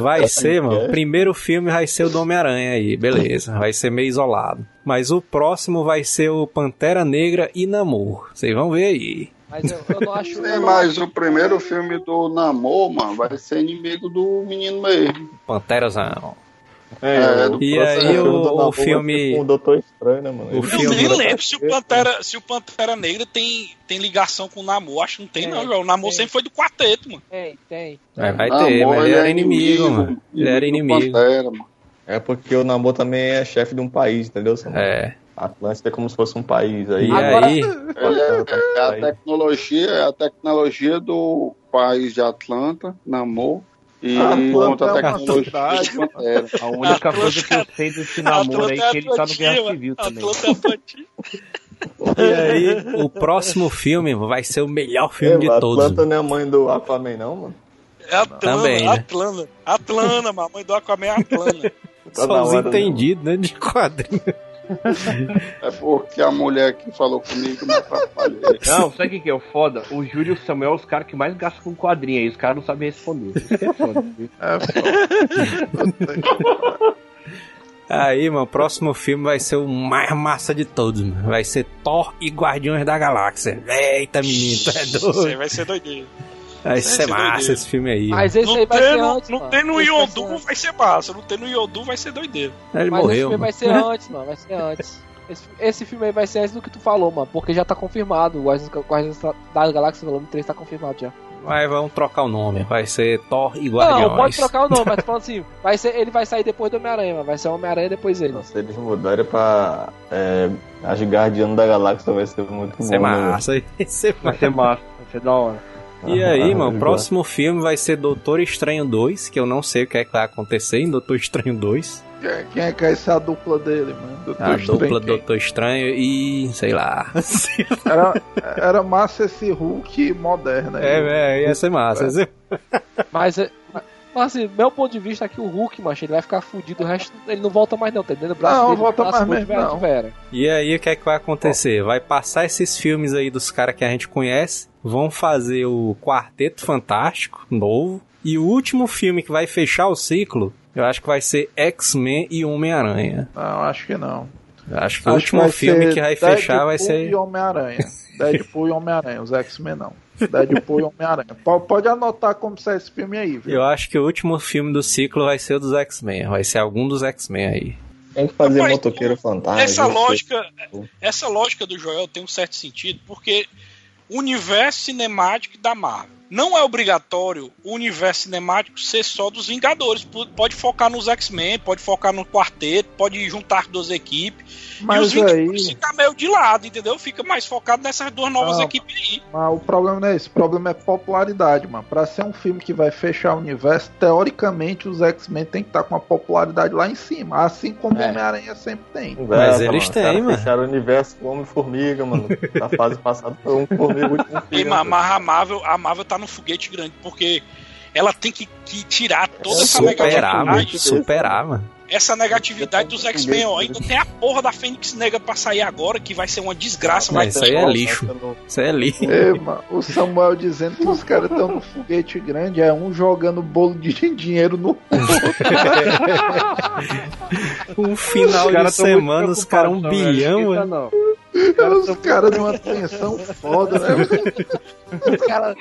Vai ser, mano. O primeiro filme vai ser o do Homem-Aranha aí, beleza. Vai ser meio isolado. Mas o próximo vai ser o Pantera Negra e Namor. Vocês vão ver aí. Mas eu, eu não acho. Sim, mas o primeiro filme do Namor, mano, vai ser inimigo do menino mesmo. Panterazão. É, o E próximo aí filme o- o filme- o Doutor Estranho, né, mano? O Eu filme- nem lembro se o Pantera, se o Pantera Negra tem, tem ligação com o Namor. Acho que não tem, Tem, não, João. O Namor tem. sempre foi do quarteto, mano. Tem, tem. É, vai Namor, ter, mas ele é era inimigo, mano. Ele era inimigo. Pantera, mano. É porque o Namor também é chefe de um país, entendeu? Samuel? É. Atlântida é como se fosse um país. Aí, E Agora- aí, É, é a tecnologia, é a tecnologia do país de Atlanta, Namor, e Atlanta contra é a tecnologia. A única Atlanta- coisa que eu sei desse namoro aí é que ele tá no Guerra Civil também. Atlanta é e aí, o próximo filme vai ser o melhor filme de É, todos. Atlanta não é a mãe do Aquaman, não, mano? É Atlanta, Também, né? Atlanta. Atlanta, mamãe do Aquaman é Atlanta. Tá Só os né? entendidos, né? De quadrinho. É porque a mulher que falou comigo me atrapalhou. Não, sabe o que, que é o foda? O Júlio e o Samuel, os caras que mais gastam com quadrinho aí, os caras não sabem responder. Isso que é foda. É, foda. Aí, mano, o próximo filme vai ser o mais massa de todos, mano. Vai ser Thor e Guardiões da Galáxia. Eita, menino, tu é Isso aí doido. vai ser doideiro. Vai Isso vai ser massa doideiro. esse filme aí. Mas esse Não aí vai tem, ser no, antes. não mano. tem no Esse vai ser Yondu, vai ser massa. Não tem no Yondu, vai ser doideiro. Ele Mas esse morreu, filme mano. vai ser antes, mano. Vai ser antes. Esse, esse filme aí vai ser antes do que tu falou, mano. Porque já tá confirmado. O Guardiões da Galáxia Volume 3 tá confirmado já. Mas vamos trocar o nome. Vai ser Thor e Não, Guardiões. pode trocar o nome, mas tô falando assim, vai ser, ele vai sair depois do Homem-Aranha. Vai ser o Homem-Aranha depois ele. Se eles mudarem pra é, Asgardiano da Galáxia, vai ser muito Vai ser bom. né? massa. Vai ser Vai ser massa, vai ser da hora. E aí, Ah, mano, o próximo filme vai ser Doutor Estranho 2, que eu não sei o que é que vai acontecer em Doutor Estranho 2. Quem- Quem é que vai ser a dupla dele, mano? Doutor A Estranho, dupla quem? Doutor Estranho e. sei lá. Era, era massa esse Hulk moderno aí. É, é, ia ser massa. ser- Mas, é- mas assim, meu ponto de vista é que o Hulk, macho, ele vai ficar fudido, o resto ele não volta mais não, tá entendendo? O braço Não, dele volta nasce mais mesmo, velho, não. velho. E aí, o que é que vai acontecer? Vai passar esses filmes aí dos caras que a gente conhece, vão fazer o Quarteto Fantástico, novo, e o último filme que vai fechar o ciclo, eu acho que vai ser X-Men e Homem-Aranha. Não, acho que não. Eu Acho que o Acho último vai filme que vai fechar vai Deadpool ser. e Homem-Aranha. Deadpool e Homem-Aranha, os X-Men não. Deadpool e Homem-Aranha. Pode, anotar como sai esse filme aí, viu? Eu acho que o último filme do ciclo vai ser o dos X-Men. Vai ser algum dos X-Men aí. Tem que fazer Rapaz, motoqueiro fantasma. essa sei. lógica, essa lógica do Joel tem um certo sentido, porque o universo cinemático da Marvel não é obrigatório o universo cinemático ser só dos Vingadores. Pode focar nos X-Men, pode focar no quarteto, pode juntar duas equipes. e Mas os Vingadores aí- ficar meio de lado, entendeu? Fica mais focado nessas duas novas Não. equipes aí. Mas o problema não é esse, o problema é popularidade, mano. Pra ser um filme que vai fechar o universo, teoricamente os X-Men tem que estar com uma popularidade lá em cima, assim como o É. Homem-Aranha sempre tem. Mas eles mano. têm, mano. fecharam o universo com Homem-Formiga, mano. Na fase passada foi um formiga último E, filme. ma- mas a Marvel, a Marvel tá no foguete grande, porque ela tem que, que tirar toda essa Superar, mano. negatividade. Superar, mano. Essa negatividade dos X-Men, ó. Ainda tem a porra da Fênix Negra pra sair agora, que vai ser uma desgraça. Mas vai isso aí é lixo. Isso aí é lixo. Mano, o Samuel dizendo que os caras estão no foguete grande, é um jogando bolo de dinheiro no Um final de caras semana, os caras um bilhão, mano. não. Os caras numa tensão foda, né? Os cara,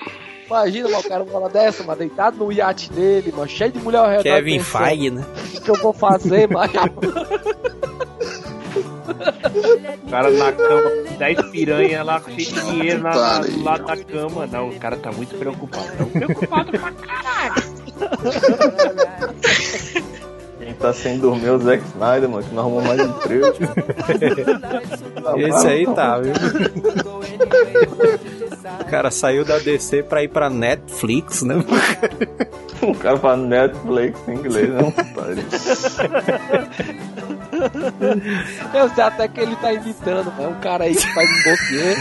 imagina, mano, o cara hora dessa, mano, deitado no iate dele, mano, cheio de mulher ao redor. Kevin pensando, Feige, né? O que eu vou fazer, mano? O cara na cama, 10 piranha lá, cheio de dinheiro na, na, do lado da cama. Não, o cara tá muito preocupado. Tá preocupado pra caralho. Tá sem dormir é o Zack Snyder, mano, que não arrumou mais emprego. Esse aí tá, viu? O cara saiu da DC pra ir pra Netflix, né? O cara fala Netflix em inglês, não pare. Eu sei até que ele tá imitando, mano. Um cara aí que faz um dossiê.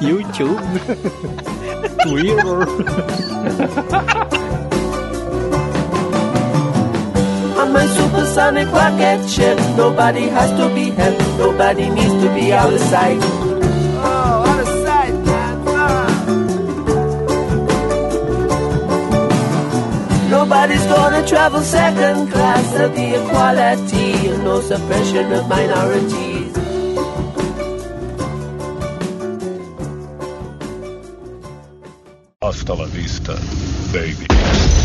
YouTube. Twitter. On my supersonic rocket ship, nobody has to be helped, nobody needs to be out of sight. Oh, out of sight, man. Uh. Nobody's gonna travel second class, there'll equality and no suppression of minorities. Hasta la vista, baby.